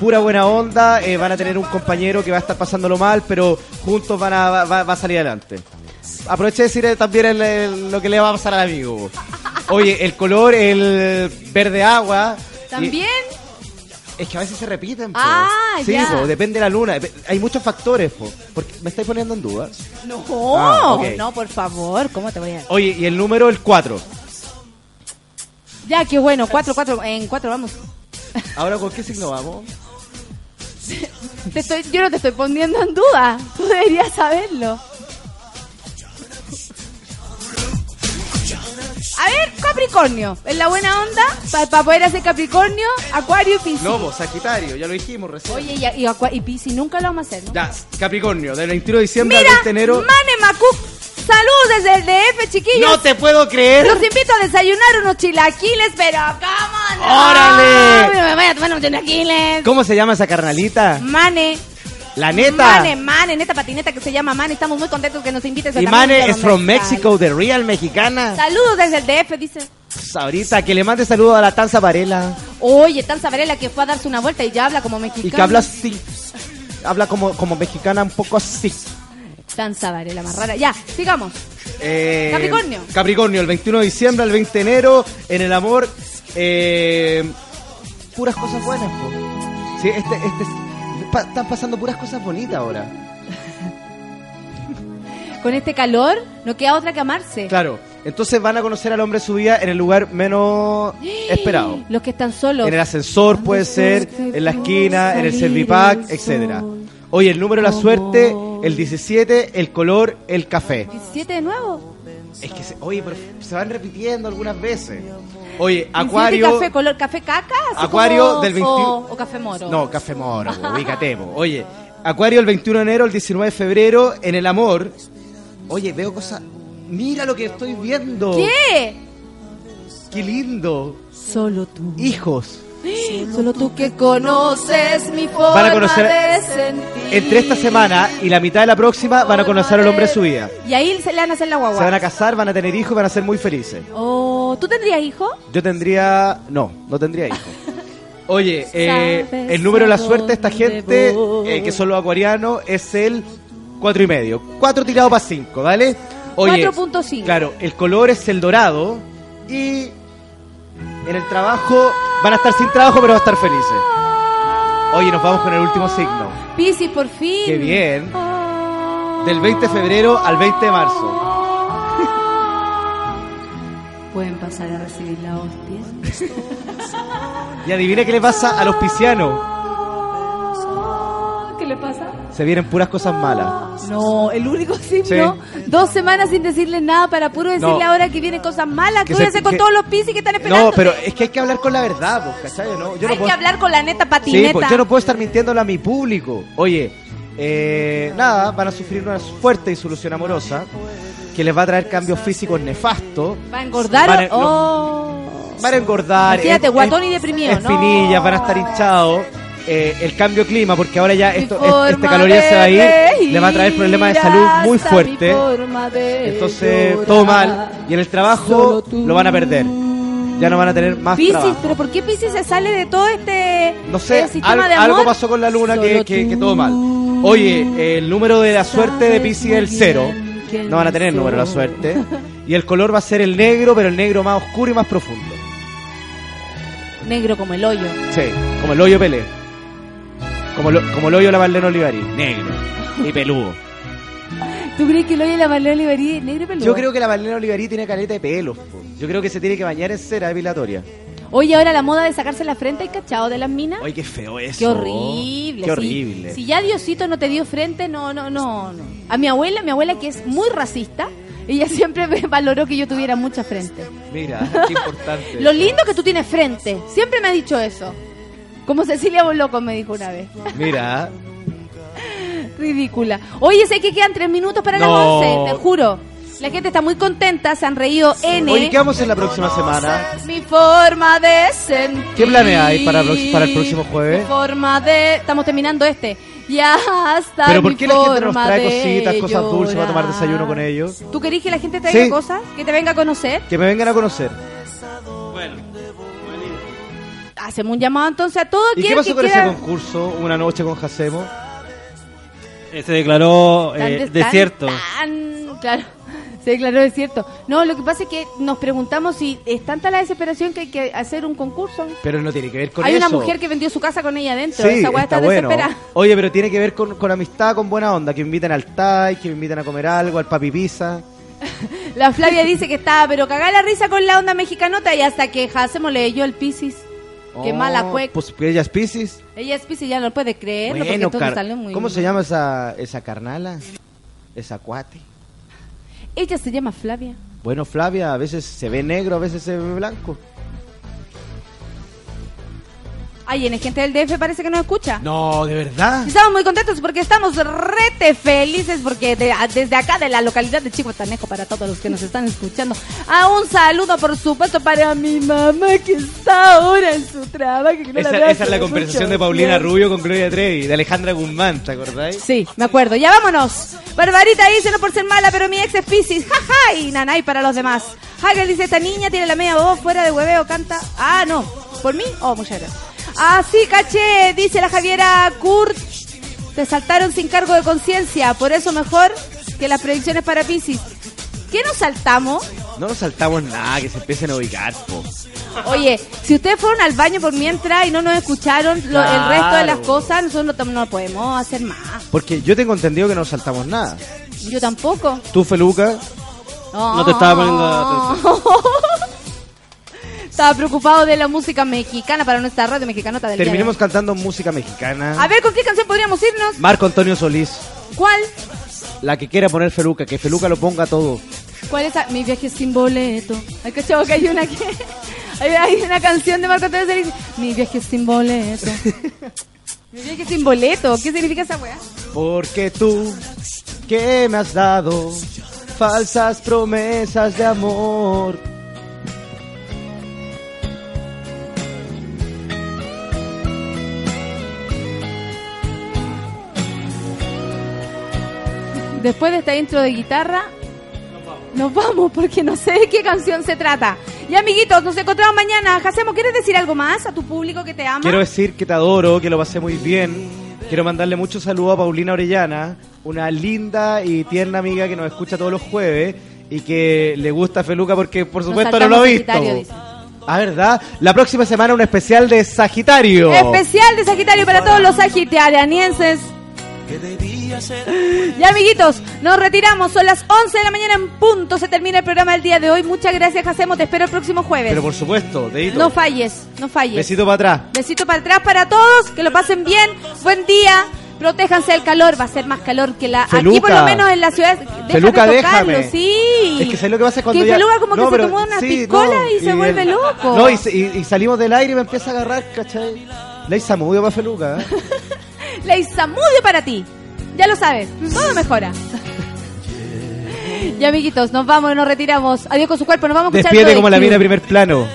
pura buena onda. eh, van a tener un compañero que va a estar pasándolo mal, pero juntos van a, va, a salir adelante. Aproveché de decir también el- el- lo que le va a pasar al amigo. Oye, el color, el verde agua. y- También, Es que a veces se repiten, po. Ah, Sí, ya. po, depende de la luna. Hay muchos factores, po. Porque me estáis poniendo en duda. no, Ah, ok. no, por favor, ¿cómo te voy a...? Oye, y el número, el 4. Ya, qué bueno, 4, 4, en 4 vamos. Ahora, ¿con qué signo vamos? Te estoy, yo no te estoy poniendo en duda. Tú deberías saberlo. A ver, Capricornio. En la buena onda, para poder hacer Capricornio, Acuario y Piscis. No, vos, Sagitario, ya lo dijimos recién. Oye, y, y, y Piscis nunca lo vamos a hacer, ¿no? Ya, Capricornio, del 21 de diciembre Mira, al 20 de enero. Mane Macuc, saludos desde el DF, chiquillos. No te puedo creer. Los invito a desayunar unos chilaquiles, pero ¿cómo no? ¡Órale! Me voy a tomar unos chilaquiles. ¿Cómo se llama esa carnalita? Mane. La neta. Mane, Mane, neta patineta que se llama Mane. Estamos muy contentos que nos invites a Y Mane es from. Mexico, the real mexicana. Saludos desde el DF, dice. Pues ahorita, que le mande saludos a la Tanza Varela. Oye, tan Varela que fue a darse una vuelta y ya habla como mexicano. Y que habla así. Habla como, como mexicana un poco así. Tan Varela, más rara. Ya, sigamos. Eh, Capricornio. Capricornio, el 21 de diciembre al 20 de enero, en el amor, eh, puras cosas buenas, po. Sí, este, este, pa- están pasando puras cosas bonitas ahora. Con este calor, no queda otra que amarse. Claro, entonces van a conocer al hombre de su vida en el lugar menos esperado. Los que están solos. En el ascensor puede ser, en la esquina, en el servipack, etcétera. Oye, el número de la suerte, el 17, el color, el café. 17 de nuevo. Es que, se, oye, pero se van repitiendo algunas veces. Oye, 17 Acuario... café, color café caca. Acuario como- del 21 O, o café moro. No, café moro, ubícate. Oye, Acuario el 21 de enero, el 19 de febrero, en el amor. Oye, veo cosas... Mira lo que estoy viendo. ¿Qué? Qué lindo. Solo tú. Hijos. Solo tú que conoces mi forma Van a conocer- de sentir. Entre esta semana y la mitad de la próxima van a conocer al hombre de su vida. Y ahí se le van a hacer la guagua. Se van a casar, van a tener hijos y van a ser muy felices. Oh, ¿Tú tendrías hijo? Yo tendría... No, no tendría hijos. Oye, eh, el número de la suerte de esta gente, eh, que son los acuarianos, es el cuatro y medio. Cuatro tirado para cinco, ¿vale? Oye, 4.5. Claro, el color es el dorado y en el trabajo van a estar sin trabajo, pero van a estar felices. Oye, nos vamos con el último signo. Piscis, por fin. Qué bien. Del 20 de febrero al 20 de marzo. Pueden pasar a recibir la hostia. Y adivina qué le pasa a los piscianos. ¿Qué le pasa? Se vienen puras cosas malas. No, el único signo, dos semanas sin decirle nada para puro decirle No. ahora que vienen cosas malas. Que ¿Qué voy a se- con que- todos los piscis que están esperando? No, pero es que hay que hablar con la verdad, pues, ¿cachai? ¿no? Yo no Hay puedo- que hablar con la neta Sí, patineta. pues yo no puedo estar mintiéndole a mi público. Oye, eh, nada, van a sufrir una fuerte disolución amorosa que les va a traer cambios físicos nefastos. ¿Va a engordar Van a- no, Oh. Van a engordar. Es- guatón es- y deprimido, ¿no? Espinillas, van a estar hinchados. Eh, el cambio de clima, porque ahora ya esto, este calor ya se va a ir, le va a traer problemas de salud muy de Entonces, todo mal. Y en el trabajo lo van a perder. Ya no van a tener más trabajo. pero ¿por qué Piscis se sale de todo este No sé, sistema al- de amor? algo pasó con la luna que, que- que todo mal. Oye, el número de la suerte de Pisces es el cero. No van a tener número de la suerte. Y el color va a ser el negro, pero el negro más oscuro y más profundo. Negro como el hoyo. Sí, como el hoyo Pelé. Como, lo- como el hoyo de la Marlene Olivari. Negro y peludo. ¿Tú crees que el hoyo de la Marlene Oliverí es negro y peludo? Yo creo que la Marlene Olivari tiene caleta de pelos. po. Yo creo que se tiene que bañar en cera depilatoria. Oye, ahora la moda de sacarse la frente, ¿hay cachado de las minas? Ay, qué feo eso. Qué horrible. Qué horrible. Si ya Diosito no te dio frente, no, no, no, no. A mi abuela, mi abuela que es muy racista, ella siempre me valoró que yo tuviera mucha frente. Mira, qué importante. Lo lindo que tú tienes frente. Siempre me ha dicho eso. Como Cecilia Boloco me dijo una vez. Mira, Ridícula. Oye, sé que quedan tres minutos para No. las 11, te juro. La gente está muy contenta, se han reído N. Oye, ¿qué vamos hacer la próxima semana? Mi forma de sentir. ¿Qué planeáis para, prox- para el próximo jueves? Mi forma de... Estamos terminando este. Ya hasta ¿Pero por mi qué la gente nos trae cositas, cosas dulces para tomar llorar. desayuno con ellos? ¿Tú querés que la gente traiga Sí. cosas? ¿Que te venga a conocer? Que me vengan a conocer. Hacemos un llamado entonces a todos. ¿Y qué ¿Quién pasó que con quiera- ese concurso, Una Noche con Jacemo? Eh, se declaró eh, Tan- desierto. tan- claro, se declaró desierto. No, lo que pasa es que nos preguntamos si es tanta la desesperación que hay que hacer un concurso. Pero no tiene que ver con Hay eso. una mujer que vendió su casa con ella adentro. Sí, Esa weá está está, bueno. desesperada. Oye, pero tiene que ver con, con amistad, con buena onda. Que me inviten al Thai, que me inviten a comer algo, al papi pizza. La Flavia dice que estaba, pero cagá la risa con la onda mexicanota y hasta que Hacemos leyó el Piscis. Qué mala cueca. Pues que ella es Pisces. Ella es Pisces, ya no puede creer. porque Bueno, todo car- salió muy ¿cómo se llama esa, esa carnala? Esa cuate. Ella se llama Flavia. Bueno, Flavia, a veces se ve negro, a veces se ve blanco. Ay, en gente del DF parece que no escucha. No, de verdad. Estamos muy contentos porque estamos rete felices porque de- desde acá de la localidad de Chihuatanejo para todos los que nos están escuchando. A un saludo por supuesto para mi mamá que está ahora en su trabajo. que no Esa, es la conversación mucho de Paulina. Rubio con Gloria Trevi, de Alejandra Guzmán, ¿te acordáis? Sí, me acuerdo. Ya vámonos. Barbarita dice no por ser mala, pero mi ex es Piscis. Jaja. Y nanay para los demás. Hagel dice esta niña tiene la media voz fuera de hueveo, canta. Ah, no. ¿Por mí? Oh, muchas gracias. Ah, sí, caché, dice la Javiera Kurt. Te saltaron sin cargo de conciencia. Por eso mejor que las predicciones para Piscis. ¿Qué nos saltamos? No nos saltamos nada, que se empiecen a ubicar, po. Oye, si ustedes fueron al baño por mientras y no nos escucharon lo- el resto de las cosas, nosotros no, no podemos hacer más. Porque yo tengo entendido que no nos saltamos nada. Yo tampoco. Tú, Feluca, No te estaba poniendo Estaba preocupado de la música mexicana para nuestra radio mexicanota del día de terminemos hoy. cantando música mexicana. A ver, ¿con qué canción podríamos irnos? Marco Antonio Solís, ¿Cuál? la que quiera poner Feluca, que Feluca lo ponga todo. ¿Cuál es? esa? Mi viaje sin boleto. Ay, cachavo, que hay una que... Hay, hay una canción de Marco Antonio Solís. Mi viaje sin boleto. Mi viaje sin boleto. ¿Qué significa esa weá? Porque tú, que me has dado falsas promesas de amor. Después de esta intro de guitarra, nos vamos porque no sé de qué canción se trata. Y amiguitos, nos encontramos mañana. Jacemo, ¿quieres decir algo más a tu público que te ama? Quiero decir que te adoro, que lo pasé muy bien. Quiero mandarle mucho saludo a Paulina Orellana, una linda y tierna amiga que nos escucha todos los jueves y que le gusta Feluca porque por supuesto no lo ha visto. Dice. Ah, ¿verdad? La próxima semana un especial de Sagitario. Especial de Sagitario para todos los sagitarianienses. Ya amiguitos, nos retiramos, son las 11 de la mañana en punto, se termina el programa del día de hoy. Muchas gracias, Jacemo, te espero el próximo jueves. Pero por supuesto, dedito. No falles, no falles. Besito para atrás. Besito para atrás para todos, que lo pasen bien, buen día, protéjanse del calor, va a ser más calor que la... Aquí Feluca. por lo menos en la ciudad, déjate Feluca, tocarlo, déjame. sí. Es que ¿sabes lo que pasa cuando que ya... Feluca como No, que se tomó una sí, piscola no, y se vuelve loco. No, y, se- y- y salimos del aire y me empieza a agarrar, ¿cachai? La Isamudio para Feluca. ¿eh? La Isamudio para ti. Ya lo sabes, todo mejora. Ya amiguitos, nos vamos, nos retiramos. Adiós con su cuerpo, nos vamos a escuchar algo como de la mina de primer plano.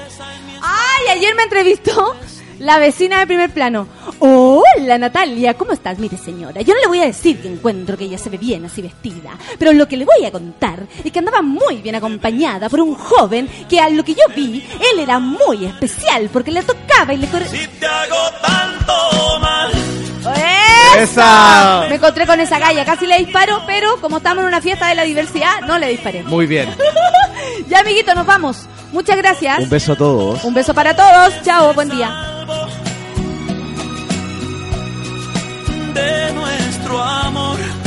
Ay, ayer me entrevistó la vecina de primer plano. Hola Natalia, ¿cómo estás? Mire señora, yo no le voy a decir que encuentro que ella se ve bien así vestida, pero lo que le voy a contar es que andaba muy bien acompañada por un joven que a lo que yo vi, él era muy especial porque le tocaba y le corría... ¡Esa! ¡Esa! Me encontré con esa galla, casi le disparo, pero como estamos en una fiesta de la diversidad, no le disparé. Muy bien. ya amiguitos, nos vamos. Muchas gracias. Un beso a todos. Un beso para todos. Chao, buen día. de nuestro amor.